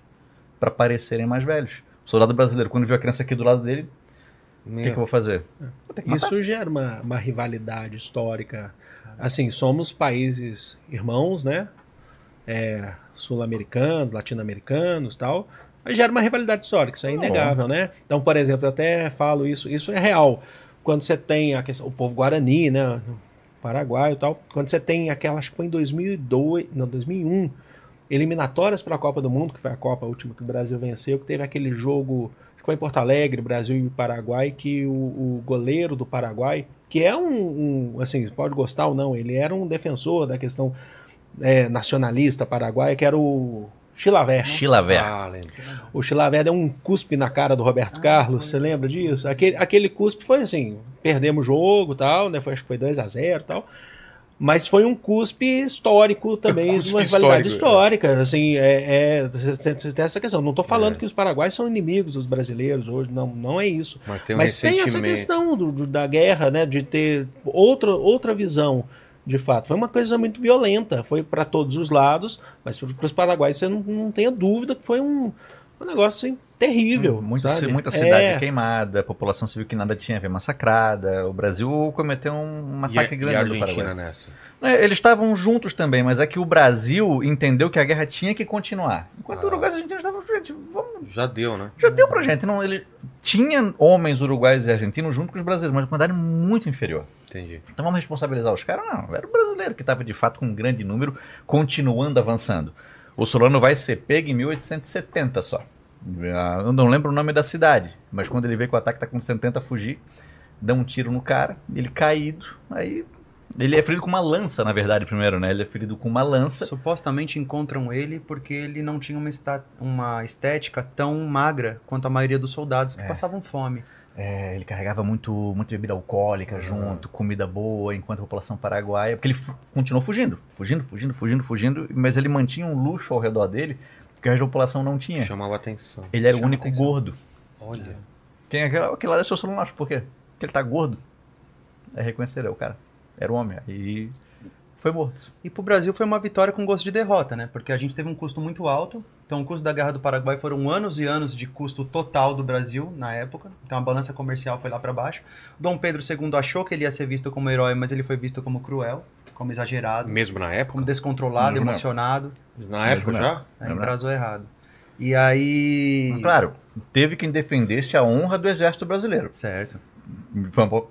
para parecerem mais velhos. O soldado brasileiro, quando viu a criança aqui do lado dele, o que, que eu vou fazer? Isso gera uma, uma rivalidade histórica. Assim, somos países irmãos, né? É, Sul-americanos, latino-americanos tal. Mas gera uma rivalidade histórica, isso é inegável, né? Então, por exemplo, eu até falo isso, isso é real. Quando você tem a questão, o povo guarani, né? No Paraguai e tal. Quando você tem aquela, acho que foi em 2002, não, 2001, eliminatórias para a Copa do Mundo, que foi a Copa última que o Brasil venceu, que teve aquele jogo, acho que foi em Porto Alegre, Brasil e Paraguai, que o, o goleiro do Paraguai, que é um, um, assim, pode gostar ou não, ele era um defensor da questão é, nacionalista paraguaia, que era o Chilaver. Chilaver. Ah. O Chilaver deu um cuspe na cara do Roberto Carlos, você lembra disso? Aquele, aquele cuspe foi assim, perdemos o jogo tal, né? Foi, acho que foi 2 a 0 tal. Mas foi um cuspe histórico também, Cuspe de uma rivalidade histórico, histórica. Assim, é, é, tem essa questão. Não estou falando É. que os paraguaios são inimigos dos brasileiros hoje, não, não é isso. Mas tem um Mas tem essa questão do- do- da guerra, né? De ter outra, outra visão, de fato. Foi uma coisa muito violenta, foi para todos os lados, mas para os paraguaios você não, não tenha dúvida que foi um, um negócio assim, terrível. Muita, sabe? ci- muita cidade É. queimada, a população civil que nada tinha a ver massacrada. O Brasil cometeu um E, massacre a- e grande a do Argentina Paraguai. nessa? É, Eles estavam juntos também, mas é que o Brasil entendeu que a guerra tinha que continuar. Enquanto Ah. o Uruguai e a Argentina estavam, gente, vamos Já deu, né? Já deu pra gente. Não, ele tinha homens uruguaios e argentinos junto com os brasileiros, mas de quantidade muito inferior. Entendi. Então vamos responsabilizar os caras? Não, era o brasileiro que estava de fato com um grande número, continuando avançando. O Solano vai ser pego em 1870 só. Ah, Eu não lembro o nome da cidade, mas quando ele vê que o ataque está acontecendo, tenta fugir, dá um tiro no cara, ele caído, aí. Ele é ferido com uma lança, na verdade, primeiro, né? Ele é ferido com uma lança. Supostamente encontram ele porque ele não tinha uma, uma estética tão magra quanto a maioria dos soldados que É. passavam fome. É, ele carregava muito, muita bebida alcoólica junto, comida boa, enquanto a população paraguaia. Porque ele fu- continuou fugindo, fugindo, fugindo, fugindo, fugindo, mas ele mantinha um luxo ao redor dele que a população não tinha. Chamava atenção. Ele era o único atenção. gordo. Olha. Quem é aquele, aquele lá deixou o celular? Por quê? Porque ele tá gordo. Aí reconheceram, o cara. Era um homem. Aí foi morto. E pro Brasil foi uma vitória com gosto de derrota, né? Porque a gente teve um custo muito alto. Então, o custo da Guerra do Paraguai foram anos e anos de custo total do Brasil na época. Então, a balança comercial foi lá para baixo. Dom Pedro II achou que ele ia ser visto como herói, mas ele foi visto como cruel, como exagerado, Mesmo na época? como descontrolado, Mesmo na- emocionado. Na época Mesmo já? Aí embrasou errado. E aí. Mas, Claro, teve quem defendesse a honra do exército brasileiro. Certo. Foi uma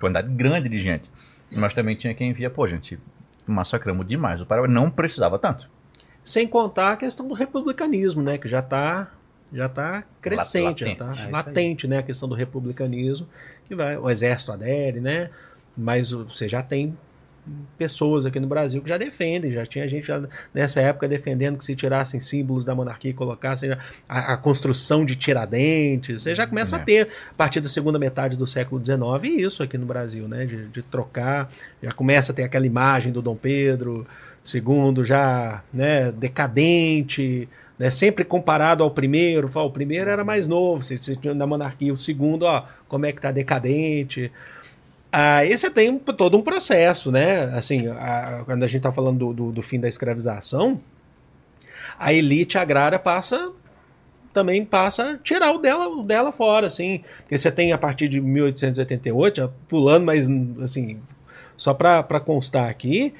quantidade grande de gente. Mas também tinha quem via, pô, gente, massacramos demais. O Paraguai não precisava tanto. Sem contar a questão do republicanismo, né? Que já está já tá crescente, Latente. já É está isso latente, né? A questão do republicanismo, que vai, o exército adere, né? Mas você já tem pessoas aqui no Brasil que já defendem, já tinha gente já nessa época defendendo que se tirassem símbolos da monarquia e colocassem a, a construção de tiradentes, você já começa É. a ter, a partir da segunda metade do século XIX, isso aqui no Brasil, né? De, de trocar, já começa a ter aquela imagem do Dom Pedro II já né, decadente, né, sempre comparado ao primeiro, o primeiro era mais novo, se, se, na monarquia, o segundo, ó, como é que tá decadente. Aí você tem um- todo um processo, né? Assim, a- quando a gente está falando do, do- do fim da escravização, a elite agrária passa também passa a tirar o dela, o dela fora, assim. Porque você tem a partir de 1888, já pulando, mas assim, só para constar aqui,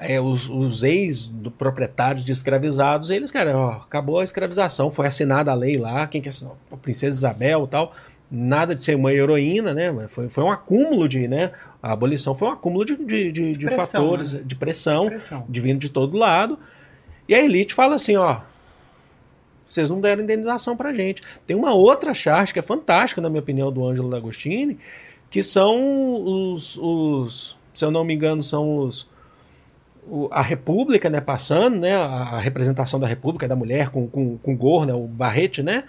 é, os, os ex-proprietários de escravizados, eles, cara, ó, acabou a escravização, foi assinada a lei lá, quem que assinou? A Princesa Isabel e tal, nada de ser uma heroína, né? Foi, foi um acúmulo de, né? A abolição foi um acúmulo de, de, de, de Pressão, fatores, né? de pressão, Pressão. de vindo de todo lado. E a elite fala assim, ó, vocês não deram indenização pra gente. Tem uma outra charge que é fantástica, na minha opinião, do Ângelo D'Agostini, que são os, os, se eu não me engano, são os a República, né, passando, né, a, representação da República da mulher com, com, com gorro, né, o barrete, né,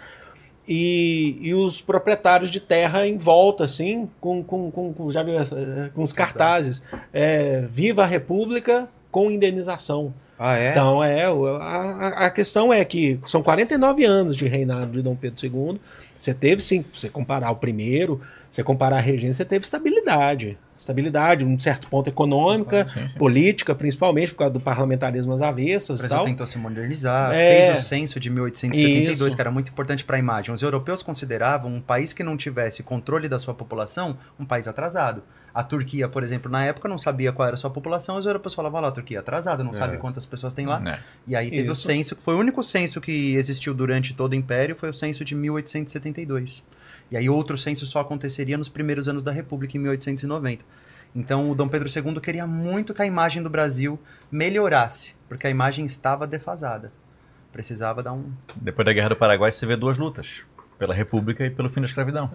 e, e os proprietários de terra em volta, assim, com, com, com, já viu essa, eh, com os cartazes, é, Viva a República com indenização. Ah, é? Então, é, o- a, a questão é que são 49 anos de reinado de Dom Pedro II. Você teve, sim, você comparar o primeiro, você comparar a regência, você teve estabilidade. Estabilidade, um certo ponto econômica, Sim, sim. política, principalmente por causa do parlamentarismo às avessas O Brasil tal. tentou se modernizar, É. fez o censo de 1872, Isso. que era muito importante para a imagem. Os europeus consideravam um país que não tivesse controle da sua população um país atrasado. A Turquia, por exemplo, na época não sabia qual era a sua população, os europeus falavam, lá, a Turquia é atrasada, não É. sabe quantas pessoas tem lá. É. E aí teve Isso. o censo, que foi o único censo que existiu durante todo o Império, foi o censo de 1872. E aí outro censo só aconteceria nos primeiros anos da República, em 1890. Então o Dom Pedro II queria muito que a imagem do Brasil melhorasse, porque a imagem estava defasada. Precisava dar um... Depois da Guerra do Paraguai, você vê duas lutas: pela República e pelo fim da escravidão.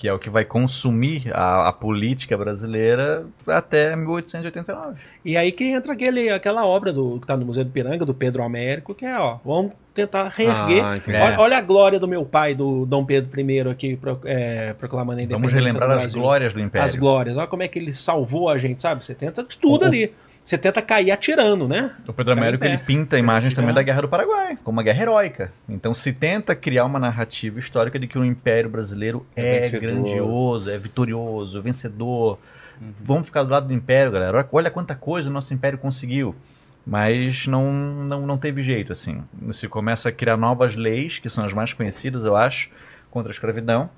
Que é o que vai consumir a, a política brasileira até 1889. E aí que entra aquele, aquela obra do, que está no Museu do Piranga, do Pedro Américo, que é, ó, vamos tentar reerguer. Ah, olha, olha a glória do meu pai, do Dom Pedro I, aqui, pro- é, proclamando a Vamos independência relembrar do as glórias do Império. As glórias. Olha como é que ele salvou a gente, sabe? Você tenta de tudo O- ali. Você tenta cair atirando, né? O Pedro Américo ele pinta imagens também É. da Guerra do Paraguai, como uma guerra heróica. Então se tenta criar uma narrativa histórica de que o Império Brasileiro É é, vencedor. grandioso, é vitorioso, vencedor. Uhum. Vamos ficar do lado do Império, galera. Olha- Olha quanta coisa o nosso Império conseguiu. Mas não, não, não teve jeito, assim. Se começa a criar novas leis, que são as mais conhecidas, eu acho, contra a escravidão.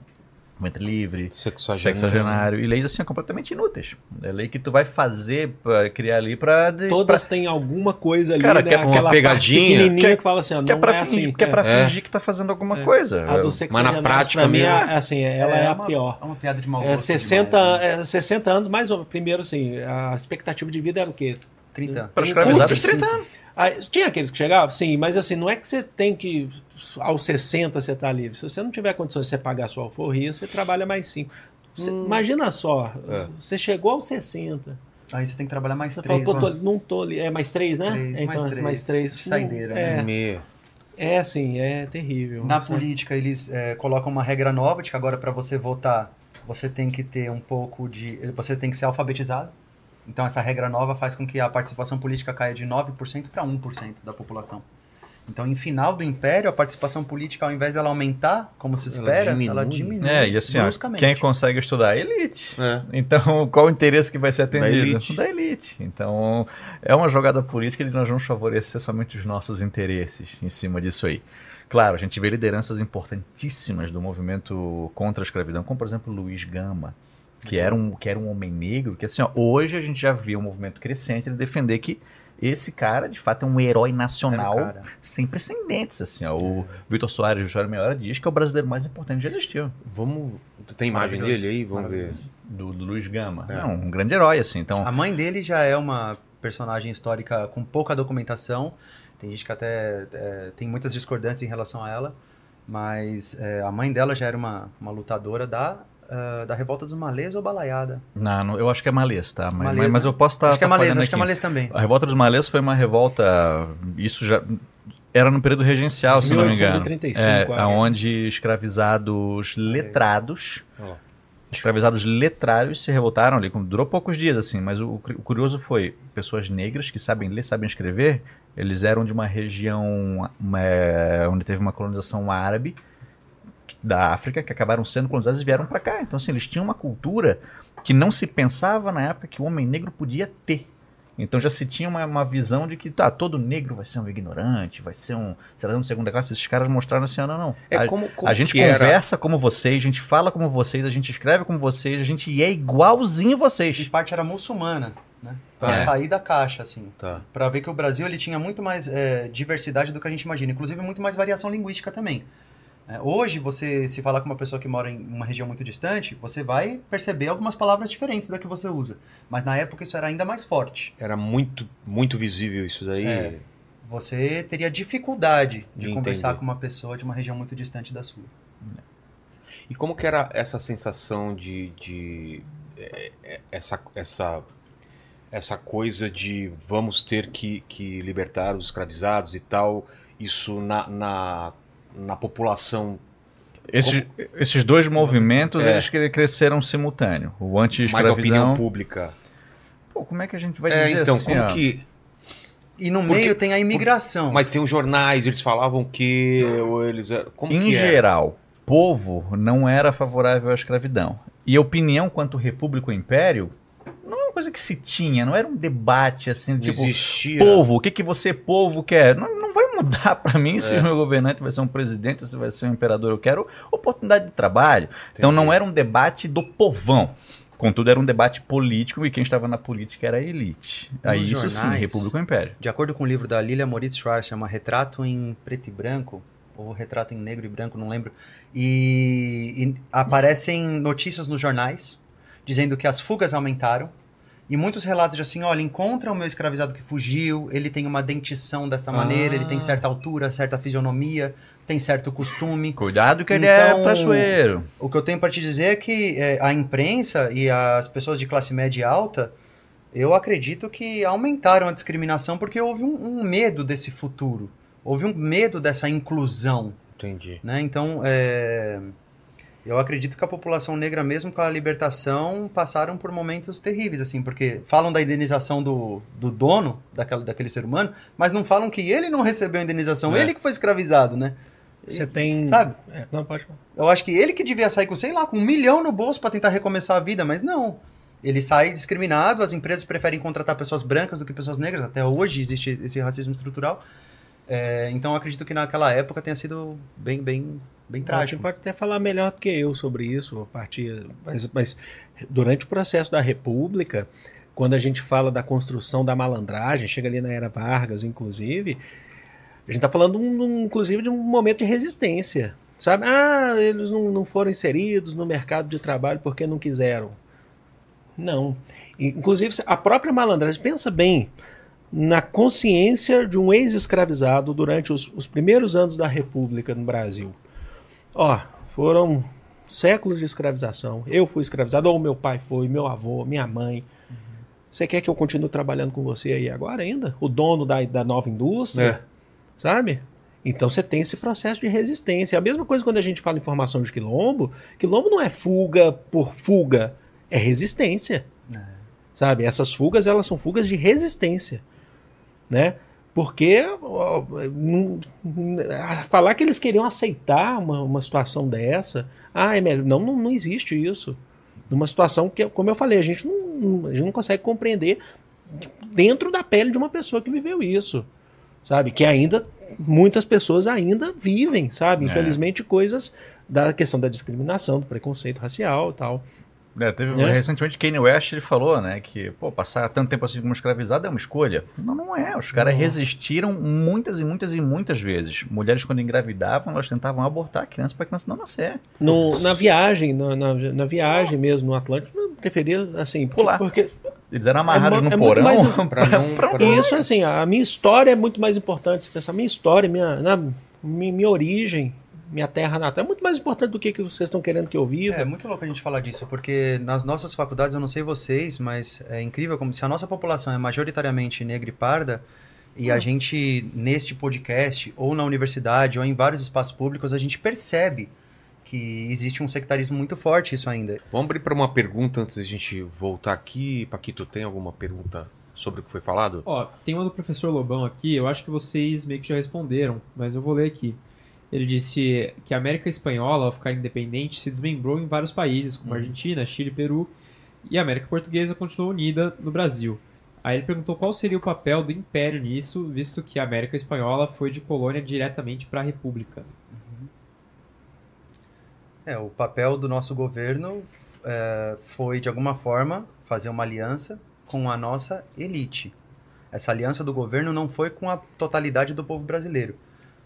Ventre livre, Sexagenário. sexagenário. E leis assim completamente inúteis. É lei que tu vai fazer, pra criar ali pra. de- Todas têm alguma coisa ali, Cara, né? que é uma pegadinha, que é- que, fala assim, ó, Que é não pra, é fingir, assim. que é pra É. fingir que tá fazendo alguma É. coisa. A do Eu- sexagenário, prática pra mim, mesmo- é, assim, ela é, a uma, pior. É uma piada de mau É, gosto 60, demais, né? é, 60 anos, mais ou menos. Primeiro, assim, a expectativa de vida era o quê? 30. Para escravizados, Putz, 30 anos. Ah, tinha aqueles que chegavam? Sim, mas assim, não é que você tem que. Aos 60 você tá livre. Se você não tiver condições de você pagar a sua alforria, você trabalha mais 5. Imagina só, É. você chegou aos 60. Aí você tem que trabalhar mais Você três. falou, tô, né? não tô ali. É mais três, né? Três, É, mais então, três. mais três. Saideira, é, né? É assim, é terrível. Na sabe? política, eles é, colocam uma regra nova de que agora para você votar, você tem que ter um pouco de. Você tem que ser alfabetizado. Então essa regra nova faz com que a participação política caia de 9% para 1% da população. Então, em final do Império, a participação política, ao invés dela aumentar, como se Ela espera, diminui. ela diminui É, e assim, ó, quem consegue estudar é a elite. É. Então, [LAUGHS] qual o interesse que vai ser atendido? elite. Da elite. Então, é uma jogada política e nós vamos favorecer somente os nossos interesses em cima disso aí. Claro, a gente vê lideranças importantíssimas do movimento contra a escravidão, como por exemplo Luiz Gama, que era um, que era um homem negro, que assim, ó, hoje a gente já vê um movimento crescente de defender que esse cara, de fato, é um herói nacional o cara. sem precedentes. Assim, ó. O Vitor Soares, de João Melhor, diz que é o brasileiro mais importante que já existiu. Vamos. Tu tem imagem dele aí? Vamos ver. Do, do Luiz Gama. É. Não, um grande herói, assim. Então, A mãe dele já é uma personagem histórica com pouca documentação. Tem gente que até é, tem muitas discordâncias em relação a ela. Mas é, a mãe dela já era uma, uma lutadora da, ah, da Revolta dos Malês ou Balaiada? não, não, eu acho que é Malês, tá? Mas, Malês, mas, mas né? eu posso estar. acho que é tá Malês, acho que é aqui. Malês também. A Revolta dos Malês foi uma revolta. Isso já. Era no período regencial, se não me engano. 1835, É, onde escravizados letrados. Ó. Escravizados letrados se revoltaram ali. Durou poucos dias, assim, mas o, o curioso foi: pessoas negras que sabem ler, sabem escrever, eles eram de uma região uma, é, onde teve uma colonização árabe da África, que acabaram sendo colonizados e vieram para cá. Então, assim, eles tinham uma cultura que não se pensava na época que o homem negro podia ter. Então já se tinha uma, uma visão de que tá, todo negro vai ser um ignorante, vai ser um cidadão de segunda classe. Esses caras mostraram assim, ah, não, não. É a, como, como a gente que era- conversa como vocês, a gente fala como vocês, a gente escreve como vocês, a gente é igualzinho vocês. parte era muçulmana, né? Pra É. sair da caixa, assim. Tá. Pra ver que o Brasil ele tinha muito mais é, diversidade do que a gente imagina, inclusive muito mais variação linguística também. É, hoje, você se falar com uma pessoa que mora em uma região muito distante, você vai perceber algumas palavras diferentes da que você usa. Mas na época isso era ainda mais forte. Era muito, muito visível isso daí. É. Você teria dificuldade de De conversar com uma pessoa de uma região muito distante da sua. E como que era essa sensação de, de é, é, essa, essa, essa coisa de vamos ter que, que libertar os escravizados e tal, isso na, na, na população Esses, esses dois movimentos, É. eles cre- cresceram simultâneo. O mais a opinião anti-escravidão... pública. Pô, como é que a gente vai É, dizer então, assim, como ó? que. E no Porque- meio tem a imigração. Mas tem os jornais, eles falavam que. Ou eles, é, como Em que era? geral, povo não era favorável à escravidão. E a opinião quanto república ou império não é uma coisa que se tinha, não era um debate assim, Não tipo, existia. povo, o que, que você, povo, quer? Não, não vai mudar [LAUGHS] pra mim se É. o meu governante vai ser um presidente se vai ser um imperador. Eu quero oportunidade de trabalho. Então não era um debate do povão. Contudo, era um debate político e quem estava na política era a elite. Aí isso sim, jornais- república ou império. De acordo com o livro da Lilia Moritz Schwarz, chama Retrato em Preto e Branco, ou Retrato em Negro e Branco, não lembro, e, e aparecem notícias nos jornais dizendo que as fugas aumentaram, e muitos relatos de assim, olha, encontra o meu escravizado que fugiu, ele tem uma dentição dessa maneira, ele tem Ah. certa altura, certa fisionomia, tem certo costume. Cuidado que ele Então- é traiçoeiro. O que eu tenho para te dizer é que é, a imprensa e as pessoas de classe média e alta, eu acredito que aumentaram a discriminação porque houve um, um medo desse futuro. Houve um medo dessa inclusão, Entendi. né? Então, é, eu acredito que a população negra, mesmo com a libertação, passaram por momentos terríveis, assim, porque falam da indenização do, do dono daquela, daquele ser humano, mas não falam que ele não recebeu a indenização, É. ele que foi escravizado, né? Você tem. Sabe? É, não, pode falar. Eu acho que ele que devia sair com, sei lá, com um milhão no bolso para tentar recomeçar a vida, mas não. Ele sai discriminado, as empresas preferem contratar pessoas brancas do que pessoas negras, até hoje existe esse racismo estrutural. É, então acredito que naquela época tenha sido bem, bem, bem A gente trágico. pode até falar melhor do que eu sobre isso, a partir, mas, mas durante o processo da República, quando a gente fala da construção da malandragem, chega ali na era Vargas, inclusive, a gente está falando, um- inclusive, de um momento de resistência. Sabe? Ah, eles não, não foram inseridos no mercado de trabalho porque não quiseram. Não. Inclusive, a própria malandragem, pensa bem na consciência de um ex-escravizado durante os, os primeiros anos da República no Brasil. Ó, foram séculos de escravização. Eu fui escravizado, ou meu pai foi, meu avô, minha mãe. Você quer que eu continue trabalhando com você aí agora ainda? O dono da, da nova indústria? É. Sabe? Então você tem esse processo de resistência. A mesma coisa quando a gente fala em formação de quilombo. Quilombo não é fuga por fuga, é resistência. Sabe? Essas fugas, elas são fugas de resistência. Né? Porque ó, não- ah, falar que eles queriam aceitar uma, uma situação dessa, ah, é melhor. Não, não, não existe isso. Numa situação que, como eu falei, a gente não, a gente não consegue compreender dentro da pele de uma pessoa que viveu isso. Sabe? Que ainda, muitas pessoas ainda vivem, sabe? É. Infelizmente, coisas da questão da discriminação, do preconceito racial e tal. É, teve Né? recentemente Kanye West ele falou, né, que pô, passar tanto tempo assim como escravizado é uma escolha. Não, não é. Os caras resistiram muitas e muitas e muitas vezes. Mulheres quando engravidavam, elas tentavam abortar a criança para a criança não nascer. No, na viagem, na, na, na viagem mesmo no Atlântico, eu preferia assim, Pular. porque Eles eram amarrados É no é porão. mais- [LAUGHS] Pra não. pra não- isso assim, a minha história é muito mais importante. Você pensar, minha história, minha, na, minha, minha origem, minha terra natal é muito mais importante do que que vocês estão querendo que eu viva. É muito louco a gente falar disso, porque nas nossas faculdades, eu não sei vocês, mas é incrível como se a nossa população é majoritariamente negra e parda, e a gente, neste podcast, ou na universidade, ou em vários espaços públicos, a gente percebe que existe um sectarismo muito forte isso ainda. Vamos abrir para uma pergunta antes da gente voltar aqui. Paquito, tem alguma pergunta sobre o que foi falado? Ó, tem uma do professor Lobão aqui, eu acho que vocês meio que já responderam, mas eu vou ler aqui. Ele disse que a América Espanhola, ao ficar independente, se desmembrou em vários países, como Argentina, Chile, Peru, e a América Portuguesa continuou unida no Brasil. Aí ele perguntou qual seria o papel do Império nisso, visto que a América Espanhola foi de colônia diretamente para a República. É, o papel do nosso governo é, foi, de alguma forma, fazer uma aliança com a nossa elite. Essa aliança do governo não foi com a totalidade do povo brasileiro,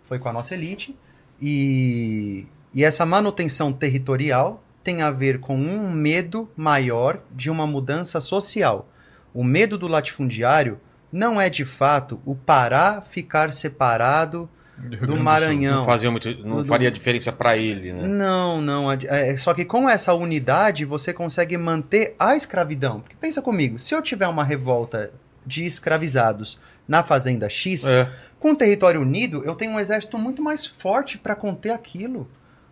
foi com a nossa elite. E, e essa manutenção territorial tem a ver com um medo maior de uma mudança social. O medo do latifundiário não é, de fato, o Pará ficar separado do Maranhão. Não, fazia muito, não Do- faria diferença para ele, né? Não, não. É, só que com essa unidade você consegue manter a escravidão. Porque pensa comigo, se eu tiver uma revolta de escravizados na fazenda X, É. com o território unido, eu tenho um exército muito mais forte para conter aquilo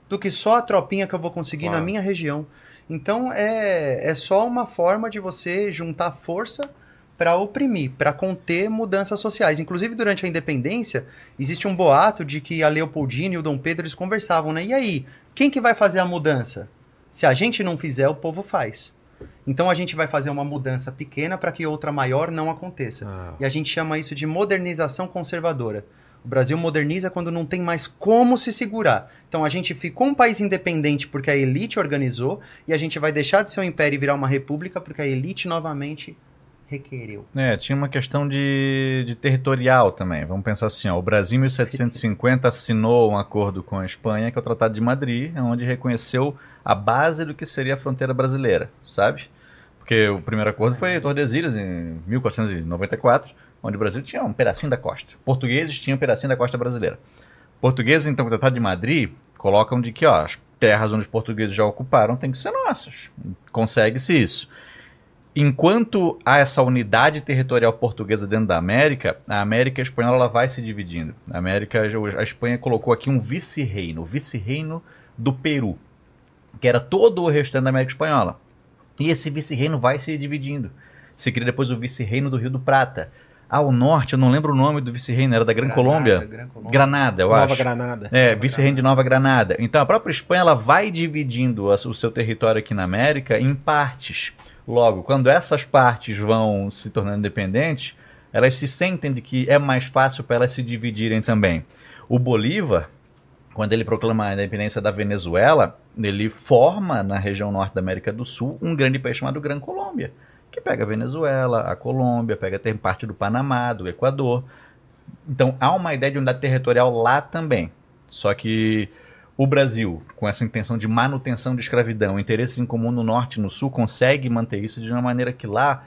do que só a tropinha que eu vou conseguir Claro. na minha região. Então é, é só uma forma de você juntar força para oprimir, para conter mudanças sociais. Inclusive, durante a independência, existe um boato de que a Leopoldina e o Dom Pedro eles conversavam, né? E aí, quem que vai fazer a mudança? Se a gente não fizer, o povo faz. Então a gente vai fazer uma mudança pequena para que outra maior não aconteça. Ah, E a gente chama isso de modernização conservadora. O Brasil moderniza quando não tem mais como se segurar. Então a gente ficou um país independente porque a elite organizou, e a gente vai deixar de ser um império e virar uma república porque a elite novamente requereu. É, tinha uma questão de, de territorial também. Vamos pensar assim, ó, o Brasil em 1750 assinou um acordo com a Espanha, que é o Tratado de Madrid, onde reconheceu a base do que seria a fronteira brasileira, sabe? Porque o primeiro acordo foi Tordesilhas, em 1494, onde o Brasil tinha um pedacinho da costa. Portugueses tinham um pedacinho da costa brasileira. Portugueses, então, com o Tratado de Madrid, colocam de que ó, as terras onde os portugueses já ocuparam têm que ser nossas. Consegue-se isso. Enquanto há essa unidade territorial portuguesa dentro da América, a América espanhola vai se dividindo. A América, a Espanha colocou aqui um vice-reino, o vice-reino do Peru, que era todo o restante da América espanhola. E esse vice-reino vai se dividindo. Se cria depois o vice-reino do Rio do Prata. Ao norte, eu não lembro o nome do vice-reino, era da Gran Colômbia. Gran Colômbia. Granada, eu Nova acho. Granada. É, vice-reino de Nova Granada. Então a própria Espanha ela vai dividindo a- o seu território aqui na América em partes. Logo, quando essas partes vão se tornando independentes, elas se sentem de que é mais fácil para elas se dividirem também. O Bolívar, quando ele proclama a independência da Venezuela, ele forma na região norte da América do Sul um grande país chamado Gran Colômbia, que pega a Venezuela, a Colômbia, pega tem parte do Panamá, do Equador. Então há uma ideia de unidade territorial lá também. Só que o Brasil, com essa intenção de manutenção de escravidão, interesses em comum no norte e no sul, consegue manter isso de uma maneira que lá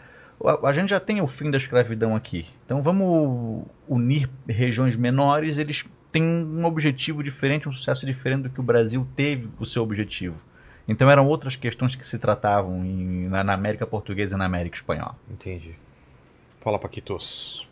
a gente já tem o fim da escravidão aqui. Então vamos unir regiões menores, eles têm um objetivo diferente, um sucesso diferente do que o Brasil teve o seu objetivo. Então eram outras questões que se tratavam em- na, na América Portuguesa e na América Espanhola. entendi. Fala, Paquitos.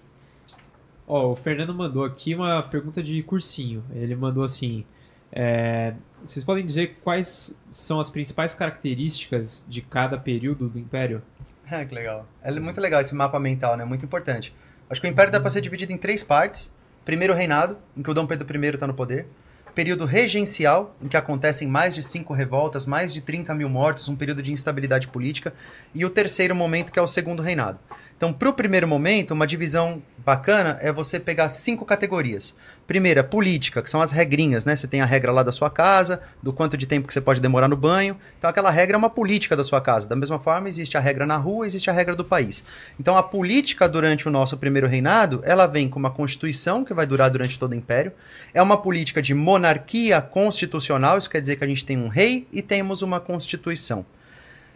Ó, o Fernando mandou aqui uma pergunta de cursinho. Ele mandou assim: é, vocês podem dizer quais são as principais características de cada período do Império? [LAUGHS] Ah, que legal. É muito legal esse mapa mental, né? Muito importante. Acho que o Império dá para ser dividido em três partes. Primeiro reinado, em que o Dom Pedro I está no poder. Período regencial, em que acontecem mais de cinco revoltas, mais de 30 mil mortos, um período de instabilidade política. E o terceiro momento, que é o segundo reinado. Então, para o primeiro momento, uma divisão bacana é você pegar cinco categorias. Primeira, política, que são as regrinhas, né? Você tem a regra lá da sua casa, do quanto de tempo que você pode demorar no banho. Então, aquela regra é uma política da sua casa. Da mesma forma, existe a regra na rua, existe a regra do país. Então, a política durante o nosso primeiro reinado, ela vem com uma constituição que vai durar durante todo o império. É uma política de monarquia constitucional, isso quer dizer que a gente tem um rei e temos uma constituição.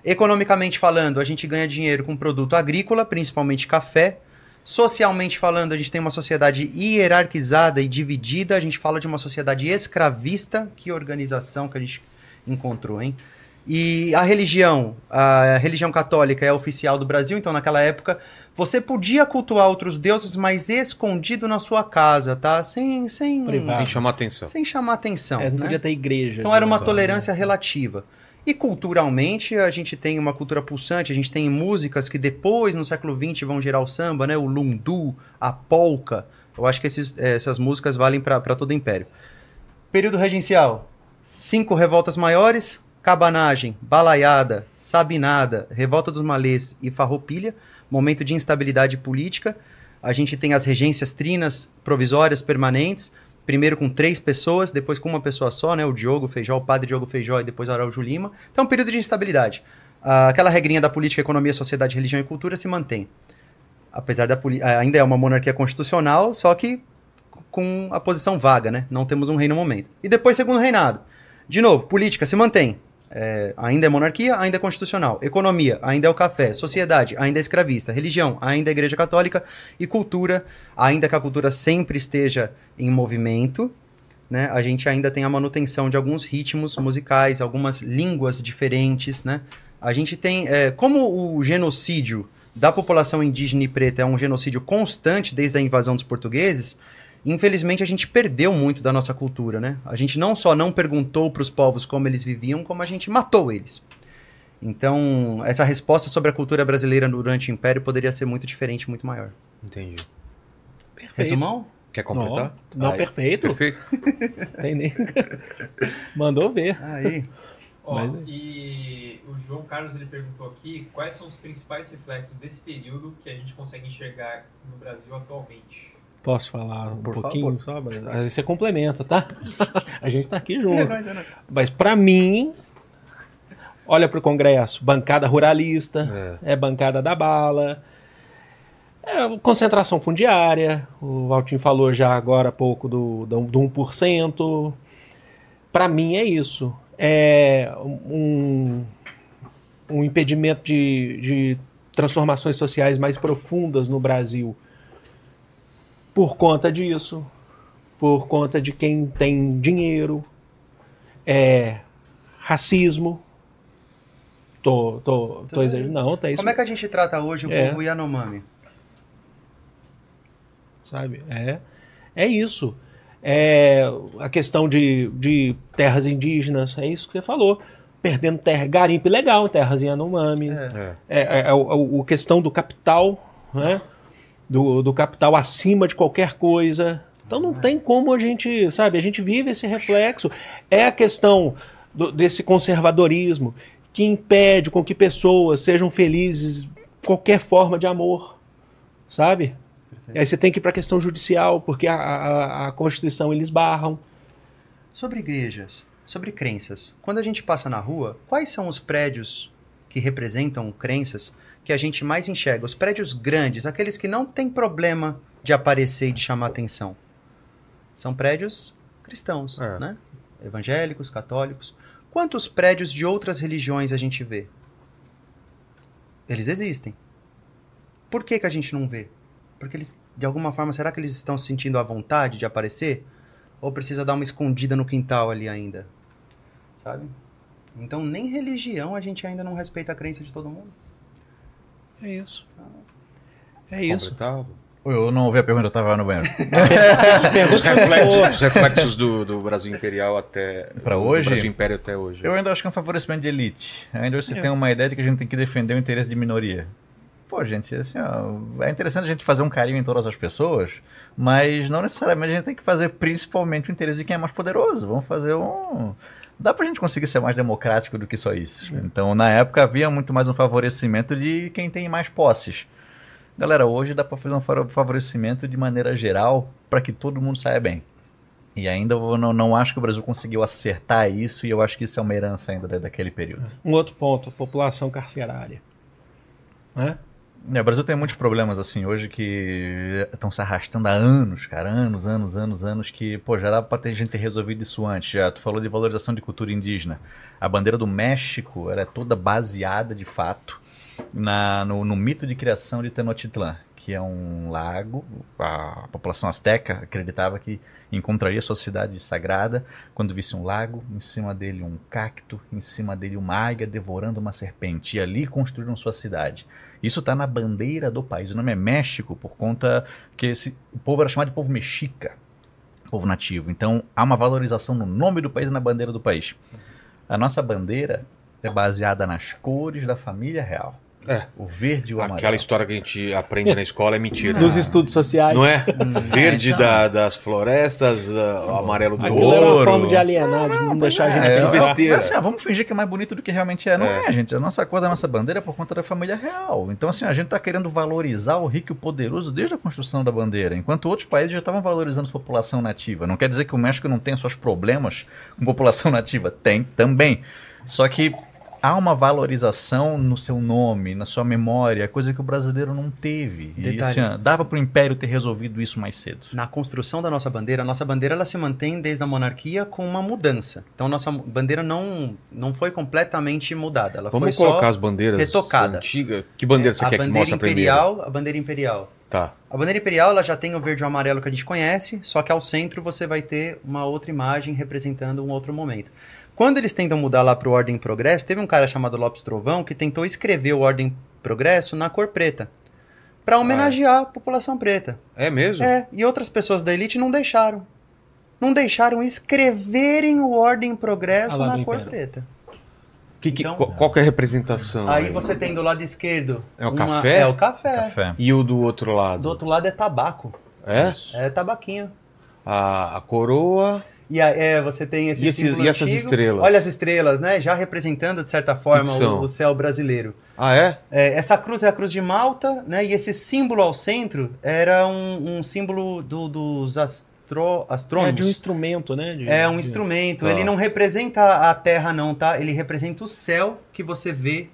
Economicamente falando, a gente ganha dinheiro com produto agrícola, principalmente café. Socialmente falando, a gente tem uma sociedade hierarquizada e dividida. A gente fala de uma sociedade escravista. Que organização que a gente encontrou, hein? E a religião, a religião católica é oficial do Brasil, então naquela época você podia cultuar outros deuses, mas escondido na sua casa, tá? Sem sem Privado. Que chamar atenção. sem chamar atenção. É, não né? podia ter igreja. Então era uma né? tolerância relativa. E culturalmente a gente tem uma cultura pulsante, a gente tem músicas que depois, no século XX, vão gerar o samba, né? O lundu, a polca. Eu acho que esses- eh, essas músicas valem para todo o império. Período regencial. Cinco revoltas maiores, cabanagem, balaiada, sabinada, revolta dos malês e farroupilha, momento de instabilidade política. A gente tem as regências trinas provisórias permanentes, primeiro com três pessoas, depois com uma pessoa só, né? O Diogo Feijó, o padre Diogo Feijó e depois Araújo Lima. Então, um período de instabilidade. Ah, aquela regrinha da política, economia, sociedade, religião e cultura se mantém. Apesar da ah, ainda é uma monarquia constitucional, só que com a posição vaga, né? Não temos um rei no momento. E depois, segundo reinado. De novo, política se mantém. É, ainda é monarquia, ainda é constitucional. Economia, ainda é o café. Sociedade, ainda é escravista. Religião, ainda é igreja católica. E cultura, ainda que a cultura sempre esteja em movimento, né? A gente ainda tem a manutenção de alguns ritmos musicais, algumas línguas diferentes, né? A gente tem, é, como o genocídio da população indígena e preta é um genocídio constante desde a invasão dos portugueses, infelizmente a gente perdeu muito da nossa cultura, né? A gente não só não perguntou para os povos como eles viviam, como a gente matou eles. Então, essa resposta sobre a cultura brasileira durante o Império poderia ser muito diferente, muito maior. Entendi. Perfeito. Resumão? Quer completar? Não, Aí. perfeito. Perfeito. [LAUGHS] Tem nem... [LAUGHS] Mandou ver. Aí. Ó, Mas- e o João Carlos ele perguntou aqui quais são os principais reflexos desse período que a gente consegue enxergar no Brasil atualmente. Posso falar um Por pouquinho só? Mas Aí você complementa, tá? [LAUGHS] A gente tá aqui junto. Mas, pra mim, olha pro Congresso, bancada ruralista, é, bancada da bala, é, concentração fundiária, o Valtinho falou já agora há pouco do, do, do 1%. Pra mim é isso. É um, um impedimento de, de transformações sociais mais profundas no Brasil por conta disso, por conta de quem tem dinheiro, é, racismo. Tô, tô, tô exagerando. Não, tá isso. Como é que a gente trata hoje o É. povo Yanomami? sabe? É, é isso. É a questão de, de terras indígenas, é isso que você falou. Perdendo terra, garimpo ilegal em terras Yanomami. É. É. É, é, é o, o questão do capital, né? Do, do capital acima de qualquer coisa. Então não tem como a gente, sabe, a gente vive esse reflexo. É a questão do- desse conservadorismo que impede com que pessoas sejam felizes qualquer forma de amor, sabe? Aí você tem que ir para a questão judicial, porque a, a, a Constituição eles barram. Sobre igrejas, sobre crenças. Quando a gente passa na rua, quais são os prédios que representam crenças que a gente mais enxerga? Os prédios grandes, aqueles que não tem problema de aparecer e de chamar atenção. São prédios cristãos, É. né? Evangélicos, católicos. Quantos prédios de outras religiões a gente vê? Eles existem. Por que, que a gente não vê? Porque eles, de alguma forma, será que eles estão se sentindo à vontade de aparecer? Ou precisa dar uma escondida no quintal ali ainda? Sabe? Então, nem religião a gente ainda não respeita a crença de todo mundo. É isso. É isso. Completado. Eu não ouvi a pergunta, eu tava no banheiro. [LAUGHS] Os reflexos, os reflexos do, do Brasil Imperial até. Do hoje? Brasil Império até hoje. Eu ainda acho que é um favorecimento de elite. Ainda você É. tem uma ideia de que a gente tem que defender o interesse de minoria. pô, gente, assim, ó, é interessante a gente fazer um carinho em todas as pessoas, mas não necessariamente a gente tem que fazer principalmente o interesse de quem é mais poderoso. Vamos fazer um. Dá pra gente conseguir ser mais democrático do que só isso. Então, na época, havia muito mais um favorecimento de quem tem mais posses. Galera, hoje dá pra fazer um fa- favorecimento de maneira geral para que todo mundo saia bem. E ainda eu não, não acho que o Brasil conseguiu acertar isso, e eu acho que isso é uma herança ainda da- daquele período. Um outro ponto, população carcerária. Né? É, o Brasil tem muitos problemas, assim, hoje que estão se arrastando há anos, cara, anos, anos, anos, anos, que, pô, já dá pra ter gente ter resolvido isso antes. Já, tu falou de valorização de cultura indígena. A bandeira do México, ela é toda baseada, de fato, na, no, no mito de criação de Tenochtitlan, que é um lago, a população azteca acreditava que encontraria sua cidade sagrada quando visse um lago, em cima dele um cacto, em cima dele uma águia devorando uma serpente, e ali construíram sua cidade. Isso está na bandeira do país. O nome é México por conta que esse, o povo era chamado de povo mexica, povo nativo. Então há uma valorização no nome do país e na bandeira do país. A nossa bandeira é baseada nas cores da família real. É. O verde e o amarelo. Aquela história que a gente aprende na escola é mentira. Dos estudos sociais. Não é? Verde então. da- das florestas, ah, o amarelo do Aquilo era uma ouro. forma de alienar, de não deixar a gente É, uma ó, pensar. besteira. mas assim, ó, vamos fingir que é mais bonito do que realmente é. Não É. é, gente. A nossa cor da nossa bandeira é por conta da família real. Então, assim, a gente está querendo valorizar o rico e o poderoso desde a construção da bandeira, enquanto outros países já estavam valorizando sua população nativa. Não quer dizer que o México não tenha seus problemas com população [LAUGHS] nativa. Tem também. Só que há uma valorização no seu nome, na sua memória, coisa que o brasileiro não teve. E Detalhe. assim, ó, dava para o Império ter resolvido isso mais cedo. Na construção da nossa bandeira, a nossa bandeira ela se mantém desde a monarquia com uma mudança. Então, nossa bandeira não, não foi completamente mudada. Ela Vamos foi colocar só as bandeiras retocada. antigas. Que bandeira você a quer que bandeira mostre imperial, a bandeira imperial. Tá. A bandeira imperial ela já tem o verde e o amarelo que a gente conhece, só que ao centro você vai ter uma outra imagem representando um outro momento. Quando eles tentam mudar lá para o Ordem Progresso, teve um cara chamado Lopes Trovão que tentou escrever o Ordem Progresso na cor preta, para homenagear a população preta. É mesmo? É, e outras pessoas da elite não deixaram. Não deixaram escreverem o Ordem Progresso Ah, na cor Império. preta. Que, que- Então- qual, qual que é a representação? Aí você tem do lado esquerdo. É o uma- café? É o café. Café. E o do outro lado? Do outro lado é tabaco. É? É tabaquinho. A, a coroa. E aí, é, você tem esse E esses- símbolo e essas antigo. estrelas? Olha as estrelas, né? Já representando, de certa forma, Que que são? o, o céu brasileiro. Ah, é? É, essa cruz é a cruz de Malta, né? E esse símbolo ao centro era um, um símbolo do- dos astro, É astrônomos. de um instrumento, né? De- É um de- instrumento. Tá. Ele não representa a Terra, não, tá? Ele representa o céu que você vê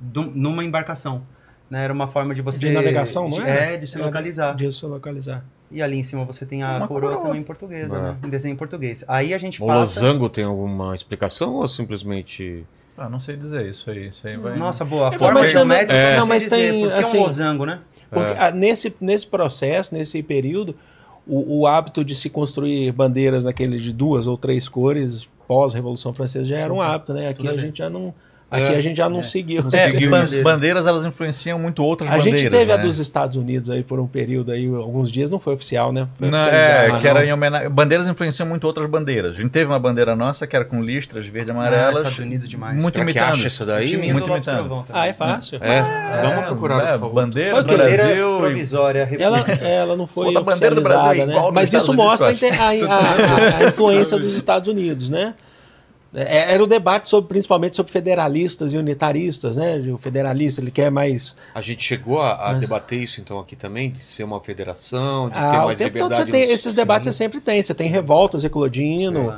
do- numa embarcação. Né? Era uma forma de você. De navegação, não é? É, de se É, localizar. De se localizar. E ali em cima você tem a Uma coroa, coroa. também em português, É. né? Em desenho em português. Aí a gente O passa. losango tem alguma explicação ou simplesmente. Ah, não sei dizer isso aí. Isso aí vai... Nossa, boa. A É, forma mas geométrica, eu não, mas dizer, tem, porque é assim, um losango, né? Porque É. ah, nesse, nesse processo, nesse período, o, o hábito de se construir bandeiras naquele de duas ou três cores pós-Revolução Francesa já era um hábito, né? Aqui Tudo a bem. gente já não, aqui É. a gente já não seguiu. Não É, seguiu ban- bandeira. bandeiras elas influenciam muito outras A bandeiras. gente teve a né? dos Estados Unidos aí por um período aí, alguns dias, não foi oficial, né? Foi Não, oficializado. é, que era em homenagem. Bandeiras influenciam muito outras bandeiras. A gente teve uma bandeira nossa que era com listras verde e Ah, amarelas. Estados Unidos demais. Muito que imitando. acha isso daí? Muito imitando. Ah, é fácil. É, É, procurada, é, por favor. Bandeira Foi do que Bandeira Brasil. e- provisória. Ela, ela não foi Bota a bandeira do Brasil oficializada, igual né? Mas isso mostra a, a- a- [LAUGHS] a- a influência dos Estados Unidos, né? É, Era o debate sobre, principalmente sobre federalistas e unitaristas, né? O federalista ele quer mais A gente chegou a, a Mas- debater isso então aqui também, de ser uma federação, de ter Ah, o mais tempo todo liberdade. você tem, esses debates você sempre tem. Você tem revoltas eclodindo.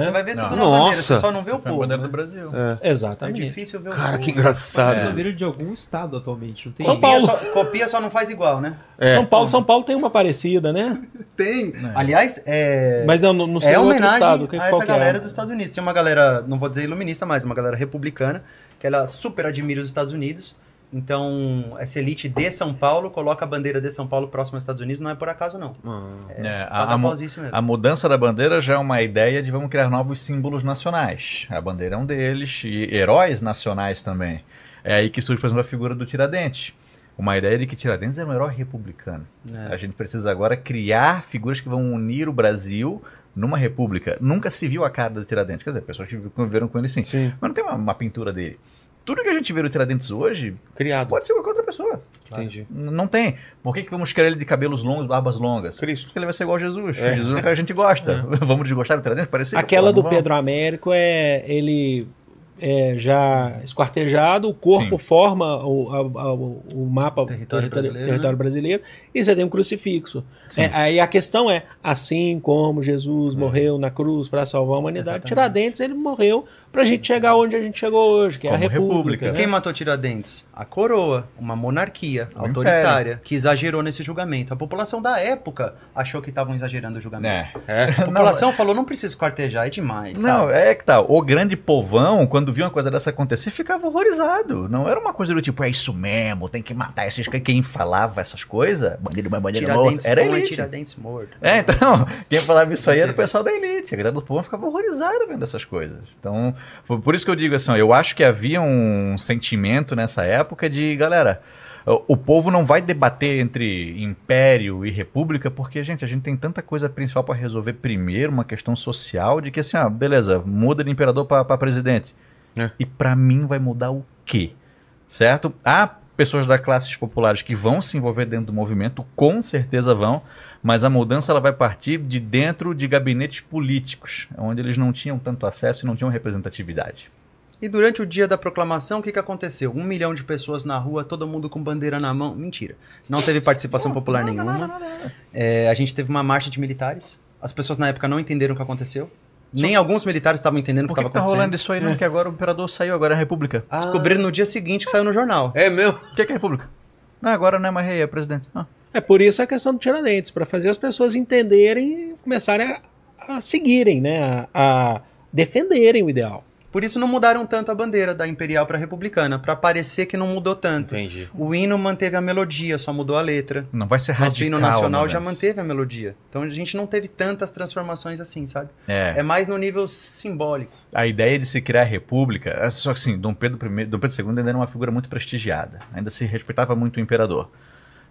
Né? vai ver Não. tudo na bandeira, Nossa. você só não vê o Foi a povo. bandeira né? do Brasil. É. É Exatamente. difícil ver o Cara, povo. que É engraçado. bandeira de algum estado atualmente, não tem? São Copia Paulo. só, copia só não faz igual, né? É. São Paulo, São Paulo tem uma parecida, né? [LAUGHS] Tem. Aliás, é. Mas não, não sei é outro homenagem estado. Que, a essa é? galera dos Estados Unidos. Tem uma galera, não vou dizer iluminista, mas uma galera republicana, que ela super admira os Estados Unidos. Então, essa elite de São Paulo coloca a bandeira de São Paulo próxima aos Estados Unidos, não é por acaso, não. Ah. É, Tá a, a, mesmo. a mudança da bandeira já é uma ideia de vamos criar novos símbolos nacionais. A bandeira é um deles, e heróis nacionais também. É aí que surge, por exemplo, a figura do Tiradentes. Uma ideia de que Tiradentes é um herói republicano. É. A gente precisa agora criar figuras que vão unir o Brasil numa república. Nunca se viu a cara do Tiradentes. Quer dizer, pessoas que conviveram com ele sim. Sim. Mas não tem uma, uma pintura dele. Tudo que a gente vê no Tiradentes hoje Criado. pode ser qualquer outra pessoa. Entendi. N- Não tem. Por que, que vamos querer ele de cabelos longos, barbas longas? Cristo. Porque ele vai ser igual a Jesus. É. Jesus é o que a gente gosta. [LAUGHS] Vamos desgostar do Tiradentes? Parecido? Aquela Pô, do vamos. Pedro Américo é ele é, já esquartejado, o corpo Sim. forma o, a- a- o- mapa Território brasileiro, território brasileiro, e você tem um crucifixo. É, aí a questão é, assim como Jesus morreu na cruz para salvar a humanidade, Exatamente. Tiradentes ele morreu para a gente chegar onde a gente chegou hoje, que é a Como República. república. né? Quem matou Tiradentes? A coroa, uma monarquia Um autoritária que exagerou nesse julgamento. A população da época achou que estavam exagerando o julgamento. É. A [LAUGHS] população falou, não precisa esquartejar, é demais. Não, sabe? é que tá. O grande povão, quando viu uma coisa dessa acontecer, ficava horrorizado. Não era uma coisa do tipo, é isso mesmo, tem que matar esses. Quem falava essas coisas, bandido, mas bandido morto, era é elite. Tiradentes morto. É, então, [LAUGHS] quem falava isso aí era o pessoal da elite. A galera do povo ficava horrorizada vendo essas coisas. Então, por isso que eu digo assim, ó, eu acho que havia um sentimento nessa época de, galera, o o povo não vai debater entre império e república, porque, gente, a gente tem tanta coisa principal para resolver primeiro, uma questão social, de que assim, ah, beleza, muda de imperador para presidente. É. E para mim vai mudar o quê? Certo? Há pessoas da classes populares que vão se envolver dentro do movimento, com certeza vão, mas a mudança ela vai partir de dentro de gabinetes políticos, onde eles não tinham tanto acesso e não tinham representatividade. E durante o dia da proclamação, o que, que aconteceu? Um milhão de pessoas na rua, todo mundo com bandeira na mão. Mentira. Não teve participação popular nenhuma. É, a gente teve uma marcha de militares. As pessoas na época não entenderam o que aconteceu. Nem alguns militares estavam entendendo o que Por que, estava que tá acontecendo. rolando isso aí, não? Que agora o imperador saiu, agora é a república. Descobriram no dia seguinte que saiu no jornal. É mesmo? O que, que é a república? Não, agora não é mais rei, é presidente. Ah, É por isso a questão do Tiradentes, para fazer as pessoas entenderem e começarem a, a seguirem, né, a, a defenderem o ideal. Por isso não mudaram tanto a bandeira da imperial para republicana, para parecer que não mudou tanto. Entendi. O hino manteve a melodia, só mudou a letra. não vai ser radical. hino nacional né, já manteve a melodia. Então a gente não teve tantas transformações assim, sabe? É. É mais no nível simbólico. a ideia de se criar a república, é só que assim, Dom Pedro I, Dom Pedro II ainda era uma figura muito prestigiada, ainda se respeitava muito o imperador.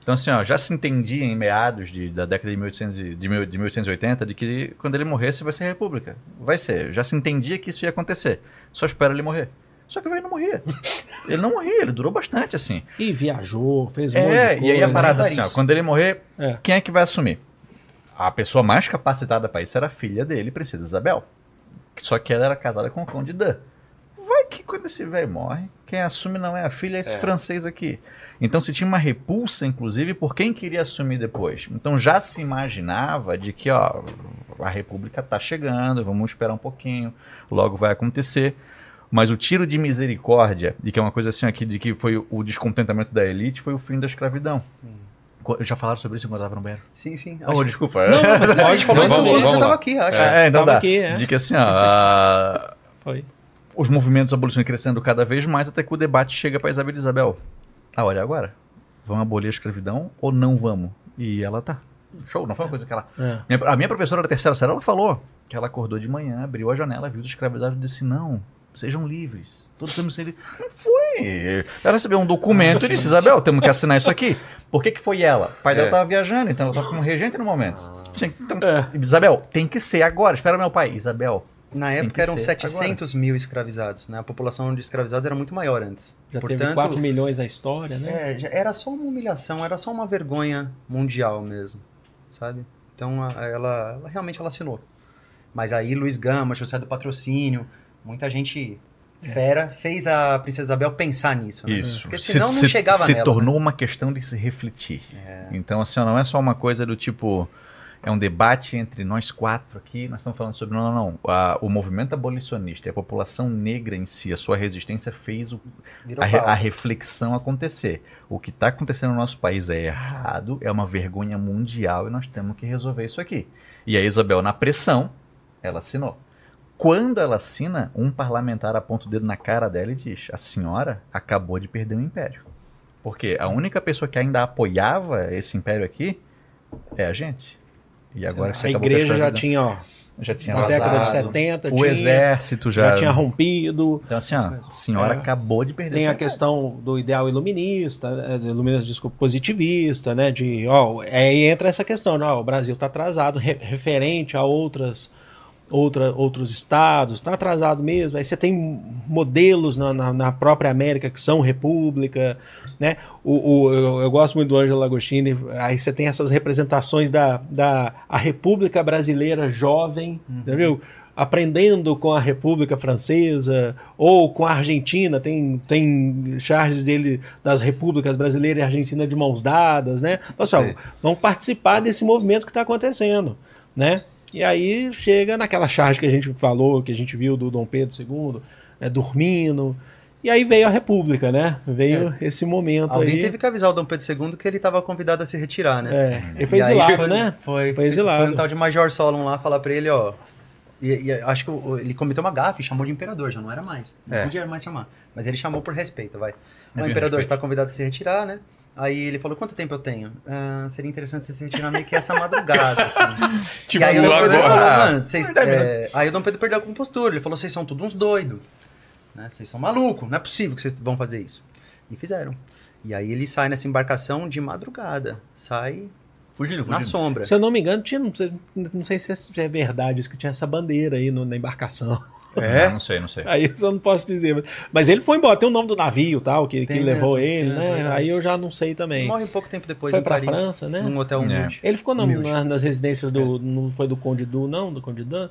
Então assim, ó, já se entendia em meados de- da década de, 1800, e- de, mil- de 1880 de que quando ele morresse vai ser república. Vai ser. Já se entendia que isso ia acontecer. Só espera ele morrer. Só que o velho não morria. [LAUGHS] ele não morria, ele durou bastante assim. E viajou, fez um monte É, e aí a parada assim, ó, quando ele morrer, É. quem é que vai assumir? A pessoa mais capacitada para isso era a filha dele, Princesa Isabel. Só que ela era casada com o Conde Dan. Vai que quando esse velho morre, quem assume não é a filha, é esse francês aqui. Então se tinha uma repulsa, inclusive, por quem queria assumir depois. Então já se imaginava de que, ó, a República tá chegando, vamos esperar um pouquinho, logo vai acontecer. Mas o tiro de misericórdia, e que é uma coisa assim aqui, de que foi o descontentamento da elite, foi o fim da escravidão. Co- Já falaram sobre isso quando eu tava no banheiro? Sim, sim. Oh, Acho- desculpa. Não, não, mas [LAUGHS] a gente falou isso quando você estava aqui, acho. É, então dá. aqui, é. De que assim, ó, a- Foi. os movimentos abolicionistas crescendo cada vez mais até que o debate chega para Isabel e Isabel. Ah, olha agora. Vamos abolir a escravidão ou não vamos? E ela tá. Show, não foi uma coisa que ela. É. Minha- a minha professora da terceira série, ela falou que ela acordou de manhã, abriu a janela, viu os escravizados e disse: não, sejam livres. Todos temos que ser livres. Não foi. Ela recebeu um documento e disse: Isabel, temos que assinar isso aqui. Por que, que foi ela? O pai dela É. estava viajando, então ela estava como regente no momento. Sim, então, É. Isabel, tem que ser agora. Espera meu pai. Isabel, Na época eram ser 700 mil escravizados, né? A população de escravizados era muito maior antes. Já teve Portanto, 4 milhões na história, né? é, era só uma humilhação, era só uma vergonha mundial mesmo, sabe? Então a- ela, ela realmente ela assinou. Mas aí Luiz Gama, José do Patrocínio, muita gente fera fez a Princesa Isabel pensar nisso, né? Isso. Porque Se- senão não se, chegava Se nela. tornou uma questão de se refletir. Então, assim, não é só uma coisa do tipo. É um debate entre nós quatro aqui. Nós estamos falando sobre. Não, não, não. A- o movimento abolicionista e a população negra em si, a sua resistência fez o, a, a reflexão acontecer. O que está acontecendo no nosso país é errado, é uma vergonha mundial e nós temos que resolver isso aqui. E a Isabel, na pressão, ela assinou. Quando ela assina, um parlamentar aponta o dedo na cara dela e diz: A senhora acabou de perder o império. Porque a única pessoa que ainda apoiava esse império aqui é a gente. E agora a igreja já tinha, ó, já tinha na década de vazado. 70, O tinha, exército já, já tinha rompido. Então, assim, ó, a senhora É. acabou de perder Tem a questão do ideal iluminista, é, do iluminista, desculpa, positivista, né? De, ó, aí entra essa questão, né? ó, o Brasil está atrasado re- referente a outras outra, outros estados, está atrasado mesmo. Aí você tem modelos na, na, na própria América que são república, né? O, o- eu, eu gosto muito do Ângelo Agostini. Aí você tem essas representações da, da a República Brasileira jovem, entendeu? Aprendendo com a República Francesa ou com a Argentina, tem, tem charges dele das repúblicas brasileira e argentina de mãos dadas, né? Pessoal, Sim. vamos participar desse movimento que está acontecendo, né? E aí chega naquela charge que a gente falou, que a gente viu do Dom Pedro II, né, dormindo. E aí veio a República, né? Veio esse momento Alguém aí. teve que avisar o Dom Pedro II que ele estava convidado a se retirar, né? É, ele foi E exilado, foi- né? Foi, Foi exilado. Foi um tal de Major Solon lá falar pra ele, ó. E, e acho que o- ele cometeu uma gafe, chamou de imperador, já não era mais. Não É. podia mais chamar. Mas ele chamou por respeito, vai. É o bem imperador respeito. está convidado a se retirar, né? Aí ele falou, quanto tempo eu tenho? "Ah, seria interessante você se retirar meio que essa madrugada, assim. Tipo, [LAUGHS] e aí o Dom Pedro agora. falou, mano, vocês... é, Aí o Dom Pedro perdeu a compostura, ele falou, vocês são todos uns doidos. Né? Vocês são malucos, não é possível que vocês vão fazer isso. E fizeram. E aí ele sai nessa embarcação de madrugada. Sai Fugiram, na fugiram. sombra. Se eu não me engano, tinha, não sei, não sei se é verdade isso, que tinha essa bandeira aí no- na embarcação. É? [LAUGHS] Não sei, não sei. Aí eu só não posso dizer. mas- Mas ele foi embora, tem o nome do navio tal, que, que levou mesmo, ele, é né? verdade. Aí eu já não sei também. Morre um pouco tempo depois Foi em pra Paris. França, né? Num hotel É. humilde. Ele ficou na- na- nas residências do. Não foi do Conde Du, não? Do Conde Dan?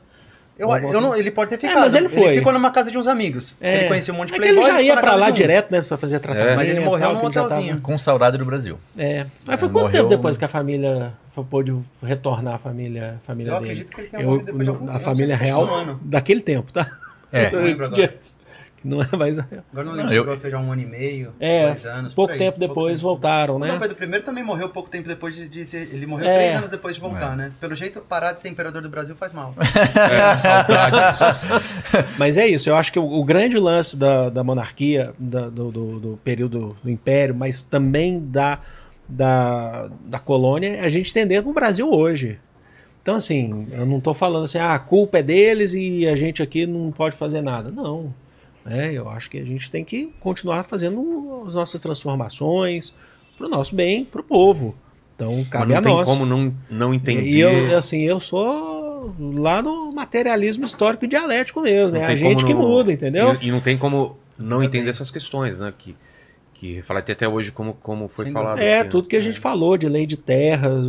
Eu, eu não, ele pode ter ficado. mas ele foi. ficou numa casa de uns amigos. Ele conhecia um monte de É que ele playboy. já ia pra lá direto, né? Pra fazer tratamento. Mas ele morreu num ele hotelzinho. tava- Com saudade do Brasil. É. Mas foi É, quanto morreu- tempo depois que a família pôde retornar a família, a família Eu dele? acredito que ele tenha Eu- depois de algum a família real um daquele tempo, tá? É. Não lembro agora. Que não é mais a real. Agora não Não, lembro se eu- chegou a fechar um ano e meio, É, dois anos. pouco tempo pouco depois tempo. voltaram, O Dom né? Pedro I também morreu pouco tempo depois de, de ser. Ele morreu É. três anos depois de voltar, É. né? Pelo jeito, parar de ser imperador do Brasil faz mal. [LAUGHS] É, saudades. [LAUGHS] Mas é isso, eu acho que o, o grande lance da, da monarquia, da- do, do- do período do império, mas também da, da, da colônia, é a gente entender com o Brasil hoje. Então, assim, eu não estou falando assim, ah, a culpa é deles e a gente aqui não pode fazer nada. Não. É, eu acho que a gente tem que continuar fazendo as nossas transformações para o nosso bem, para o povo. Então, Mas cabe não a tem nós. como não, não entender. E eu, assim, eu sou lá no materialismo histórico e dialético mesmo. Não É a tem gente como que não- muda, entendeu? E, e não tem como não entender essas questões, né? Que, que falei até hoje como, como foi Sem falado. É, aqui, né? tudo que a gente falou de lei de terras,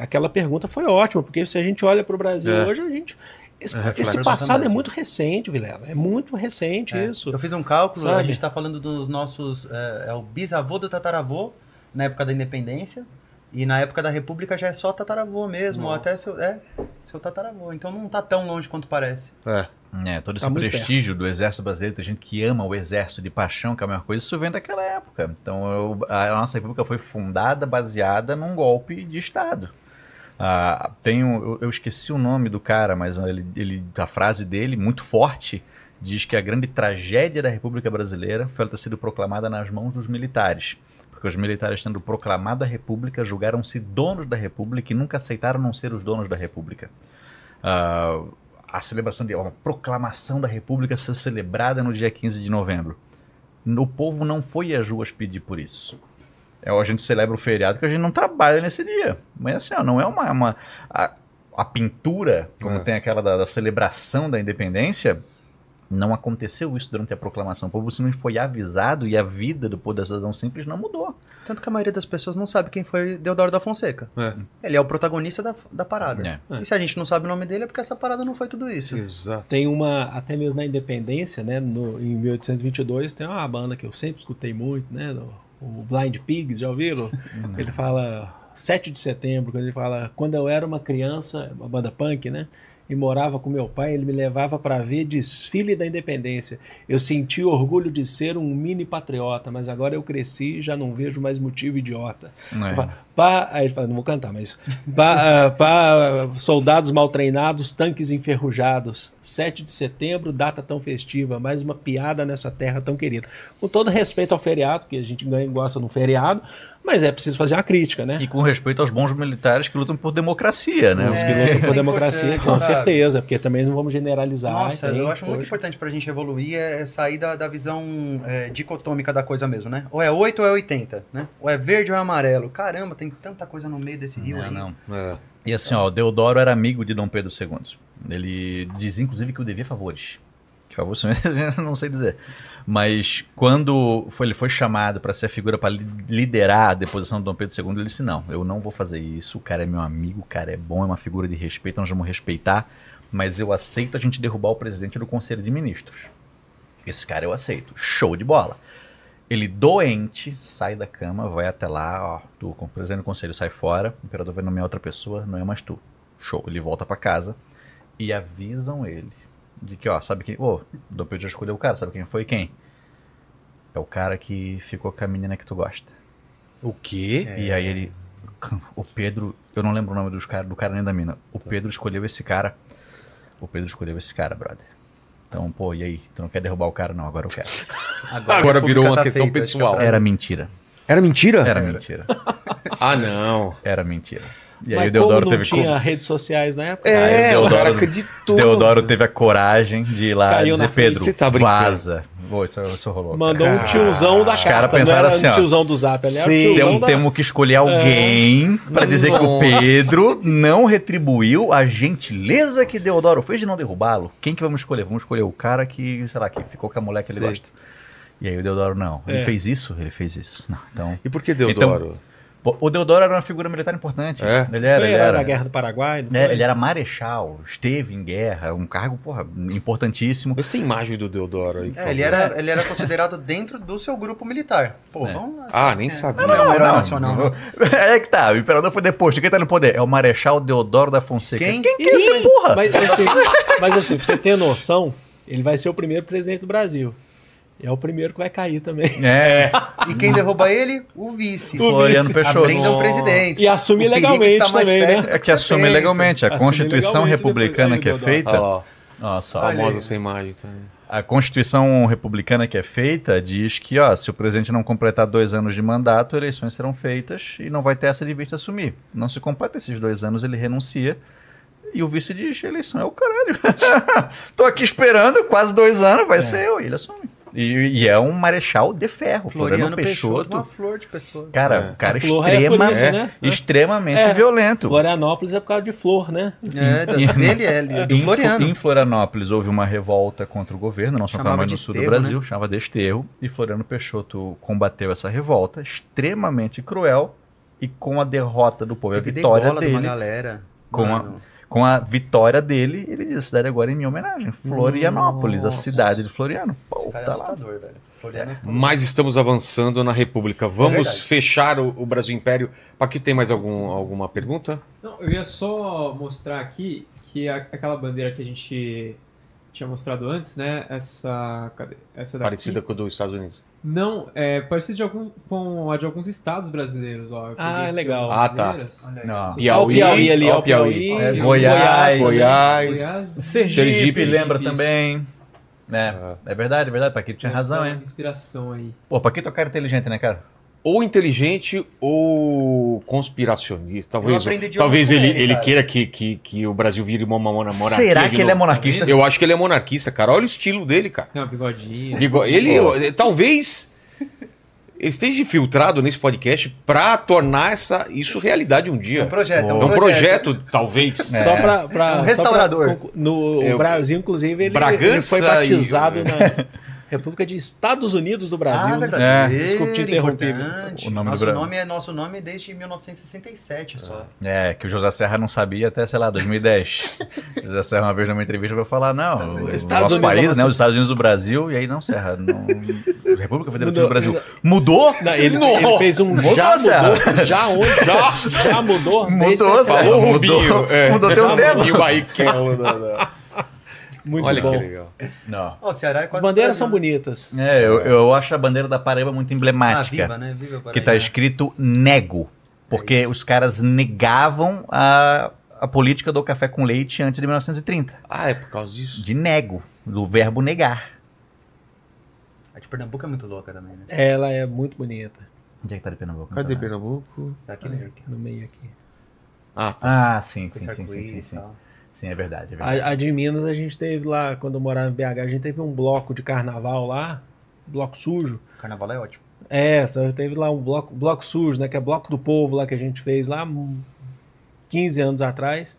aquela pergunta foi ótima, porque se a gente olha para o Brasil É. hoje, a gente. Esse, É reflexo esse do passado é muito recente, Vilela. É muito recente É. isso. Eu fiz um cálculo, a Sabe? gente tá falando dos nossos. É, é o bisavô do tataravô, na época da independência. E na época da República já é só tataravô mesmo, ou até seu, é, seu tataravô. Então não tá tão longe quanto parece. É. É, todo esse Tá prestígio do exército brasileiro, tem gente que ama o exército de paixão, que é a mesma coisa, isso vem daquela época. Então, eu- a nossa república foi fundada baseada num golpe de Estado. Ah, tem um- eu, eu esqueci o nome do cara, mas ele, ele- a frase dele, muito forte, diz que a grande tragédia da República Brasileira foi ela ter sido proclamada nas mãos dos militares. Porque os militares, tendo proclamado a República, julgaram-se donos da República e nunca aceitaram não ser os donos da República. Ah, a celebração de uma proclamação da República ser celebrada no dia 15 de novembro. O povo não foi às ruas pedir por isso. É, a gente celebra o feriado que a gente não trabalha nesse dia. Mas assim, ó, não é uma. uma a, a pintura, como É. tem aquela da, da celebração da independência, não aconteceu isso durante a proclamação. O povo simplesmente foi avisado e a vida do poder cidadão simples não mudou. Tanto que a maioria das pessoas não sabe quem foi Deodoro da Fonseca. É. Ele é o protagonista da, da parada. É. E se a gente não sabe o nome dele é porque essa parada não foi tudo isso. Exato. Tem uma, até mesmo na independência, né? no- em 1822, tem uma banda que eu sempre escutei muito, né? no- o Blind Pigs, já ouviram? Ele fala 7 de setembro, quando ele fala, quando eu era uma criança, uma banda punk, né? E morava com meu pai, ele me levava para ver desfile da independência. Eu senti orgulho de ser um mini patriota, mas agora eu cresci e já não vejo mais motivo idiota. É. Pa- pa- aí ele fala, não vou cantar, mas. Pa, [LAUGHS] ah, pa- soldados mal treinados, tanques enferrujados. 7 de setembro, data tão festiva, mais uma piada nessa terra tão querida. Com todo respeito ao feriado, que a gente ganha e gosta de um feriado, mas é preciso fazer uma crítica, né? E com respeito aos bons militares que lutam por democracia, né? Os Os que É, lutam por é democracia, com sabe? certeza, porque também não vamos generalizar. Nossa, tem, eu acho muito importante pra gente evoluir é sair da, da visão é, dicotômica da coisa mesmo, né? Ou é 8 ou é 80, né? Ou é verde ou é amarelo. Caramba, tem tanta coisa no meio desse rio Não, aí. não. É. E assim, ó, o Deodoro era amigo de Dom Pedro II. Ele dizia, inclusive, que eu devia favores. Que favores são esses, [LAUGHS] eu não sei dizer. Mas quando foi- ele foi chamado para ser a figura para liderar a deposição do Dom Pedro II, ele disse: Não, eu não vou fazer isso. O cara é meu amigo, o cara é bom, é uma figura de respeito, nós vamos respeitar. Mas eu aceito a gente derrubar o presidente do Conselho de Ministros. Esse cara eu aceito. Show de bola. Ele doente, sai da cama, vai até lá, ó, tu, como presidente do conselho, sai fora, o imperador vai nomear outra pessoa, não é mais tu. Show. Ele volta pra casa e avisam ele de que, ó, sabe quem. Ô, Dom Pedro já escolheu o cara, sabe quem foi? Quem? É o cara que ficou com a menina que tu gosta. O quê? E aí ele. O Pedro. Eu não lembro o nome dos cara, do cara nem da mina. O Pedro escolheu esse cara. O Pedro escolheu esse cara, brother. Então, pô, e aí? Tu não quer derrubar o cara? Não, agora eu quero. [LAUGHS] Agora a virou uma tá questão feita, pessoal. que Era mentira. Era mentira? Era mentira. [LAUGHS] Ah, não. Era mentira. E aí Mas o Deodoro como não teve tinha co- redes sociais na época? É, Aí o o cara Deodoro- acreditou. Deodoro teve a coragem de ir lá Caiu dizer, Pedro, tá vaza. Pô, isso, isso rolou. Mandou cara. um tiozão da Os carta. caras não pensaram era assim, um ó, tiozão do zap, ele Sim. tiozão Então da... temos que escolher alguém pra dizer que o Nossa. Pedro não retribuiu a gentileza que Deodoro fez de não derrubá-lo. Quem que vamos escolher? Vamos escolher o cara que, sei lá, que ficou com a mulher que ele gosta. E aí o Deodoro, não. Ele É. fez isso? Ele fez isso. Não, então... E por que Deodoro? Pô, O Deodoro era uma figura militar importante. É? Ele era, Foi ele era. da Guerra do Paraguai? não É, foi? ele era marechal, esteve em guerra, um cargo, porra, importantíssimo. Mas tem imagem do Deodoro aí. É, ele era, ele era considerado dentro do seu grupo militar. Pô, É. vamos lá. Ah, nem é. sabia. Não, um herói Não, nacional. não. [LAUGHS] É que tá, o imperador foi deposto. Quem tá no poder? É o Marechal Deodoro da Fonseca. Quem? Quem que é essa porra? Mas assim, mas assim, pra você ter noção, ele vai ser o primeiro presidente do Brasil. É o primeiro que vai cair também. [LAUGHS] É, E quem derruba ele? O vice. Floriano vice. Peixoto. Aprendam presidentes. E assume O legalmente está mais também, né? É que você assume pensa. legalmente. A Assume Constituição legalmente Republicana que é feita. Olha lá, Ó, só. Olha famosa essa imagem também. A Constituição Republicana que é feita diz que, ó, se o presidente não completar dois anos de mandato, eleições serão feitas e não vai ter essa de vice assumir. Não se completa esses dois anos, ele renuncia. E o vice diz: eleição é o caralho. [LAUGHS] Tô aqui esperando quase dois anos, vai ser eu. E ele assume. E, e é um marechal de ferro, Floriano, Floriano Peixoto, Peixoto. uma flor de pessoa. Cara, É. um cara A é extrema, isso, né? extremamente É. violento. Florianópolis é por causa de flor, né? É, dele é, do Em, Floriano. em Florianópolis houve uma revolta contra o governo, não só mais no sul do Brasil, chamava de esterro, e Floriano Peixoto combateu essa revolta, extremamente cruel, e com a derrota do povo, a Teve vitória degola de uma dele, galera. Com a- Mano, com a vitória dele, ele disse, a cidade agora é em minha homenagem, Florianópolis, a Nossa. cidade de Floriano. Pô, esse cara é tá lá. assustador, velho. Floriano é assustador. Mas estamos avançando na República. Vamos verdade. fechar o, o Brasil Império. Aqui tem mais algum, alguma pergunta? Não, eu ia só mostrar aqui que a- aquela bandeira que a gente tinha mostrado antes, né? Essa. Cadê? Essa daqui. Parecida com a dos Estados Unidos. Não, é parecida de algum, com a de alguns estados brasileiros, ó. Ah, aqui legal. Ah, tá. Não. Piauí, Piauí ali, ó, o Piauí. É, Piauí, Goiás, Goiás. Goiás, Sergipe, Sergipe, lembra isso. também. É, é verdade, é verdade, Paquito tinha Essa razão, hein? Inspiração aí. Pô, Paquito é um cara inteligente, né, cara? Ou inteligente ou conspiracionista. Talvez, talvez ele, ele, queira que, que, que o Brasil vire uma, monarquia. Será que ele é monarquista? Eu acho que ele é monarquista, cara. Olha o estilo dele, cara. Tem uma bigodinha. Igual- Ele, talvez, ele esteja infiltrado nesse podcast pra tornar essa, isso realidade um É dia. um projeto, é É um um projeto, talvez. Só pra, pra- É um só restaurador. pra no Eu- Brasil, inclusive, ele, ele foi batizado e- na República de Estados Unidos do Brasil. Ah, verdade. É. Desculpa te interromper. O nome do nosso Brasil. nome é nosso nome desde 1967 só. É, que o José Serra não sabia até, sei lá, 2010. o [LAUGHS] José Serra, uma vez numa entrevista, vai falar: não, Estados o Unidos. Estados nosso Unidos país, avançou. né, os Estados Unidos do Brasil, e aí não, Serra, não, [LAUGHS] República Federativa Mudou. do Brasil. Mudou? Não, ele, ele fez um mudou, já Serra. mudou. Já onde? [LAUGHS] Já, já mudou? Mudou, Serra. 60. Falou o Mudou. Rubinho. É. Mudou teu Já tempo. Rubinho Barrichello. da- da- Muito Olha bom. que legal. Não. Ó, o Ceará é As bandeiras são bonitas. É, eu, eu acho a bandeira da Paraíba muito Ah, emblemática. viva, né? Viva que tá Paraíba. escrito nego. Porque os caras negavam a, a política do café com leite antes de 1930. Ah, é por causa disso? De nego, do verbo negar. A de Pernambuco é muito louca também, né? Ela é muito bonita. Onde é que tá de Pernambuco? Cadê tá, né? Pernambuco? Tá aqui, né? No meio aqui. Ah, tá. Ah, sim, sim, sim, sim, sim, sim. Sim, é verdade, é verdade. A, a de Minas a gente teve lá, quando eu morava em BH, a gente teve um bloco de carnaval lá, bloco sujo. Carnaval é ótimo. É, só teve lá um bloco, bloco sujo, né? Que é bloco do povo lá que a gente fez lá hum, 15 anos atrás.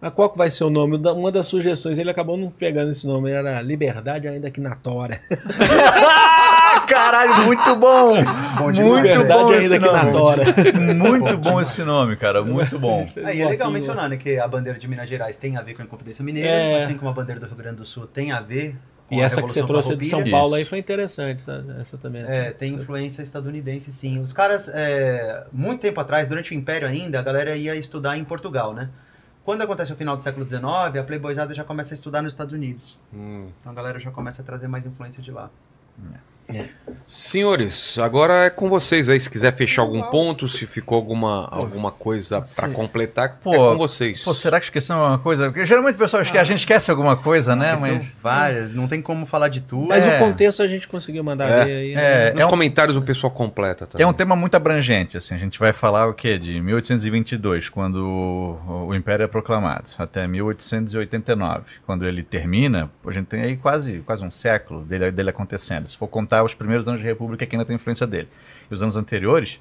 Mas qual que vai ser o nome? Uma das sugestões, ele acabou não pegando esse nome, era Liberdade Ainda Que na Tora. Ah, [LAUGHS] caralho, muito bom! Bom muito bom esse nome. Muito bom esse nome, cara, muito bom. Aí é legal mencionar, né, que a bandeira de Minas Gerais tem a ver com a Inconfidência Mineira, É. assim como a bandeira do Rio Grande do Sul tem a ver com E essa que você trouxe de São. Paulo aí Isso. foi interessante, essa, essa também. É, essa- tem influência estadunidense, sim. Os caras, é, muito tempo atrás, durante o Império ainda, a galera ia estudar em Portugal, né? Quando acontece o final do século XIX, a Playboyzada já começa a estudar nos Estados Unidos. Hum. Então a galera já começa a trazer mais influência de lá. Senhores, agora é com vocês aí. Se quiser fechar algum ponto, se ficou alguma, alguma coisa pra Sim. completar, Pô, é com vocês. Pô, será que esqueceu alguma coisa? Porque geralmente o pessoal esquece, a gente esquece alguma coisa, né? Mas... várias, não tem como falar de tudo. Mas É. o contexto a gente conseguiu mandar É. ver aí. É, Nos é um- comentários o pessoal completa também. É um tema muito abrangente, assim, a gente vai falar o quê? De 1822, quando o, o Império é proclamado, até 1889, quando ele termina, a gente tem aí quase, quase um século dele, dele acontecendo. Se for contar os primeiros anos de República, que ainda tem influência dele. E os anos anteriores,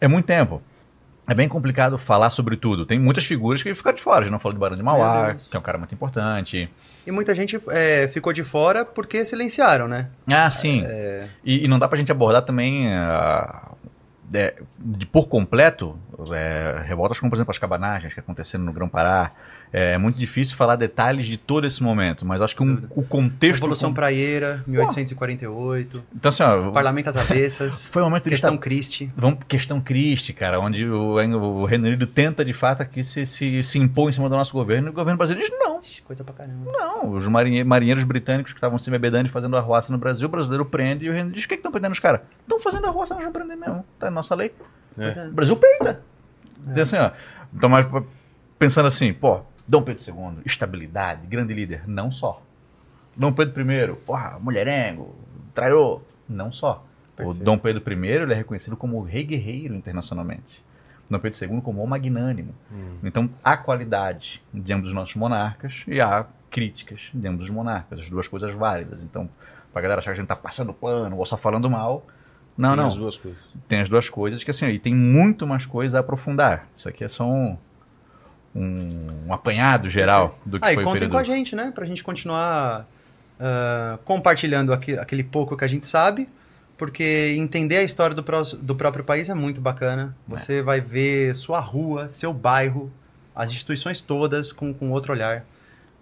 é muito tempo. É bem complicado falar sobre tudo. Tem muitas figuras que ficam de fora. A gente não falou de Barão de Mauá, que é um cara muito importante. E muita gente é, ficou de fora porque silenciaram, né? Ah, sim. E, e não dá pra gente abordar também é, de por completo é, revoltas como, por exemplo, as cabanagens que aconteceram no Grão-Pará. É, muito difícil falar detalhes de todo esse momento, mas acho que um- o contexto... Revolução com- Praieira, 1848, Então, assim, ó, Parlamento às Avessas, [LAUGHS] foi um momento Questão estar- Christie. Vamos questão Christie, cara, onde o, o Reino Unido tenta de fato aqui se, se, se impor em cima do nosso governo e o governo brasileiro diz não. Coisa pra caramba. Não, os marinhe- marinheiros britânicos que estavam se bebedando e fazendo arruaça no Brasil, o brasileiro prende e o Reino Unido diz: o que estão prendendo os caras? Estão fazendo arruaça, nós vamos prender mesmo. Tá na nossa lei. É. O Brasil peita. Então, assim, ó, então, mas, pensando assim, pô, Dom Pedro II, estabilidade, grande líder, não só. Dom Pedro I, porra, mulherengo, traidor, não só. O Perfeito. Dom Pedro I ele é reconhecido como o rei guerreiro internacionalmente. Dom Pedro II como o magnânimo. Então, há qualidade de ambos os nossos monarcas e há críticas de ambos os monarcas, as duas coisas válidas. Então, pra galera achar que a gente tá passando pano ou só falando mal, não, Tem não. as duas coisas. Tem as duas coisas que assim, aí tem muito mais coisa a aprofundar. Isso aqui é só um, um, um apanhado geral do que Ah, e foi o contem período. com a gente, né? Pra gente continuar ah, compartilhando aqui- aquele pouco que a gente sabe, porque entender a história do, pró- do próprio país é muito bacana. Você vai ver sua rua, seu bairro, as instituições todas com, com outro olhar.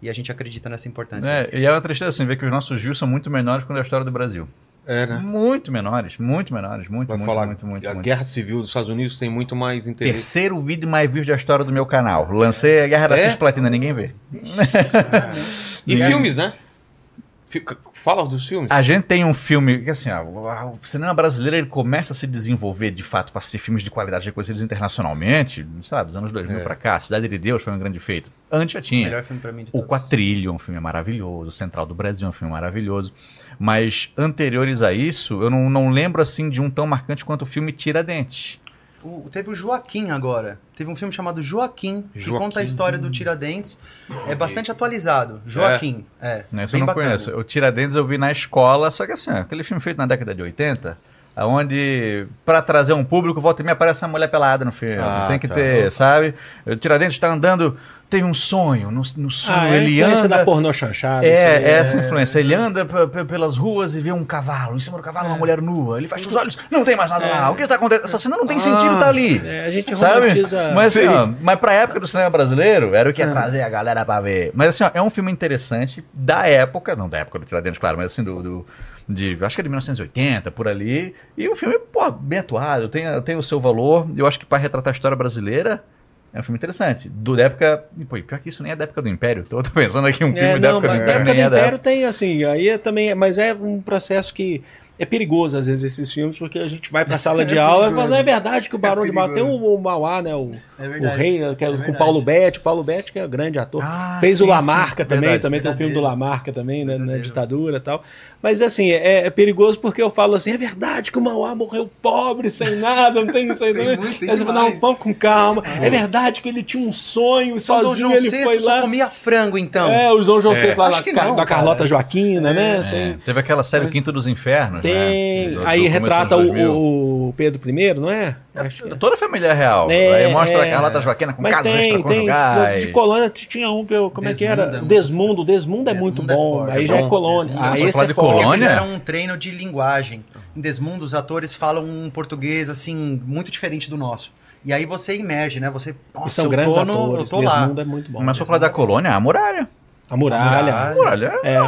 E a gente acredita nessa importância. É, e é uma tristeza assim, ver que os nossos rios são muito menores quando é a história do Brasil. É, né? Muito menores, muito menores, muito, Vai muito, falar muito, muito, a muito. guerra civil dos Estados Unidos tem muito mais interesse. Terceiro vídeo mais visto da história do meu canal. Lancei a Guerra da É? Cisplatina, ninguém vê. [LAUGHS] E filmes, né? Fica- Fala dos filmes. A gente tem um filme que, assim, ó, o cinema brasileiro ele começa a se desenvolver de fato para ser filmes de qualidade reconhecidos internacionalmente, sabe, dos anos 2000 É. pra cá. Cidade de Deus foi um grande feito. Antes já O tinha. melhor filme pra mim de O todos. Quatrilho é um filme maravilhoso, o Central do Brasil é um filme maravilhoso. Mas anteriores a isso, eu não, não lembro assim de um tão marcante quanto o filme Tiradentes. O- teve o Joaquim agora. Teve um filme chamado Joaquim, que Joaquim. conta a história do Tiradentes. É bastante atualizado. Joaquim, é. Isso bem eu não bacana. conheço. O Tiradentes eu vi na escola, só que assim, aquele filme feito na década de 80, onde para trazer um público, volta e me aparece uma mulher pelada no filme. Ah, Tem que tá. ter, sabe? O Tiradentes está andando, tem um sonho, no, no sonho Ah, é a ele influência anda... da pornô chanchada. aí, É, é essa influência. Ele anda pelas ruas e vê um cavalo. Em cima do cavalo, uma É. mulher nua. Ele fecha os olhos, não tem mais nada lá. O que está acontecendo? Essa cena não tem Ah. sentido tá ali. É, a gente Sabe? romantiza... Mas, assim, Sim. ó, mas pra época do cinema brasileiro, era o que ia É. trazer a galera pra ver. Mas assim, ó, é um filme interessante da época, não da época do Tiradentes, claro, mas assim, do. do- de, acho que é de 1980, por ali. E o filme, pô, bem atuado, tem, tem o seu valor. Eu acho que pra retratar a história brasileira. É um filme interessante. Do da época. Pô, pior que isso nem é da época do Império. Tô, tô pensando aqui um filme É, da não, época do Império. na época do é da Império tem assim, aí é também, mas é um processo que é perigoso às vezes esses filmes, porque a gente vai pra [LAUGHS] sala de É aula e perigoso. fala, não é verdade que o Barão É de Mauá tem o, o Mauá, né, o, É o rei, né, que é, É com o. Paulo Betti, o Paulo Betti que é grande ator, Ah, fez sim, o Lamarca sim, também, verdade, também tem o filme do verdadeiro. Lamarca também, né, na Verdadeiro. ditadura e tal, mas assim, é, é perigoso porque eu falo assim, é verdade que o Mauá morreu pobre, sem nada, não tem isso aí [LAUGHS] Tem também, muito, tem aí você não, demais. vamos com calma, Ah, é verdade que ele tinha um sonho, São Dom sozinho João ele VI foi só lá. comia frango, então. É, o João João É. VI lá na, da Carlota. Joaquina, né? É, Tem, teve aquela série O Quinto dos Infernos, tem- né? Aí retrata o, 2000. o Pedro I, não é? Acho que é. Toda a família real. É, aí mostra é. a Carlota Joaquina com tem, tem. extraconjugais. De colônia tinha um que eu. Como é que Desmundo era? é muito- Desmundo. Desmundo é muito Desmundo é bom. aí É já é colônia. Desmundo. Aí esse é de colônia? fizeram um treino de linguagem. Em Desmundo, os atores falam um português, assim, muito diferente do nosso. E aí você emerge, né? Você, nossa, são eu grandes tô, no, eu atores. tô lá. Desmundo é muito bom. Mas eu falar da colônia, a muralha. A muralha. A A muralha é. É.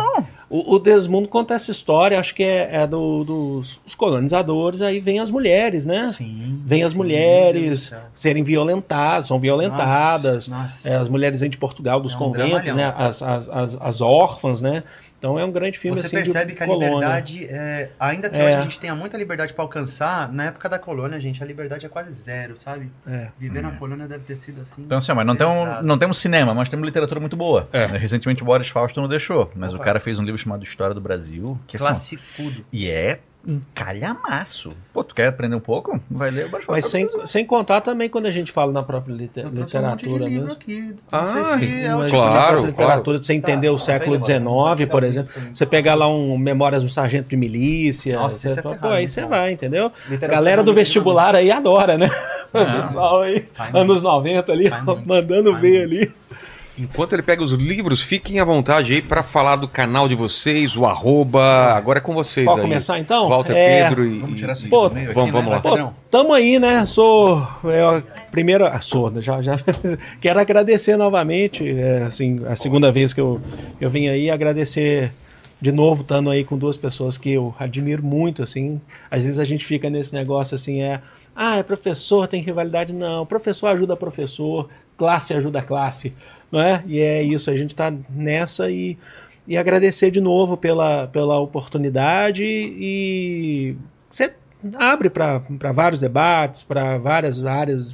O, o Desmundo conta essa história, acho que é, é do- dos os colonizadores, aí vem as mulheres, né? Sim. Vem as sim, mulheres serem violentadas, são violentadas. Nossa, nossa. É, as mulheres vêm de Portugal, dos É um conventos, né? As, as, as, as órfãs, né? Então é um grande filme Você assim percebe de que a colônia. liberdade, é, ainda que É. hoje a gente tenha muita liberdade para alcançar, na época da colônia, gente, a liberdade é quase zero, sabe? É. Viver na colônia deve ter sido assim. Então, assim, mas não, tem um- não temos cinema, mas temos literatura muito boa. É. Recentemente o Boris Fausto não deixou, mas Opa. o cara fez um livro chamado História do Brasil, que assim, Classicudo. e é um calhamaço. Pô, tu quer aprender um pouco? Vai ler o. Mas sem, sem contar também quando a gente fala na própria lite- Eu trouxe um monte de literatura livro mesmo. aqui. Ah, se é claro, claro. literatura, pra você entender Tá, o século tá, tá, XIX, tá, por tá, exemplo, tá, tá. você pegar lá um Memórias do Sargento de Milícia, Nossa, você é fala, ferrado, pô, aí você cara? vai, entendeu? Galera do vestibular aí adora, né? [LAUGHS] O pessoal aí, anos 90 ali, [LAUGHS] mandando ver ali. Enquanto ele pega os livros, fiquem à vontade aí pra falar do canal de vocês, o arroba. Agora é com vocês Pode aí. começar então? Walter, É, Pedro e. Vamos tirar essa Pô, do meio aqui, vamos- né? vamos lá. Pô, Pedrão. tamo aí, né? Sou. Eu, primeiro. Ah, sou, né? já, já. [LAUGHS] Quero agradecer novamente. é, assim, a segunda vez que eu, eu vim aí, agradecer de novo, estando aí com duas pessoas que eu admiro muito, assim. Às vezes a gente fica nesse negócio assim, é. Ah, é professor, tem rivalidade. Não, professor ajuda professor, classe ajuda classe, não é? E é isso, a gente tá nessa e. E agradecer de novo pela, pela oportunidade e você abre para vários debates, para várias áreas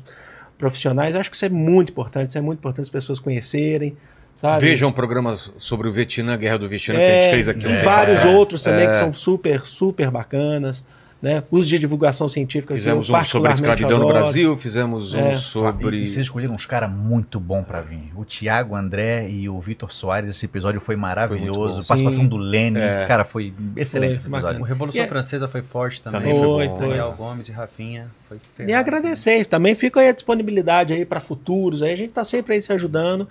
profissionais. Eu acho que isso é muito importante, isso é muito importante as pessoas conhecerem, sabe? Vejam programas sobre o Vietnã, a Guerra do Vietnã, que a É, gente fez aqui. um vários outros também É. que são super, super bacanas. Né? Uso de divulgação científica. que Fizemos eu um sobre escravidão no. Brasil, fizemos um É. sobre. E, e vocês escolheram uns caras muito bons pra vir. O Thiago André e o Vitor Soares, esse episódio foi maravilhoso. bom. Participação Sim. do Lênin, É. cara, foi excelente Foi, esse episódio. O Revolução é- Francesa foi forte também. Também foi Foi, bom. foi. Daniel Gomes e Rafinha. Foi E agradecer. Também fica aí a disponibilidade aí para futuros. Aí a gente tá sempre aí se ajudando.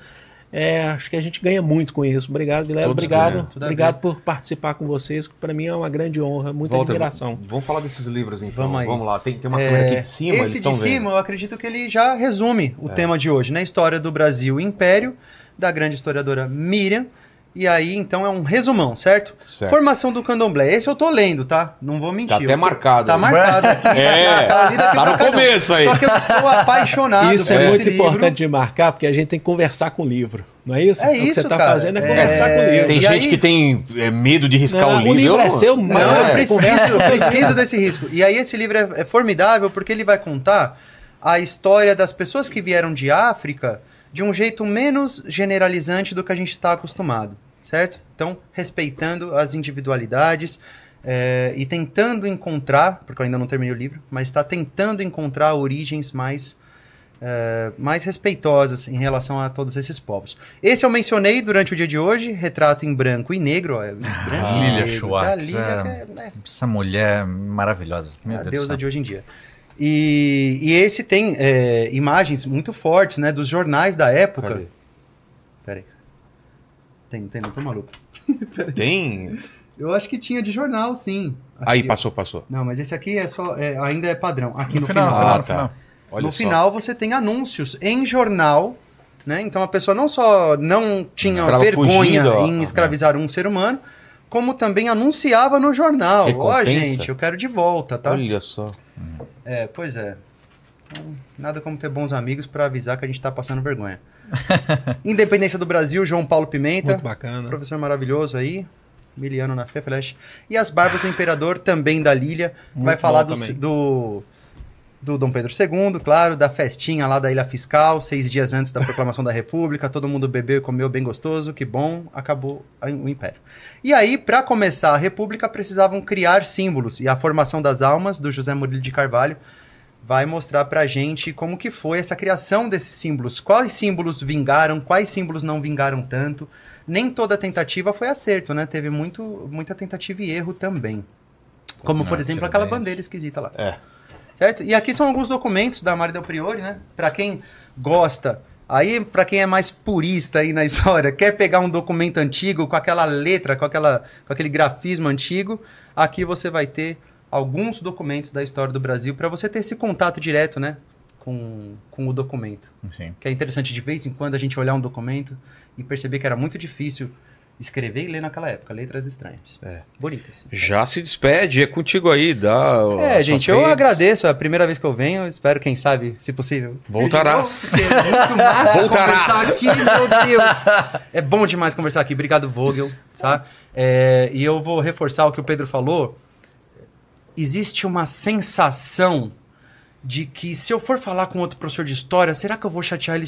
É, acho que a gente ganha muito com isso. Obrigado, Guilherme. Todos Obrigado. ganham. Obrigado por participar com vocês, que para mim é uma grande honra, muita Walter, admiração. Vamos falar desses livros então. Vamos aí. lá. Tem, tem uma É, câmera aqui de cima, Esse de vendo. cima, eu acredito que ele já resume o É. tema de hoje, né? História do Brasil e Império, da grande historiadora Miriam. E aí, então, é um resumão, certo? Certo. Formação do candomblé. Esse eu tô lendo, tá? Não vou mentir. Tá até Eu- marcado Tá aí. marcado [LAUGHS] aqui. É, Tá tá pra no não. começo aí. Só que eu estou [LAUGHS] apaixonado Isso é muito livro. importante de marcar, porque a gente tem que conversar com o livro. Não é isso? É o que isso, você tá cara. fazendo é É, conversar com o livro. Tem E gente aí- que tem é, medo de riscar Não, o livro. o livro eu é seu, Não, mas eu é, preciso, eu preciso desse risco. E aí esse livro é, é formidável porque ele vai contar a história das pessoas que vieram de África de um jeito menos generalizante do que a gente está acostumado, certo? Então, respeitando as individualidades é, e tentando encontrar, porque eu ainda não terminei o livro, mas está tentando encontrar origens mais é, mais respeitosas em relação a todos esses povos. Esse eu mencionei durante o dia de hoje, retrato em branco e negro. ó, branco e Lilia negro, Schwartz, da Lilia, é. que é, né, Essa mulher maravilhosa. Meu a Deus deusa de hoje em dia. E, e esse tem é, imagens muito fortes, né, dos jornais da época. Cadê? Peraí. Tem, tem, não tô maluco. [LAUGHS] Tem. Eu acho que tinha de jornal, sim. Aí, Aqui. passou, passou. Não, mas esse aqui é só, é, ainda é padrão. Aqui no, No final, no final. Ah, no tá. final. Olha no só. final você tem anúncios em jornal, né? Então a pessoa não só não tinha Ficava vergonha fugindo, ó. em escravizar um ser humano, como também anunciava no jornal. Ó, Recompensa? gente, eu quero de volta, tá? Olha só. É, pois é. Então, Nada como ter bons amigos pra avisar que a gente tá passando vergonha. [LAUGHS] Independência do Brasil, João Paulo Pimenta, Muito bacana. professor maravilhoso aí, miliano na fé, flash. E as Barbas do Imperador, também da Lília, vai Muito falar bom do, do, do Dom Pedro II, claro, da festinha lá da Ilha Fiscal, seis dias antes da proclamação da República, [LAUGHS] todo mundo bebeu e comeu bem gostoso, que bom, acabou o Império. E aí, para começar a República, precisavam criar símbolos, e a formação das almas, do José Murilo de Carvalho, vai mostrar pra gente como que foi essa criação desses símbolos. Quais símbolos vingaram, quais símbolos não vingaram tanto. Nem toda tentativa foi acerto, né? Teve muito, muita tentativa e erro também. Como, por Não, exemplo, tudo aquela bem. bandeira esquisita lá. É. Certo? E aqui são alguns documentos da Mari Del Priori, né? Pra quem gosta, aí pra quem é mais purista aí na [LAUGHS] história, quer pegar um documento antigo com aquela letra, com, aquela, com aquele grafismo antigo, aqui você vai ter alguns documentos da história do Brasil pra você ter esse contato direto, né? Com, com o documento. Sim. Que é interessante de vez em quando a gente olhar um documento e perceber que era muito difícil escrever e ler naquela época, letras estranhas. É. Bonitas. Já se despede, é contigo aí, dá. É, gente, eu redes. agradeço. É a primeira vez que eu venho. Espero, quem sabe, se possível. Voltarás. É muito massa Voltarás. aqui, meu Deus. É bom demais conversar aqui. Obrigado, Vogel. Tá? É, e eu vou reforçar o que o Pedro falou. Existe uma sensação de que se eu for falar com outro professor de história, será que eu vou chatear ele?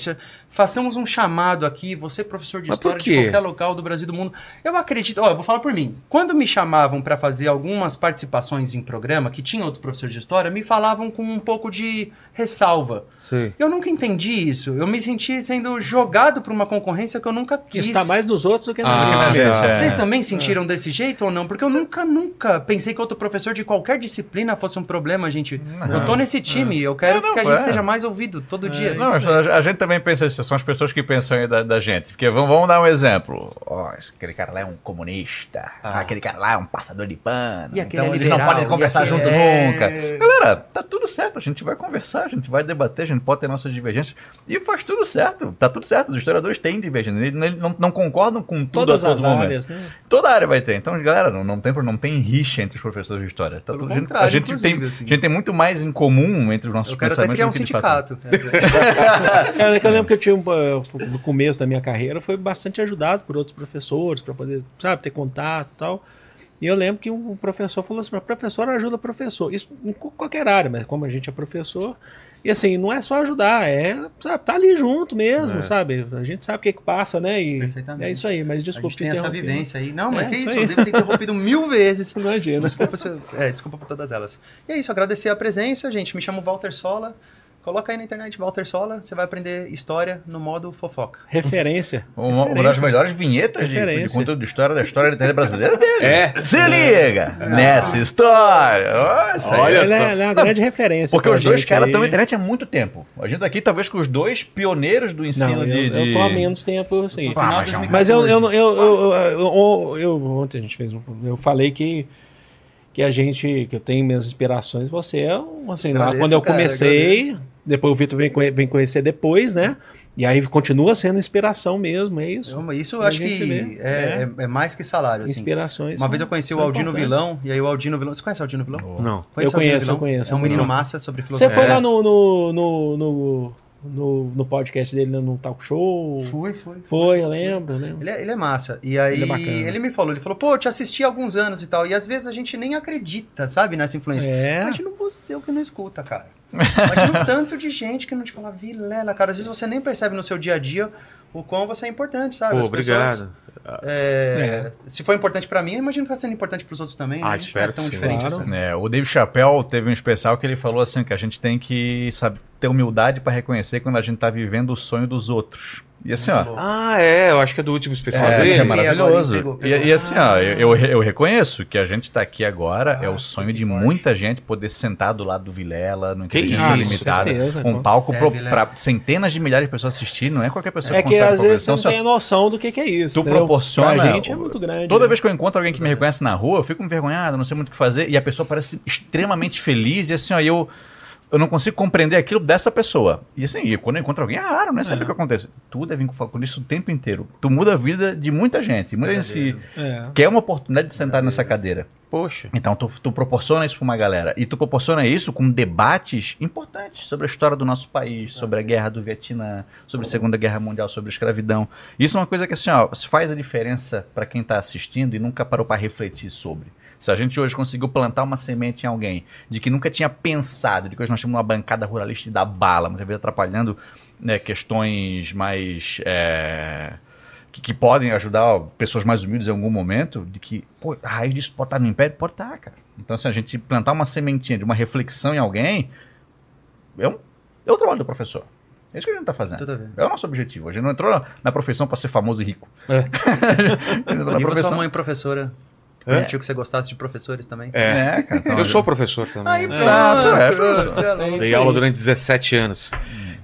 Façamos um chamado aqui, você professor de Mas história de qualquer local do Brasil e do mundo. Eu acredito, ó, eu vou falar por mim. Quando me chamavam para fazer algumas participações em programa que tinha outros professores de história, me falavam com um pouco de ressalva. Sei. Eu nunca entendi isso. Eu me senti sendo jogado para uma concorrência que eu nunca Que quis. está mais nos outros do que na Ah, gente. tá. Vocês também sentiram desse jeito ou não? Porque eu nunca, nunca pensei que outro professor de qualquer disciplina fosse um problema, gente. Eu tô nesse time, eu quero Não, não, que a gente é. seja mais ouvido todo dia. Não, a, a gente também pensa isso, são as pessoas que pensam aí da, da gente. Porque vamos, vamos dar um exemplo. Esse- aquele cara lá é um comunista. Ah. Aquele cara lá é um passador de pano. E então é eles não liberal, podem conversar junto é- nunca. Galera, tá tudo certo. A gente vai conversar, a gente vai debater, a gente pode ter nossas divergências. E faz tudo certo. Tá tudo certo. Os historiadores têm divergência. Eles não, não concordam com tudo Todas a todo as momento. áreas, né? Toda área vai ter. Então, galera, não, não, tem, não tem rixa entre os professores de história. Tá tudo, a gente- a, gente tem, assim. a gente tem muito mais em comum entre os nossos Eu quero até pensamentos criar um fato. sindicato. [LAUGHS] É, eu lembro que eu tinha um, eh, no começo da minha carreira foi bastante ajudado por outros professores para poder, sabe, ter contato e tal. E eu lembro que um professor falou assim: professor ajuda professor. Isso em qualquer área, mas como a gente é professor. E assim, não é só ajudar, é sabe, tá ali junto mesmo, É. sabe? A gente sabe o que, que passa, né? E Perfeitamente. é isso aí, mas A desculpa gente tem te essa vivência aí. Não, mas É, que isso aí. Eu devo ter interrompido mil vezes. [LAUGHS] Imagina. Desculpa, se, é, desculpa por todas elas. E é isso, agradecer a presença, gente. Me chamo Walter Sola. Coloca aí na internet Walter Sola, você vai aprender história no modo fofoca. Referência. Uma, uma das melhores vinhetas de, de conteúdo de história da história da internet brasileira. É. Se liga nessa história. Aí. Olha só. é, ele é uma grande referência. Porque os dois caras estão na internet há muito tempo. A gente aqui, talvez, com os dois pioneiros do ensino Não, eu, de, de... eu tô há menos tempo assim. Ah, mas Mas eu, eu, eu, eu, eu, eu- eu- ontem a gente fez um, eu falei que que a gente que eu tenho minhas inspirações, você é um assim, lá quando eu cara, comecei, depois o Vitor vem, vem conhecer depois, né? E aí continua sendo inspiração mesmo, é isso. Eu- isso eu acho que vê. é, é- é mais que salário. Assim. Inspirações. Uma vez eu conheci o Aldino. Vilão, e aí o Aldino Vilão. Você conhece o Aldino Vilão? Não. Conhece Eu o Aldino conheço, Vilão? eu conheço, É um eu menino massa sobre Você filosofia. foi É. lá no no, no, no, no, no podcast dele no talk show? Fui, fui. Foi, eu lembro, eu lembro. Ele é, ele é massa. E aí Ele ele, é bacana. me falou, ele falou, pô, eu te assisti há alguns anos e tal. E às vezes a gente nem acredita, sabe, nessa influência. É. Imagina você o que não escuta, cara. Imagina o [LAUGHS] tanto de gente que não te fala, vilela, cara. Às vezes você nem percebe no seu dia a dia o quão você é importante, sabe? Pô, As pessoas, obrigado. é, Se for importante pra mim, eu imagino que tá sendo importante pros outros também. Ah, né? A gente espero não é tão diferente Claro. assim. É, o Dave Chappelle teve um especial que ele falou assim que a gente tem que sabe, ter humildade para reconhecer quando a gente tá vivendo o sonho dos outros. E assim, ó, Ah, é, eu acho que é do último especial É, dele. é maravilhoso. Pegou, pegou. E, e assim, ó, eu, eu, eu reconheço que a gente está aqui agora, é Ah, o sonho que de forte. muita gente poder sentar do lado do Vilela, no Que Inteligência isso, Limitada, certeza, um com- palco É, pro- pra centenas de milhares de pessoas assistir, não é qualquer pessoa É que que consegue às vezes você fazer. não Então, tem a noção do que, que é isso. Tu entendeu? proporciona- Pra gente é muito grande. Toda né? vez que eu encontro alguém que me reconhece na rua, eu fico envergonhado, não sei muito o que fazer, e a pessoa parece extremamente feliz, e assim, ó, eu, eu não consigo compreender aquilo dessa pessoa. E assim, quando eu encontro alguém, ah, não é o que acontece. Tu deve falar com isso o tempo inteiro. Tu muda a vida de muita gente. Muita gente se É. quer uma oportunidade de sentar nessa cadeira. Poxa. Então tu, tu proporciona isso pra uma galera. E tu proporciona isso com debates importantes sobre a história do nosso país, sobre a guerra do Vietnã, sobre a Segunda Guerra Mundial, sobre a escravidão. Isso é uma coisa que assim, ó, faz a diferença pra quem tá assistindo e nunca parou pra refletir sobre. Se a gente hoje conseguiu plantar uma semente em alguém de que nunca tinha pensado, de que hoje nós temos uma bancada ruralista da bala, muitas vezes atrapalhando né, questões mais. é, que, que podem ajudar pessoas mais humildes em algum momento, de que, pô, a raiz disso pode estar no império? Pode estar, cara. Então, assim, a gente plantar uma sementinha de uma reflexão em alguém, é, um, é o trabalho do professor. É isso que a gente tá fazendo. É o nosso objetivo. A gente não entrou na, na profissão para ser famoso e rico. É. [LAUGHS] a gente entrou na E sua profissão. mãe professora? É? Permitiu que você gostasse de professores também? É. É, cara, então, Eu sou professor também. Aí, né? pronto, é, pronto. Dei aula durante 17 anos.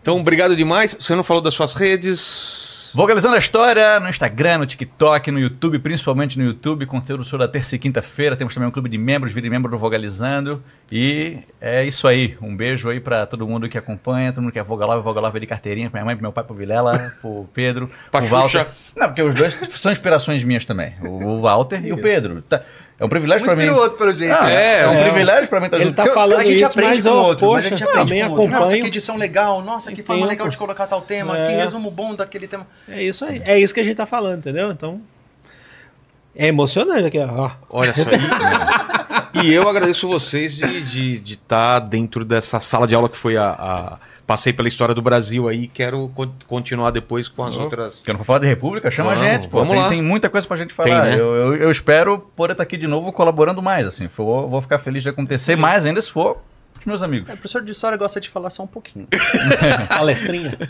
Então, obrigado demais. Você não falou das suas redes? Vogalizando a História no Instagram, no TikTok, no YouTube, principalmente no YouTube, conteúdo toda terça e quinta-feira. Temos também um clube de membros, vire membro do Vogalizando. E é isso aí. Um beijo aí pra todo mundo que acompanha, todo mundo que é Vogalava, Vogalava de carteirinha, pra minha mãe, pro meu pai, pro Vilela, [LAUGHS] pro Pedro, pro Walter. Não, porque os dois são inspirações minhas também. O Walter e o Pedro. Tá- É um privilégio Um pra mim. o outro pelo jeito. Ah, É, é, é um é. privilégio pra mim estar Ele junto. tá Porque eu- falando a gente isso, aprende mas, com o outro, mas poxa, a gente aprende também com o outro. Nossa, que edição legal. Nossa, que forma um- legal de colocar tal tema. É. Que resumo bom daquele tema. É isso aí. É isso que a gente tá falando, entendeu? Então. É emocionante aqui, ó. Olha só. E, [LAUGHS] e eu agradeço vocês de estar de, de tá dentro dessa sala de aula que foi a, a- Passei pela história do Brasil aí quero con- continuar depois com as Oh. outras. Quer não falar de República? Chama Vamos, a gente. Pô. vamos tem, lá. tem muita coisa pra gente falar. Tem, né? eu, eu, eu espero poder estar aqui de novo colaborando mais. Assim, vou, vou ficar feliz de acontecer mais ainda se for meus amigos. É, o professor de história gosta de falar só um pouquinho. [LAUGHS] Palestrinha. [LAUGHS]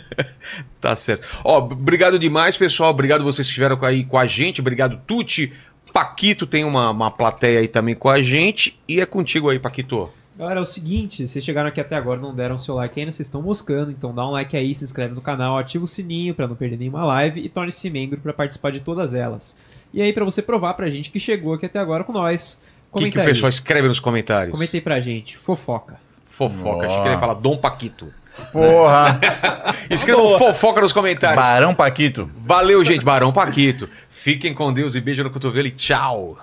Tá certo. Ó, obrigado demais, pessoal. Obrigado vocês que estiveram aí com a gente. Obrigado, Tuti. Paquito tem uma, uma plateia aí também com a gente. E é contigo aí, Paquito. Galera, é o seguinte, vocês chegaram aqui até agora, não deram seu like ainda, vocês estão moscando, então dá um like aí, se inscreve no canal, ativa o sininho pra não perder nenhuma live e torne-se membro pra participar de todas elas. E aí, pra você provar pra gente que chegou aqui até agora com nós, O que, comenta que o pessoal escreve nos comentários? Comenta aí pra gente, fofoca. Fofoca. Achei que ele ia falar Dom Paquito. Porra! [LAUGHS] Escrevam fofoca nos comentários. Barão Paquito. Valeu, gente. Barão Paquito. Fiquem com Deus e beijo no cotovelo e tchau.